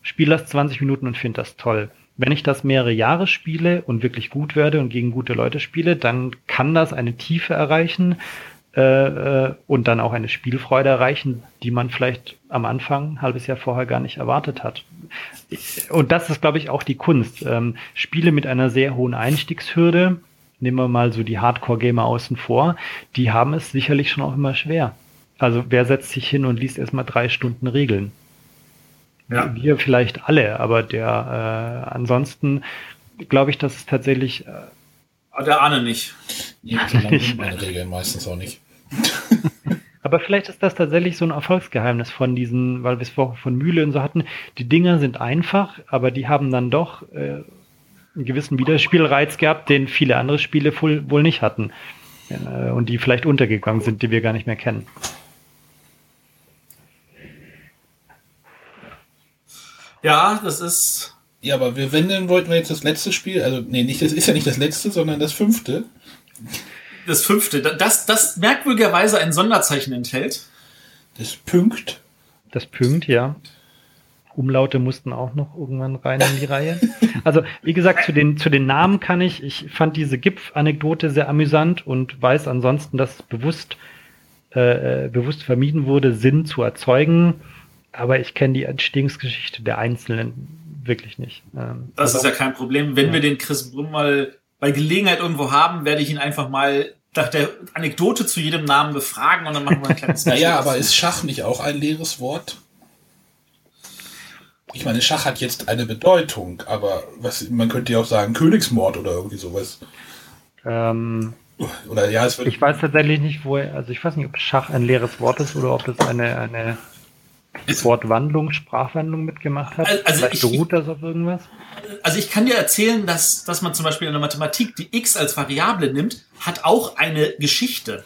spiele das 20 Minuten und finde das toll. Wenn ich das mehrere Jahre spiele und wirklich gut werde und gegen gute Leute spiele, dann kann das eine Tiefe erreichen, äh, äh, und dann auch eine Spielfreude erreichen, die man vielleicht am Anfang, ein halbes Jahr vorher gar nicht erwartet hat. Und das ist, glaube ich, auch die Kunst. Ähm, Spiele mit einer sehr hohen Einstiegshürde, nehmen wir mal so die Hardcore-Gamer außen vor, die haben es sicherlich schon auch immer schwer. Also wer setzt sich hin und liest erstmal drei Stunden Regeln? Ja. Wir vielleicht alle, aber der äh, ansonsten glaube ich, dass es tatsächlich äh, der Ahne nicht. Ja, so lange sind meine Regeln meistens auch nicht. Aber vielleicht ist das tatsächlich so ein Erfolgsgeheimnis von diesen, weil wir es vorher von Mühle und so hatten. Die Dinger sind einfach, aber die haben dann doch äh, einen gewissen Wiederspielreiz gehabt, den viele andere Spiele wohl, wohl nicht hatten. Äh, und die vielleicht untergegangen sind, die wir gar nicht mehr kennen. Ja, das ist ja, aber wir, wenn, dann wollten wir jetzt das letzte Spiel, also, nee, nicht, das ist ja nicht das letzte, sondern das fünfte. Das fünfte, das, das merkwürdigerweise ein Sonderzeichen enthält. Das Pünkt. Das Pünkt, ja. Umlaute mussten auch noch irgendwann rein in die Reihe. Also, wie gesagt, zu den, zu den Namen kann ich, ich fand diese GIPF-Anekdote sehr amüsant und weiß ansonsten, dass bewusst, äh, bewusst vermieden wurde, Sinn zu erzeugen. Aber ich kenne die Entstehungsgeschichte der einzelnen wirklich nicht. Ähm, das ist ja kein Problem. Wenn ja. wir den Chris Brüm mal bei Gelegenheit irgendwo haben, werde ich ihn einfach mal nach der Anekdote zu jedem Namen befragen und dann machen wir ein kleines Naja, aber ist Schach nicht auch ein leeres Wort? Ich meine, Schach hat jetzt eine Bedeutung, aber was, man könnte ja auch sagen Königsmord oder irgendwie sowas. Ähm, Oder ja, es wird. Ich weiß tatsächlich nicht, wo er, also ich weiß nicht, ob Schach ein leeres Wort ist oder ob das eine, eine Wortwandlung, Sprachwandlung mitgemacht hat. Also Vielleicht ich- beruht das auf irgendwas. Also ich kann dir erzählen, dass, dass man zum Beispiel in der Mathematik die x als Variable nimmt, hat auch eine Geschichte.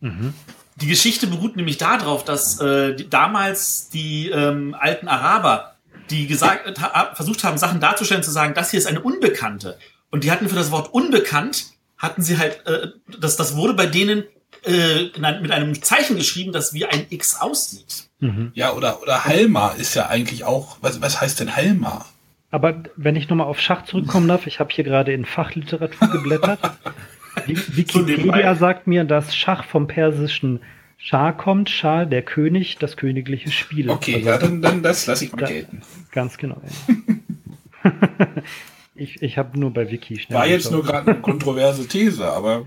Die Geschichte beruht nämlich darauf, dass äh, die, damals die ähm, alten Araber, die gesagt, ha, versucht haben, Sachen darzustellen, zu sagen, das hier ist eine Unbekannte. Und die hatten für das Wort unbekannt, hatten sie halt, äh, das, das wurde bei denen äh, mit einem Zeichen geschrieben, das wie ein X aussieht. Ja, oder, oder Halma ist ja eigentlich auch. Was, was heißt denn Halma? Aber wenn ich nochmal auf Schach zurückkommen darf, ich habe hier gerade in Fachliteratur geblättert. Wikipedia sagt mir, dass Schach vom persischen Schah kommt. Schah, der König, das königliche Spiel. Okay, Also, ja, dann, dann das lasse ich mal gelten. Ganz genau. Ja. ich ich habe nur bei Wiki schnell. War jetzt nur gerade eine kontroverse These, aber.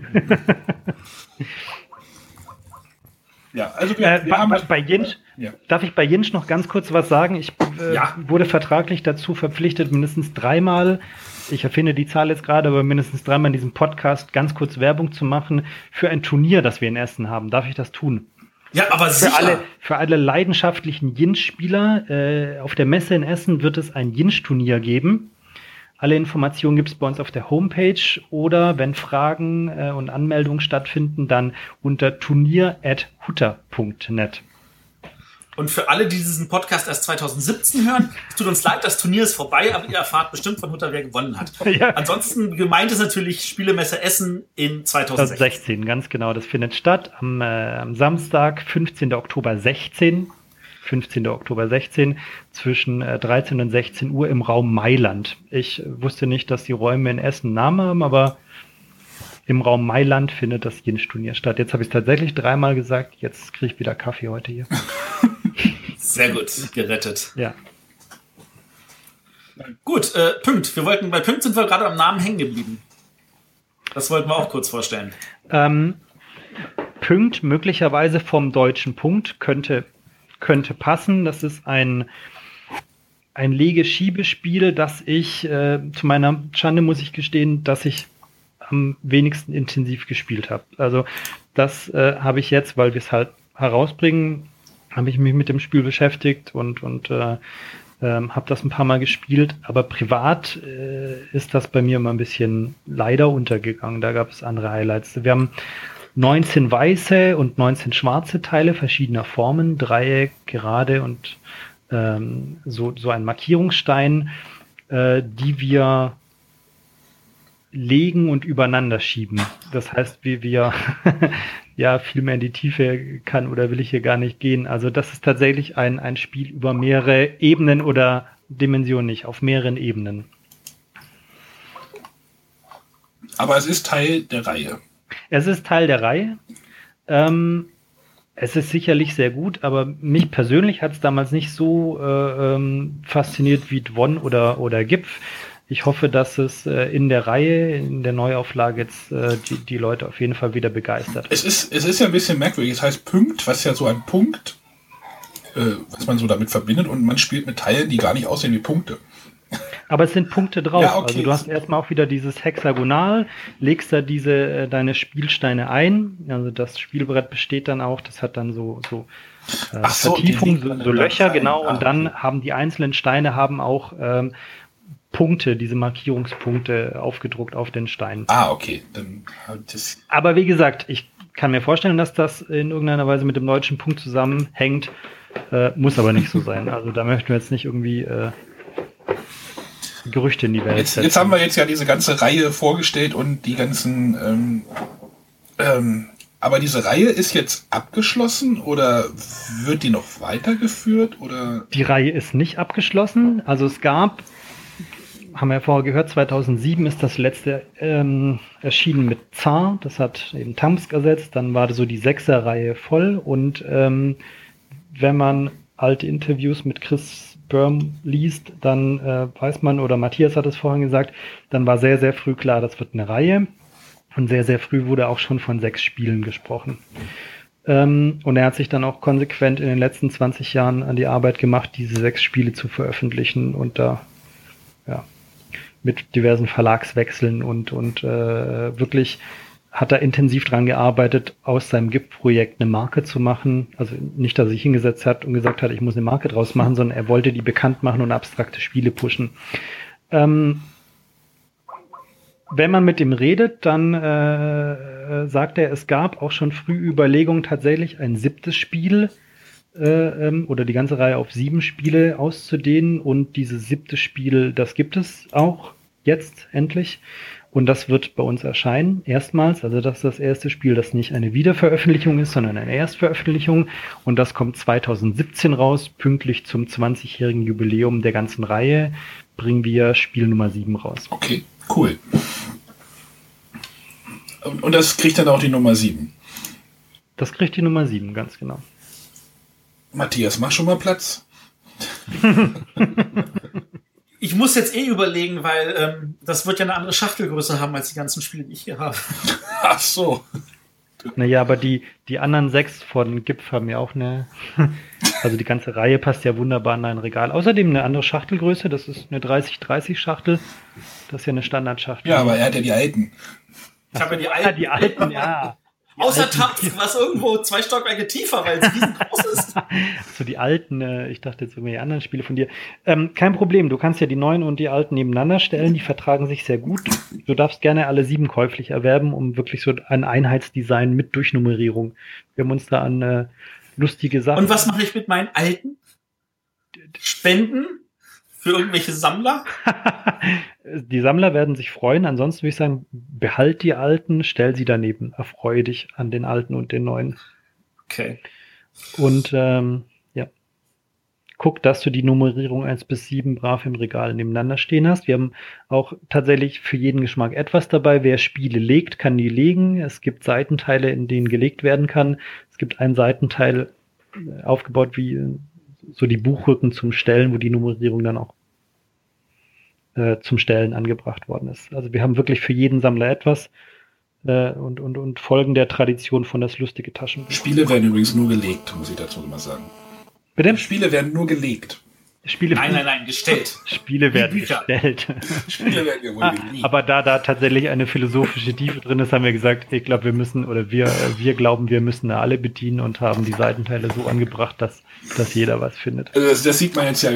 Ja, also wir, Äh, wir bei, haben. bei, bei Jinsch, Ja. darf ich bei Jinsch noch ganz kurz was sagen? Ich äh, Ja. wurde vertraglich dazu verpflichtet, mindestens dreimal, ich erfinde die Zahl jetzt gerade, aber mindestens dreimal in diesem Podcast ganz kurz Werbung zu machen für ein Turnier, das wir in Essen haben. Darf ich das tun? Ja, aber Für sicher. alle, für alle leidenschaftlichen Jinsch-Spieler, äh, auf der Messe in Essen wird es ein Jinsch-Turnier geben. Alle Informationen gibt es bei uns auf der Homepage oder wenn Fragen äh, und Anmeldungen stattfinden, dann unter turnier.hutter.net. Und für alle, die diesen Podcast erst 2017 hören, es tut uns leid, das Turnier ist vorbei, aber ihr erfahrt bestimmt von Hutter, wer gewonnen hat. Ja. Ansonsten gemeint ist natürlich Spielemesse Essen in 2016. 2016, ganz genau. Das findet statt am, äh, am Samstag, 15. Oktober 16. 15. Oktober 16 zwischen äh, 13 und 16 Uhr im Raum Mailand. Ich äh, wusste nicht, dass die Räume in Essen einen Namen haben, aber im Raum Mailand findet das Jinsch-Turnier statt. Jetzt habe ich es tatsächlich dreimal gesagt. Jetzt kriege ich wieder Kaffee heute hier. Sehr gut, gerettet. Ja. Gut, äh, Punkt. Wir wollten, bei Punkt sind wir gerade am Namen hängen geblieben. Das wollten wir auch kurz vorstellen. Ähm, Punkt möglicherweise vom deutschen Punkt könnte, könnte passen. Das ist ein, ein Legeschiebespiel, das ich, äh, zu meiner Schande muss ich gestehen, dass ich am wenigsten intensiv gespielt habe. Also das äh, habe ich jetzt, weil wir es halt herausbringen, habe ich mich mit dem Spiel beschäftigt und, und äh, ähm, habe das ein paar Mal gespielt, aber privat äh, ist das bei mir immer ein bisschen leider untergegangen. Da gab es andere Highlights. Wir haben 19 weiße und 19 schwarze Teile verschiedener Formen, Dreieck, gerade und ähm, so, so ein Markierungsstein, äh, die wir legen und übereinander schieben. Das heißt, wie wir ja viel mehr in die Tiefe kann oder will ich hier gar nicht gehen. Also das ist tatsächlich ein, ein Spiel über mehrere Ebenen oder Dimensionen nicht, auf mehreren Ebenen. Aber es ist Teil der Reihe. Es ist Teil der Reihe. Ähm, es ist sicherlich sehr gut, aber mich persönlich hat es damals nicht so äh, ähm, fasziniert wie Dwon oder, oder Gipf. Ich hoffe, dass es äh, in der Reihe, in der Neuauflage jetzt äh, die, die Leute auf jeden Fall wieder begeistert. Es ist, es ist ja ein bisschen merkwürdig. Es heißt Punkt, was ja so ein Punkt, äh, was man so damit verbindet, und man spielt mit Teilen, die gar nicht aussehen wie Punkte. Aber es sind Punkte drauf. Ja, okay. Also du hast erstmal auch wieder dieses Hexagonal, legst da diese äh, deine Spielsteine ein. Also das Spielbrett besteht dann auch, das hat dann so so, äh, Ach so, Vertiefung, so, so Löcher, genau. Ah, und dann okay. haben die einzelnen Steine haben auch ähm, Punkte, diese Markierungspunkte aufgedruckt auf den Steinen. Ah, okay. Dann das. Aber wie gesagt, ich kann mir vorstellen, dass das in irgendeiner Weise mit dem deutschen Punkt zusammenhängt. Äh, muss aber nicht so sein. Also da möchten wir jetzt nicht irgendwie äh, Gerüchte in die Welt Jetzt, setzen. jetzt haben wir jetzt ja diese ganze Reihe vorgestellt und die ganzen. Ähm, ähm, aber diese Reihe ist jetzt abgeschlossen oder wird die noch weitergeführt oder? Die Reihe ist nicht abgeschlossen. Also es gab, haben wir ja vorher gehört, 2007 ist das letzte ähm, erschienen mit Zar. Das hat eben Tamsk ersetzt. Dann war so die Sechser-Reihe voll. Und ähm, wenn man alte Interviews mit Chris Böhm liest, dann äh, weiß man, oder Matthias hat es vorhin gesagt, dann war sehr, sehr früh klar, das wird eine Reihe. Und sehr, sehr früh wurde auch schon von sechs Spielen gesprochen. Ähm, und er hat sich dann auch konsequent in den letzten 20 Jahren an die Arbeit gemacht, diese sechs Spiele zu veröffentlichen und da ja, mit diversen Verlagswechseln und, und äh, wirklich hat er intensiv dran gearbeitet, aus seinem GIF-Projekt eine Marke zu machen. Also nicht, dass er sich hingesetzt hat und gesagt hat, ich muss eine Marke draus machen, sondern er wollte die bekannt machen und abstrakte Spiele pushen. Ähm, wenn man mit ihm redet, dann äh, sagt er, es gab auch schon früh Überlegungen, tatsächlich ein siebtes Spiel äh, ähm, oder die ganze Reihe auf sieben Spiele auszudehnen. Und dieses siebte Spiel, das gibt es auch jetzt endlich. Und das wird bei uns erscheinen, erstmals. Also das ist das erste Spiel, das nicht eine Wiederveröffentlichung ist, sondern eine Erstveröffentlichung. Und das kommt 2017 raus, pünktlich zum 20-jährigen Jubiläum der ganzen Reihe, bringen wir Spiel Nummer 7 raus. Okay, cool. Und das kriegt dann auch die Nummer 7. Das kriegt die Nummer 7, ganz genau. Matthias, mach schon mal Platz. ich muss jetzt eh überlegen, weil ähm, das wird ja eine andere Schachtelgröße haben als die ganzen Spiele, die ich hier habe. Ach so. Naja, aber die, die anderen sechs von GIPF haben ja auch eine. Also die ganze Reihe passt ja wunderbar in ein Regal. Außerdem eine andere Schachtelgröße, das ist eine 30-30 Schachtel. Das ist ja eine Standardschachtel. Ja, aber er hat ja die alten. Ich habe ja die alten. die alten, ja. Außer Tapf, was irgendwo zwei Stockwerke tiefer, weil es riesengroß ist. So die alten, äh, ich dachte jetzt irgendwie die anderen Spiele von dir. Ähm, kein Problem, du kannst ja die neuen und die alten nebeneinander stellen, die vertragen sich sehr gut. Du darfst gerne alle sieben käuflich erwerben, um wirklich so ein Einheitsdesign mit Durchnummerierung. Wir haben uns da an äh, lustige Sachen. Und was mache ich mit meinen alten? Spenden? Für irgendwelche Sammler? die Sammler werden sich freuen. Ansonsten würde ich sagen, behalt die alten, stell sie daneben. Erfreue dich an den alten und den neuen. Okay. Und ähm, ja, guck, dass du die Nummerierung 1 bis 7 brav im Regal nebeneinander stehen hast. Wir haben auch tatsächlich für jeden Geschmack etwas dabei. Wer Spiele legt, kann die legen. Es gibt Seitenteile, in denen gelegt werden kann. Es gibt einen Seitenteil äh, aufgebaut wie so die Buchrücken zum Stellen, wo die Nummerierung dann auch äh, zum Stellen angebracht worden ist. Also wir haben wirklich für jeden Sammler etwas äh, und, und, und folgen der Tradition von das lustige Taschenbuch. Spiele werden übrigens nur gelegt, muss ich dazu immer sagen. Bitte? Spiele werden nur gelegt. Spiele, Nein, nein, nein, gestellt. Spiele werden gestellt. Spiele werden ja wohl Ah, gelegt. Aber da da tatsächlich eine philosophische Tiefe drin ist, haben wir gesagt, ich glaube, wir müssen oder wir wir glauben, wir müssen da alle bedienen und haben die Seitenteile so angebracht, dass dass jeder was findet. Also das, das sieht man jetzt ja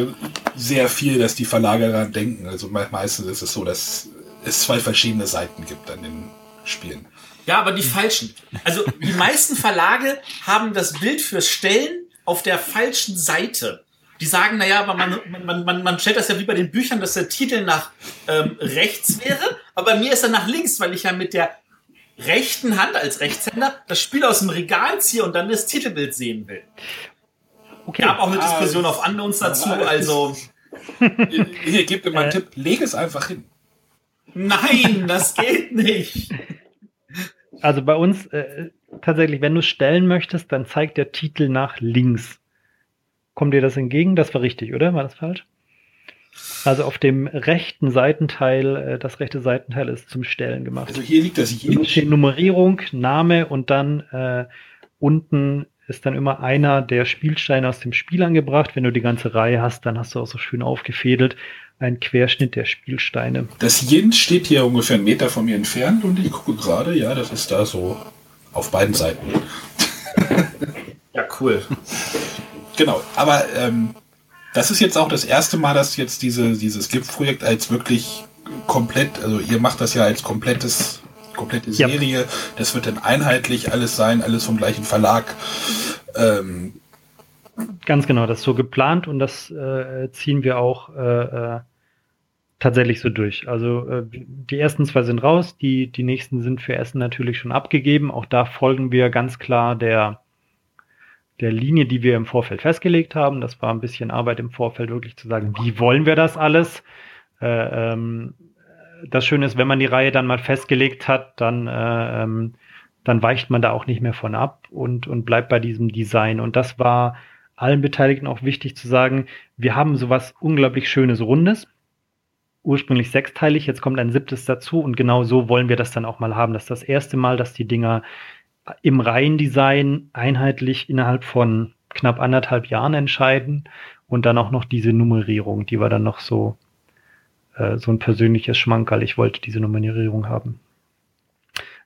sehr viel, dass die Verlage daran denken. Also me- meistens ist es so, dass es zwei verschiedene Seiten gibt an den Spielen. Ja, aber die falschen. Also die meisten Verlage haben das Bild fürs Stellen auf der falschen Seite. Die sagen, naja, aber man, man, man, man stellt das ja wie bei den Büchern, dass der Titel nach ähm, rechts wäre, aber bei mir ist er nach links, weil ich ja mit der rechten Hand als Rechtshänder das Spiel aus dem Regal ziehe und dann das Titelbild sehen will. Okay. Gab auch eine Ah, Diskussion auf Unknowns dazu, also Hier, hier gebt mir mal einen Äh. Tipp, leg es einfach hin. nein, das geht nicht. Also bei uns äh, tatsächlich, wenn du stellen möchtest, dann zeigt der Titel nach links. Kommt dir das entgegen? Das war richtig, oder? War das falsch? Also auf dem rechten Seitenteil, äh, das rechte Seitenteil ist zum Stellen gemacht. Also hier liegt das Yin. steht Nummerierung, Name und dann äh, unten ist dann immer einer der Spielsteine aus dem Spiel angebracht. Wenn du die ganze Reihe hast, dann hast du auch so schön aufgefädelt ein Querschnitt der Spielsteine. Das Yin steht hier ungefähr einen Meter von mir entfernt und ich gucke gerade, ja, das ist da so auf beiden Seiten. Ja, cool. Genau, aber ähm, das ist jetzt auch das erste Mal, dass jetzt diese, dieses GIF-Projekt als wirklich komplett, also ihr macht das ja als komplettes, komplette Ja. Serie. Das wird dann einheitlich alles sein, alles vom gleichen Verlag. Ähm, Ganz genau, das ist so geplant und das äh, ziehen wir auch äh, äh, tatsächlich so durch. Also äh, die ersten zwei sind raus, die, die nächsten sind für Essen natürlich schon abgegeben. Auch da folgen wir ganz klar der, der Linie, die wir im Vorfeld festgelegt haben. Das war ein bisschen Arbeit im Vorfeld, wirklich zu sagen, wie wollen wir das alles? Äh, ähm, das Schöne ist, wenn man die Reihe dann mal festgelegt hat, dann, äh, ähm, dann weicht man da auch nicht mehr von ab und, und bleibt bei diesem Design. Und das war allen Beteiligten auch wichtig zu sagen, wir haben sowas unglaublich Schönes, Rundes. Ursprünglich sechsteilig, jetzt kommt ein siebtes dazu und genau so wollen wir das dann auch mal haben. Das ist das erste Mal, dass die Dinger im Reihendesign einheitlich innerhalb von knapp anderthalb Jahren entscheiden und dann auch noch diese Nummerierung, die war dann noch so, äh, so ein persönliches Schmankerl. Ich wollte diese Nummerierung haben.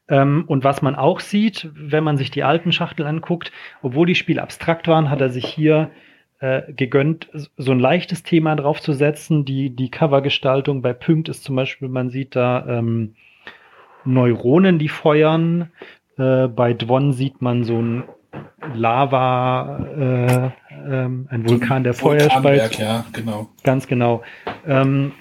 Ähm, und was man auch sieht, wenn man sich die alten Schachteln anguckt, obwohl die Spiele abstrakt waren, hat er sich hier äh, gegönnt, so ein leichtes Thema draufzusetzen. Die, die Covergestaltung bei Pünkt ist zum Beispiel, man sieht da ähm, Neuronen, die feuern. Äh, bei Dwon sieht man so ein Lava, äh, ähm, ein Vulkan, der Feuer speit. Ja, genau. Ganz genau. Ähm,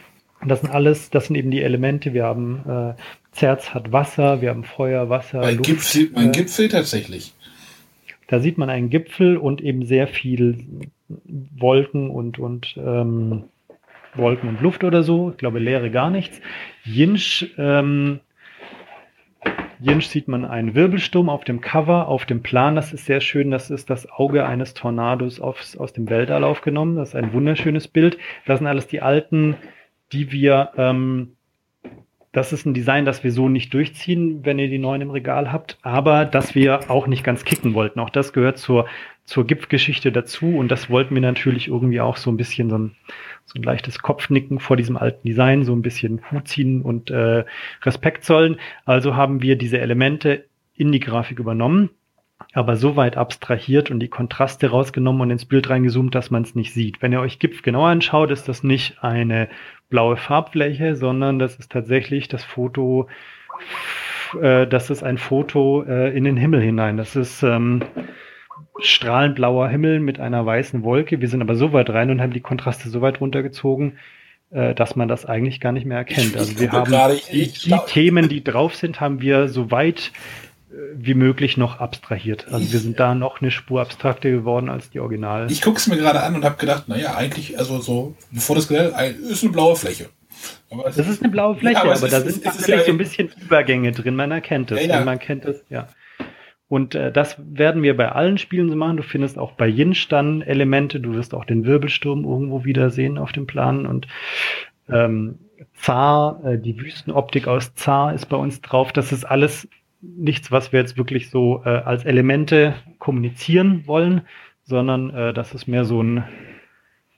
das sind alles, das sind eben die Elemente. Wir haben äh, Zerz hat Wasser, wir haben Feuer, Wasser. Bei Luft, Gipfel äh, Gipfel tatsächlich. Da sieht man einen Gipfel und eben sehr viel Wolken und, und ähm, Wolken und Luft oder so. Ich glaube, Leere gar nichts. Jinsch, ähm, Jinsch sieht man einen Wirbelsturm auf dem Cover, auf dem Plan. Das ist sehr schön. Das ist das Auge eines Tornados aufs, aus dem Weltall aufgenommen. Das ist ein wunderschönes Bild. Das sind alles die alten, die wir ähm, das ist ein Design, das wir so nicht durchziehen, wenn ihr die neuen im Regal habt, aber das wir auch nicht ganz kicken wollten. Auch das gehört zur, zur Gipfgeschichte dazu und das wollten wir natürlich irgendwie auch so ein bisschen so ein, so ein leichtes Kopfnicken vor diesem alten Design, so ein bisschen Hut ziehen und äh, Respekt zollen. Also haben wir diese Elemente in die Grafik übernommen aber so weit abstrahiert und die Kontraste rausgenommen und ins Bild reingezoomt, dass man es nicht sieht. Wenn ihr euch GIF genau anschaut, ist das nicht eine blaue Farbfläche, sondern das ist tatsächlich das Foto, äh, das ist ein Foto äh, in den Himmel hinein. Das ist ähm, strahlend blauer Himmel mit einer weißen Wolke. Wir sind aber so weit rein und haben die Kontraste so weit runtergezogen, äh, dass man das eigentlich gar nicht mehr erkennt. Also wir haben die, die Themen, die drauf sind, haben wir so weit wie möglich noch abstrahiert. Also wir sind da noch eine Spur abstrakter geworden als die Original. Ich gucke es mir gerade an und habe gedacht, naja, eigentlich, also so, bevor das gesagt ist eine blaue Fläche. das ist eine blaue Fläche, ja, aber, aber da sind natürlich ja so ein bisschen Übergänge drin, man erkennt es. Ja, man kennt es, ja. Und äh, das werden wir bei allen Spielen so machen. Du findest auch bei Jinsch dann Elemente, du wirst auch den Wirbelsturm irgendwo wieder sehen auf dem Plan und ähm, Zar, äh, die Wüstenoptik aus Zar ist bei uns drauf. Das ist alles nichts, was wir jetzt wirklich so äh, als Elemente kommunizieren wollen, sondern äh, das ist mehr so ein,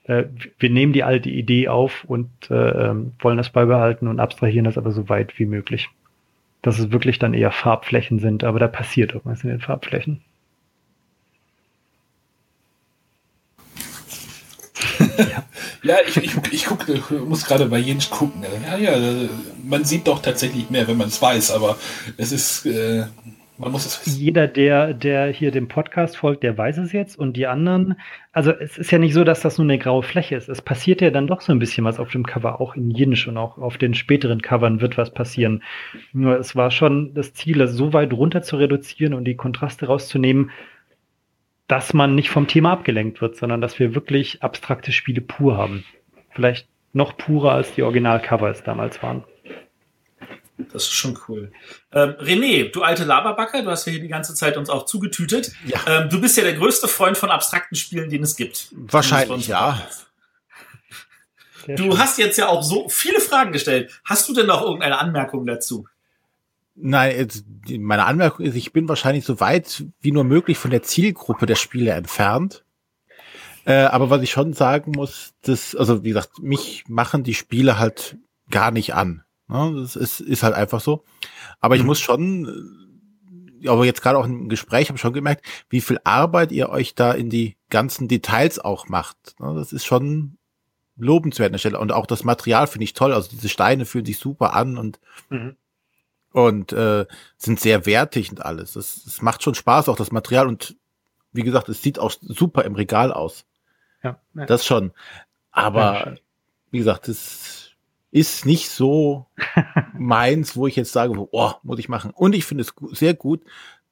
äh, wir nehmen die alte Idee auf und äh, ähm, wollen das beibehalten und abstrahieren das aber so weit wie möglich. Dass es wirklich dann eher Farbflächen sind, aber da passiert irgendwas in den Farbflächen. ja. Ja, ich, ich, ich gucke, muss gerade bei Jens gucken. Ja, ja, man sieht doch tatsächlich mehr, wenn man es weiß, aber es ist, äh, man muss es wissen. Jeder, der, der hier dem Podcast folgt, der weiß es jetzt und die anderen, also es ist ja nicht so, dass das nur eine graue Fläche ist. Es passiert ja dann doch so ein bisschen was auf dem Cover, auch in Jinsch und auch auf den späteren Covern wird was passieren. Nur es war schon das Ziel, das so weit runter zu reduzieren und die Kontraste rauszunehmen, dass man nicht vom Thema abgelenkt wird, sondern dass wir wirklich abstrakte Spiele pur haben. Vielleicht noch purer als die Originalcovers damals waren. Das ist schon cool. Ähm, René, du alte Laberbacker, du hast ja hier die ganze Zeit uns auch zugetütet. Ja. Ähm, du bist ja der größte Freund von abstrakten Spielen, den es gibt. Wahrscheinlich, ja. Du hast jetzt ja auch so viele Fragen gestellt. Hast du denn noch irgendeine Anmerkung dazu? Nein, jetzt, meine Anmerkung ist, ich bin wahrscheinlich so weit wie nur möglich von der Zielgruppe der Spiele entfernt. Äh, aber was ich schon sagen muss, das, also wie gesagt, mich machen die Spiele halt gar nicht an. Ne? Das ist, ist halt einfach so. Aber ich mhm. muss schon, aber jetzt gerade auch im Gespräch habe ich schon gemerkt, wie viel Arbeit ihr euch da in die ganzen Details auch macht. Ne? Das ist schon lobenswert an der Stelle. Und auch das Material finde ich toll. Also diese Steine fühlen sich super an und mhm und äh, sind sehr wertig und alles. Es, es macht schon Spaß, auch das Material und wie gesagt, es sieht auch super im Regal aus. Ja. ja. Das schon. Aber ja, wie gesagt, es ist nicht so meins, wo ich jetzt sage, oh, muss ich machen. Und ich finde es sehr gut,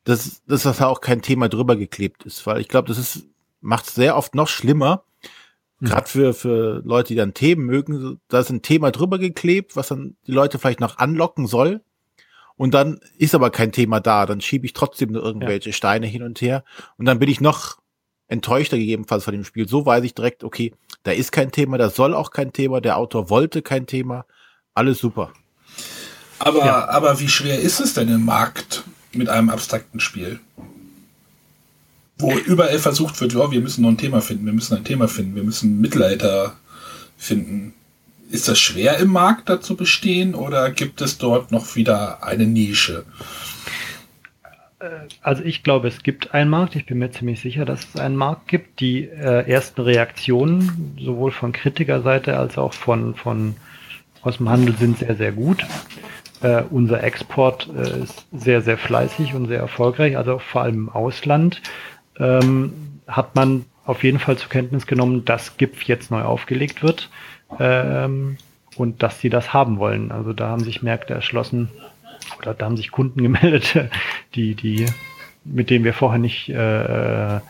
dass, dass das auch kein Thema drüber geklebt ist, weil ich glaube, das ist macht es sehr oft noch schlimmer. Mhm. Gerade für, für Leute, die dann Themen mögen, da ist ein Thema drüber geklebt, was dann die Leute vielleicht noch anlocken soll und dann ist aber kein Thema da, dann schiebe ich trotzdem nur irgendwelche ja. Steine hin und her und dann bin ich noch enttäuschter gegebenenfalls von dem Spiel. So weiß ich direkt, okay, da ist kein Thema, da soll auch kein Thema, der Autor wollte kein Thema, alles super. Aber, ja. aber wie schwer ist es denn im Markt mit einem abstrakten Spiel? Wo überall versucht wird, ja, wir müssen noch ein Thema finden, wir müssen ein Thema finden, wir müssen Mittelalter finden. Ist das schwer im Markt da zu bestehen oder gibt es dort noch wieder eine Nische? also ich glaube, es gibt einen Markt. Ich bin mir ziemlich sicher, dass es einen Markt gibt. Die äh, ersten Reaktionen sowohl von Kritikerseite als auch von, von aus dem Handel sind sehr, sehr gut. Äh, unser Export äh, ist sehr, sehr fleißig und sehr erfolgreich. Also vor allem im Ausland ähm, hat man auf jeden Fall zur Kenntnis genommen, dass GIPF jetzt neu aufgelegt wird ähm, und dass sie das haben wollen. Also da haben sich Märkte erschlossen, oder da haben sich Kunden gemeldet, die, die, mit denen wir vorher nicht äh,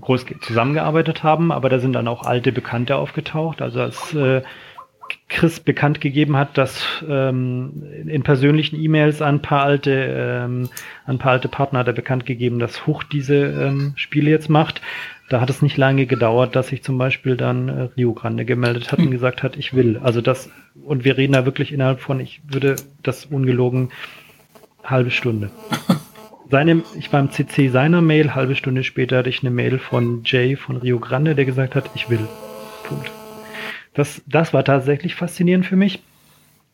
groß zusammengearbeitet haben, aber da sind dann auch alte Bekannte aufgetaucht. Also als äh, Chris bekannt gegeben hat, dass ähm, in persönlichen E-Mails ein paar alte, ähm, ein paar alte Partner hat er bekannt gegeben, dass Huch diese ähm, Spiele jetzt macht. Da hat es nicht lange gedauert, dass sich zum Beispiel dann äh, Rio Grande gemeldet hat und hm. gesagt hat, ich will. Also das, und wir reden da wirklich innerhalb von, ich würde das ungelogen, halbe Stunde. Seine, ich war im CC seiner Mail, halbe Stunde später hatte ich eine Mail von Jay von Rio Grande, der gesagt hat, ich will. Punkt. Das, das war tatsächlich faszinierend für mich.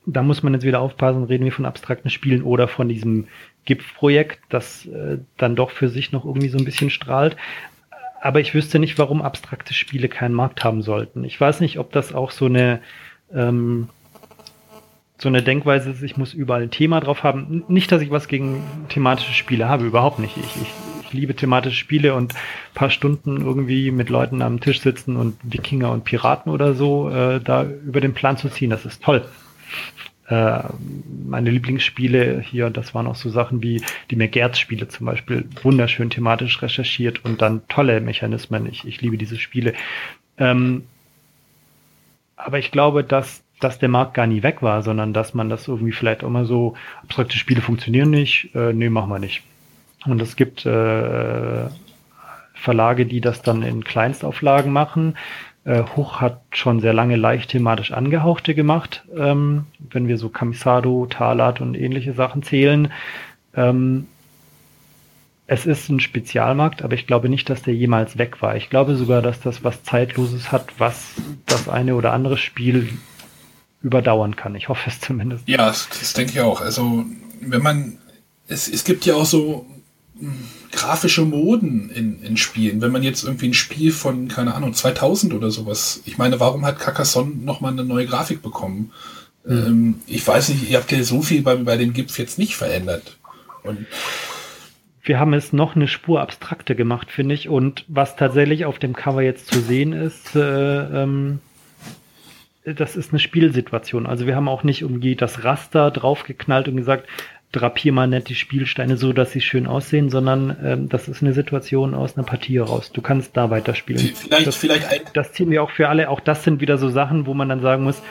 Da muss man jetzt wieder aufpassen, reden wir von abstrakten Spielen oder von diesem GIF-Projekt, das äh, dann doch für sich noch irgendwie so ein bisschen strahlt aber ich wüsste nicht, warum abstrakte Spiele keinen Markt haben sollten. Ich weiß nicht, ob das auch so eine ähm, so eine Denkweise ist, ich muss überall ein Thema drauf haben. Nicht, dass ich was gegen thematische Spiele habe, überhaupt nicht. Ich, ich, ich liebe thematische Spiele und paar Stunden irgendwie mit Leuten am Tisch sitzen und Wikinger und Piraten oder so äh, da über den Plan zu ziehen, das ist toll. Äh, meine Lieblingsspiele hier, das waren auch so Sachen wie die McGertz-Spiele zum Beispiel, wunderschön thematisch recherchiert und dann tolle Mechanismen. Ich, ich liebe diese Spiele. Ähm, aber ich glaube, dass, dass der Markt gar nie weg war, sondern dass man das irgendwie vielleicht mal so, abstrakte Spiele funktionieren nicht, äh, nee, machen wir nicht. Und es gibt äh, Verlage, die das dann in Kleinstauflagen machen. Äh, Hoch hat schon sehr lange leicht thematisch angehauchte gemacht, ähm, wenn wir so Kamisado, Talat und ähnliche Sachen zählen. Ähm, es ist ein Spezialmarkt, aber ich glaube nicht, dass der jemals weg war. Ich glaube sogar, dass das was Zeitloses hat, was das eine oder andere Spiel überdauern kann. Ich hoffe es zumindest. Ja, das, das denke ich auch. Also, wenn man, es, es gibt ja auch so grafische Moden in, in Spielen. Wenn man jetzt irgendwie ein Spiel von, keine Ahnung, 2000 oder sowas, ich meine, warum hat Carcassonne nochmal eine neue Grafik bekommen? Mhm. Ähm, ich weiß nicht, ihr habt ja so viel bei, bei den GIF jetzt nicht verändert. Und wir haben es noch eine Spur abstrakter gemacht, finde ich. Und was tatsächlich auf dem Cover jetzt zu sehen ist, äh, ähm, das ist eine Spielsituation. Also wir haben auch nicht irgendwie das Raster draufgeknallt und gesagt, drapier mal nett die Spielsteine so, dass sie schön aussehen, sondern ähm, das ist eine Situation aus einer Partie heraus. Du kannst da weiterspielen. Vielleicht, das, vielleicht das ziehen wir auch für alle. Auch das sind wieder so Sachen, wo man dann sagen muss,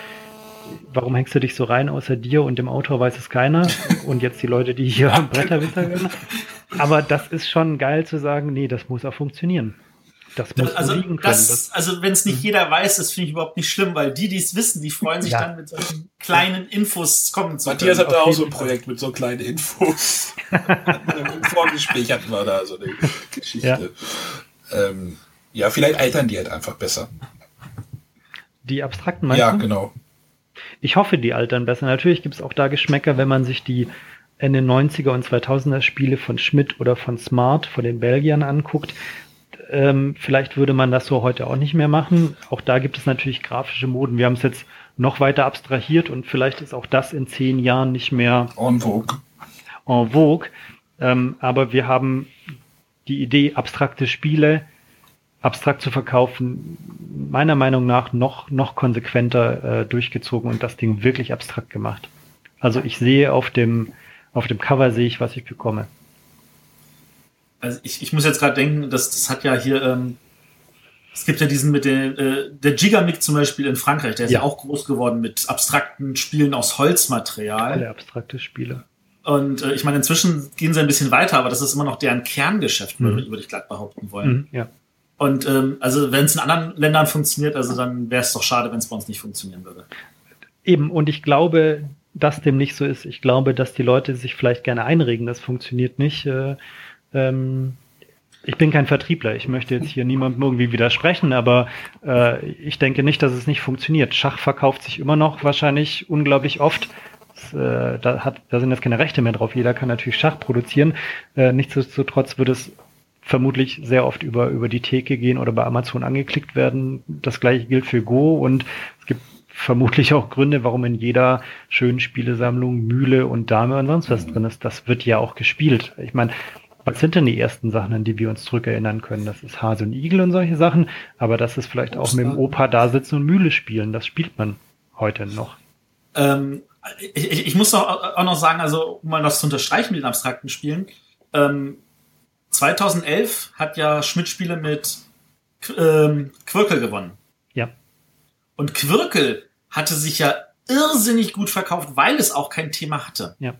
warum hängst du dich so rein, außer dir und dem Autor weiß es keiner und jetzt die Leute, die hier Bretterwisser hören. Aber das ist schon geil zu sagen, nee, das muss auch funktionieren. Das muss also, liegen können. Das, also wenn es nicht jeder weiß, das finde ich überhaupt nicht schlimm, weil die, die es wissen, die freuen sich ja. dann mit solchen kleinen Infos kommen zu Matthias hat da auch so ein Projekt mit so kleinen Infos. Im Vorgespräch hatten wir da so eine Geschichte. Ja, ähm, ja vielleicht altern die halt einfach besser. Die abstrakten meinst Ja, genau. Ich hoffe, die altern besser. Natürlich gibt es auch da Geschmäcker, wenn man sich die Ende 90er und 2000er Spiele von Schmidt oder von Smart, von den Belgiern anguckt, ähm, vielleicht würde man das so heute auch nicht mehr machen. Auch da gibt es natürlich grafische Moden. Wir haben es jetzt noch weiter abstrahiert und vielleicht ist auch das in zehn Jahren nicht mehr en vogue. En vogue. Ähm, aber wir haben die Idee, abstrakte Spiele abstrakt zu verkaufen, meiner Meinung nach noch, noch konsequenter äh, durchgezogen und das Ding wirklich abstrakt gemacht. Also ich sehe auf dem, auf dem Cover sehe ich, was ich bekomme also ich, ich muss jetzt gerade denken, das, das hat ja hier, ähm, es gibt ja diesen mit der, äh, der Gigamic zum Beispiel in Frankreich, der ist ja. ja auch groß geworden mit abstrakten Spielen aus Holzmaterial. Alle abstrakte Spiele. Und äh, ich meine, inzwischen gehen sie ein bisschen weiter, aber das ist immer noch deren Kerngeschäft, mhm. würde ich glatt behaupten wollen. Mhm, ja. Und ähm, also wenn es in anderen Ländern funktioniert, also dann wäre es doch schade, wenn es bei uns nicht funktionieren würde. Eben, und ich glaube, dass dem nicht so ist. Ich glaube, dass die Leute sich vielleicht gerne einregen, das funktioniert nicht. Äh, ähm, ich bin kein Vertriebler. Ich möchte jetzt hier niemandem irgendwie widersprechen, aber äh, ich denke nicht, dass es nicht funktioniert. Schach verkauft sich immer noch wahrscheinlich unglaublich oft. äh, da, hat, da sind jetzt keine Rechte mehr drauf. Jeder kann natürlich Schach produzieren. Äh, nichtsdestotrotz wird es vermutlich sehr oft über, über die Theke gehen oder bei Amazon angeklickt werden. Das gleiche gilt für Go und es gibt vermutlich auch Gründe, warum in jeder schönen Spielesammlung Mühle und Dame und sonst was mhm. drin ist. Das wird ja auch gespielt. Ich meine, was sind denn die ersten Sachen, an die wir uns zurückerinnern können? Das ist Hase und Igel und solche Sachen, aber das ist vielleicht auch mit dem Opa da sitzen und Mühle spielen. Das spielt man heute noch. Ähm, ich, ich, muss auch, auch noch sagen, also um mal das zu unterstreichen mit den abstrakten Spielen, ähm, 2011 hat ja Schmidt-Spiele mit ähm, Quirkel gewonnen. Ja. Und Quirkel hatte sich ja irrsinnig gut verkauft, weil es auch kein Thema hatte. Ja.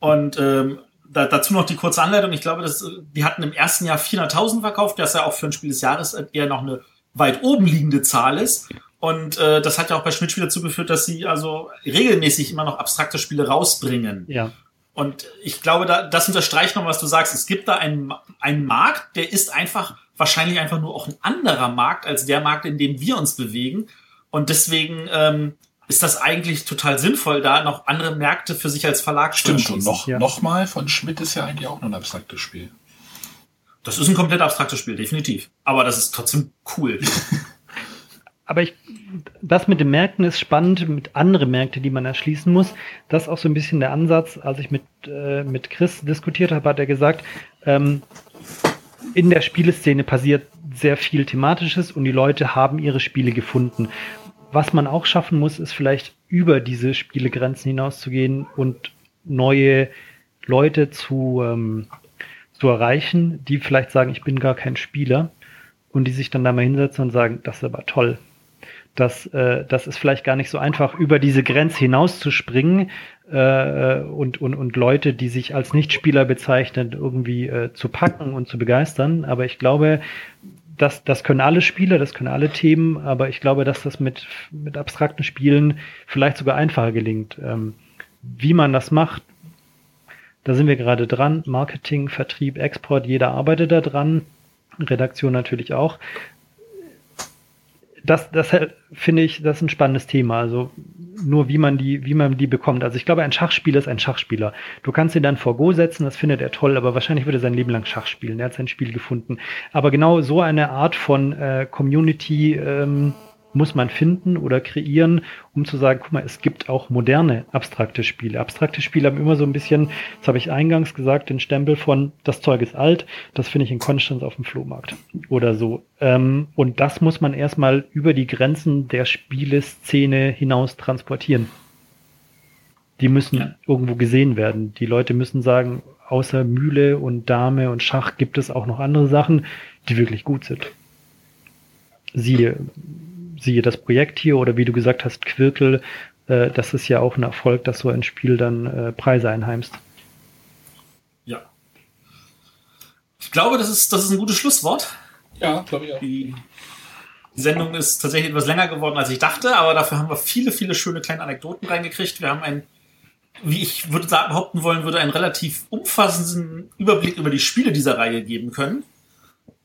Und ähm, da, dazu noch die kurze Anleitung. Ich glaube, dass, die hatten im ersten Jahr 400.000 verkauft, das ja auch für ein Spiel des Jahres eher noch eine weit oben liegende Zahl ist. Und äh, das hat ja auch bei Schmidt dazu geführt, dass sie also regelmäßig immer noch abstrakte Spiele rausbringen. Ja. Und ich glaube, da, das unterstreicht noch, was du sagst. Es gibt da einen, einen Markt, der ist einfach wahrscheinlich einfach nur auch ein anderer Markt als der Markt, in dem wir uns bewegen. Und deswegen ähm, ist das eigentlich total sinnvoll, da noch andere Märkte für sich als Verlag Stimmt, zu und noch, ja. noch mal von Schmidt ist ja eigentlich auch nur ein abstraktes Spiel. Das ist ein komplett abstraktes Spiel, definitiv. Aber das ist trotzdem cool. Aber ich, das mit den Märkten ist spannend, mit anderen Märkten, die man erschließen muss. Das ist auch so ein bisschen der Ansatz. Als ich mit, äh, mit Chris diskutiert habe, hat er gesagt, ähm, in der Spieleszene passiert sehr viel Thematisches und die Leute haben ihre Spiele gefunden was man auch schaffen muss, ist vielleicht über diese Spielegrenzen hinauszugehen und neue Leute zu, ähm, zu erreichen, die vielleicht sagen, ich bin gar kein Spieler und die sich dann da mal hinsetzen und sagen, das ist aber toll. Das, äh, das ist vielleicht gar nicht so einfach, über diese Grenze hinauszuspringen äh, und, und, und Leute, die sich als Nichtspieler bezeichnen, irgendwie äh, zu packen und zu begeistern. Aber ich glaube, das, das können alle Spiele, das können alle Themen, aber ich glaube, dass das mit, mit abstrakten Spielen vielleicht sogar einfacher gelingt. Ähm, wie man das macht, da sind wir gerade dran. Marketing, Vertrieb, Export, jeder arbeitet da dran. Redaktion natürlich auch. Das, das finde ich, das ist ein spannendes Thema. Also nur wie man die, wie man die bekommt. Also ich glaube, ein Schachspieler ist ein Schachspieler. Du kannst ihn dann vor Go setzen, das findet er toll, aber wahrscheinlich wird er sein Leben lang Schach spielen. Er hat sein Spiel gefunden. Aber genau so eine Art von äh, Community ähm, muss man finden oder kreieren, um zu sagen, guck mal, es gibt auch moderne abstrakte Spiele. Abstrakte Spiele haben immer so ein bisschen, das habe ich eingangs gesagt, den Stempel von das Zeug ist alt, das finde ich in Konstanz auf dem Flohmarkt oder so. Ähm, und das muss man erstmal über die Grenzen der Spieleszene hinaus transportieren. Die müssen ja. irgendwo gesehen werden. Die Leute müssen sagen, außer Mühle und Dame und Schach gibt es auch noch andere Sachen, die wirklich gut sind. Siehe siehe das Projekt hier oder wie du gesagt hast, Quirkel, äh, das ist ja auch ein Erfolg, dass so ein Spiel dann äh, Preise einheimst. Ja. Ich glaube, das ist, das ist ein gutes Schlusswort. Ja, glaube ich auch. Die, die Sendung ist tatsächlich etwas länger geworden, als ich dachte, aber dafür haben wir viele, viele schöne kleine Anekdoten reingekriegt. Wir haben ein wie ich würde sagen, behaupten wollen würde, einen relativ umfassenden Überblick über die Spiele dieser Reihe geben können.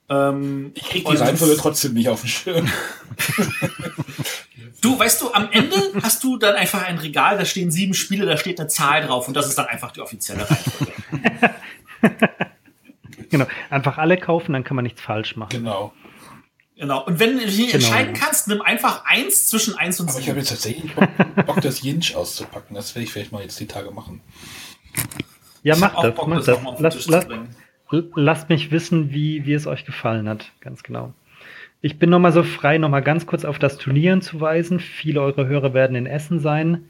Ähm, ich krieg die Reihenfolge trotzdem nicht auf den Schirm. du, weißt du, am Ende hast du dann einfach ein Regal, da stehen sieben Spiele, da steht eine Zahl drauf und das ist dann einfach die offizielle Reihenfolge. genau, einfach alle kaufen, dann kann man nichts falsch machen. Genau. Genau. Und wenn du dich genau. entscheiden kannst, nimm einfach eins zwischen eins und sieben. Aber ich habe jetzt tatsächlich Bock, Bock das Jinch auszupacken. Das werde ich vielleicht mal jetzt die Tage machen. Ja, mach das. Bock, mach das. Lass, lass, lasst mich wissen, wie, wie es euch gefallen hat. Ganz genau. Ich bin nochmal so frei, nochmal ganz kurz auf das Turnier zu weisen. Viele eurer Hörer werden in Essen sein.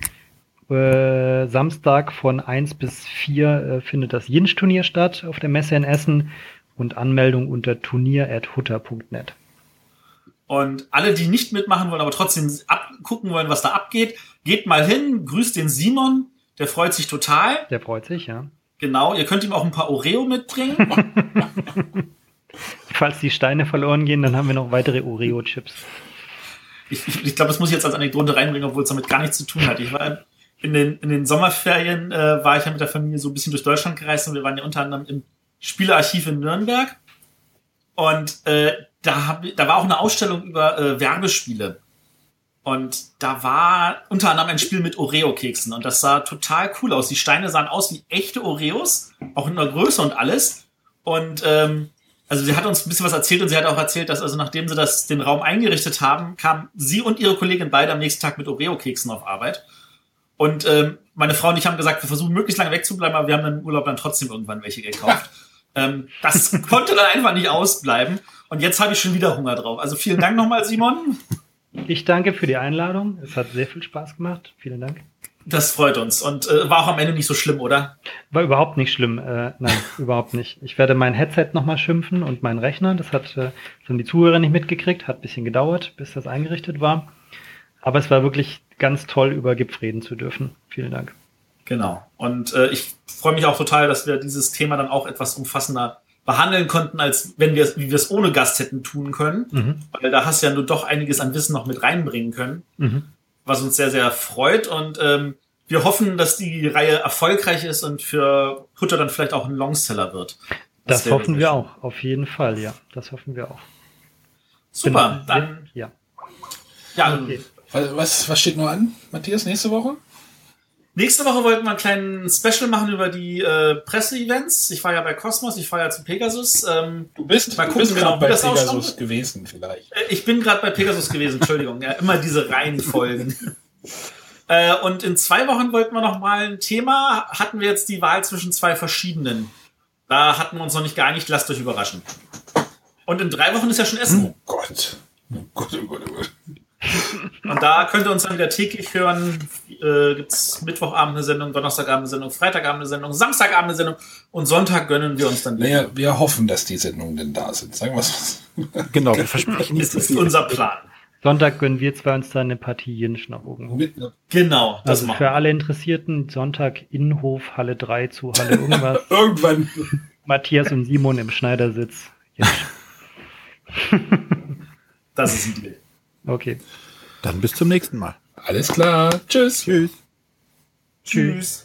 Äh, Samstag von 1 bis 4 äh, findet das Jinsch-Turnier statt auf der Messe in Essen und Anmeldung unter turnier.hutter.net. Und alle, die nicht mitmachen wollen, aber trotzdem gucken wollen, was da abgeht, geht mal hin, grüßt den Simon, der freut sich total. Der freut sich, ja. Genau, ihr könnt ihm auch ein paar Oreo mitbringen. Falls die Steine verloren gehen, dann haben wir noch weitere Oreo-Chips. Ich, ich, ich glaube, das muss ich jetzt als Anekdote reinbringen, obwohl es damit gar nichts zu tun hat. Ich war in den, in den Sommerferien, äh, war ich ja mit der Familie so ein bisschen durch Deutschland gereist und wir waren ja unter anderem im Spielearchiv in Nürnberg. Und äh, da, hab, da war auch eine Ausstellung über äh, Werbespiele. Und da war unter anderem ein Spiel mit Oreo-Keksen und das sah total cool aus. Die Steine sahen aus wie echte Oreos, auch in der Größe und alles. Und ähm, also sie hat uns ein bisschen was erzählt und sie hat auch erzählt, dass also nachdem sie das den Raum eingerichtet haben, kam sie und ihre Kollegin beide am nächsten Tag mit Oreo-Keksen auf Arbeit. Und ähm, meine Frau und ich haben gesagt, wir versuchen möglichst lange wegzubleiben, aber wir haben im Urlaub dann trotzdem irgendwann welche gekauft. ähm, das konnte dann einfach nicht ausbleiben. Und jetzt habe ich schon wieder Hunger drauf. Also vielen Dank nochmal, Simon. Ich danke für die Einladung. Es hat sehr viel Spaß gemacht. Vielen Dank. Das freut uns. Und äh, war auch am Ende nicht so schlimm, oder? War überhaupt nicht schlimm. Äh, nein, überhaupt nicht. Ich werde mein Headset nochmal schimpfen und meinen Rechner. Das hat äh, schon die Zuhörer nicht mitgekriegt. Hat ein bisschen gedauert, bis das eingerichtet war. Aber es war wirklich ganz toll, über GIPF reden zu dürfen. Vielen Dank. Genau. Und äh, ich freue mich auch total, dass wir dieses Thema dann auch etwas umfassender behandeln konnten, als wenn wir es, wie wir es ohne Gast hätten tun können. Mhm. Weil da hast du ja nur doch einiges an Wissen noch mit reinbringen können, Mhm. was uns sehr, sehr freut. Und ähm, wir hoffen, dass die Reihe erfolgreich ist und für Hutter dann vielleicht auch ein Longseller wird. Das wäre hoffen wir auch. Auf jeden Fall, ja. Das hoffen wir auch. Super, Bin- dann Ja. ja. Okay. Was, was, was steht noch an, Matthias, nächste Woche? Nächste Woche wollten wir einen kleinen Special machen über die äh, Presse-Events. Ich war ja bei Cosmos, ich war ja zu Pegasus. Ähm, Du bist, Mal du gucken, bist genau, bei Pegasus ausschaut. gewesen, vielleicht. Äh, Ich bin gerade bei Pegasus gewesen, Entschuldigung. Ja, immer diese Reihenfolgen. äh, und in zwei Wochen wollten wir noch mal ein Thema. Hatten wir jetzt die Wahl zwischen zwei verschiedenen. Da hatten wir uns noch nicht geeinigt. Lasst euch überraschen. Und in drei Wochen ist ja schon Essen. Oh Gott. Oh Gott, oh Gott, oh Gott. Und da könnt ihr uns dann wieder täglich hören. Äh, gibt's Mittwochabend eine Sendung, Donnerstagabend eine Sendung, Freitagabend eine Sendung, Samstagabend eine Sendung und Sonntag gönnen wir uns dann wieder. Naja, wir hoffen, dass die Sendungen denn da sind. Sagen wir es Genau, wir versprechen nicht Das ist unser Plan. Sonntag gönnen wir zwei uns dann eine Partie Jinsch nach oben. Genau, das Also machen für alle Interessierten, Sonntag Innenhof, Halle 3 zu Halle irgendwas. Irgendwann. Matthias und Simon im Schneidersitz. Das ist ein Deal. Okay. Dann bis zum nächsten Mal. Alles klar. Tschüss. Tschüss. Tschüss.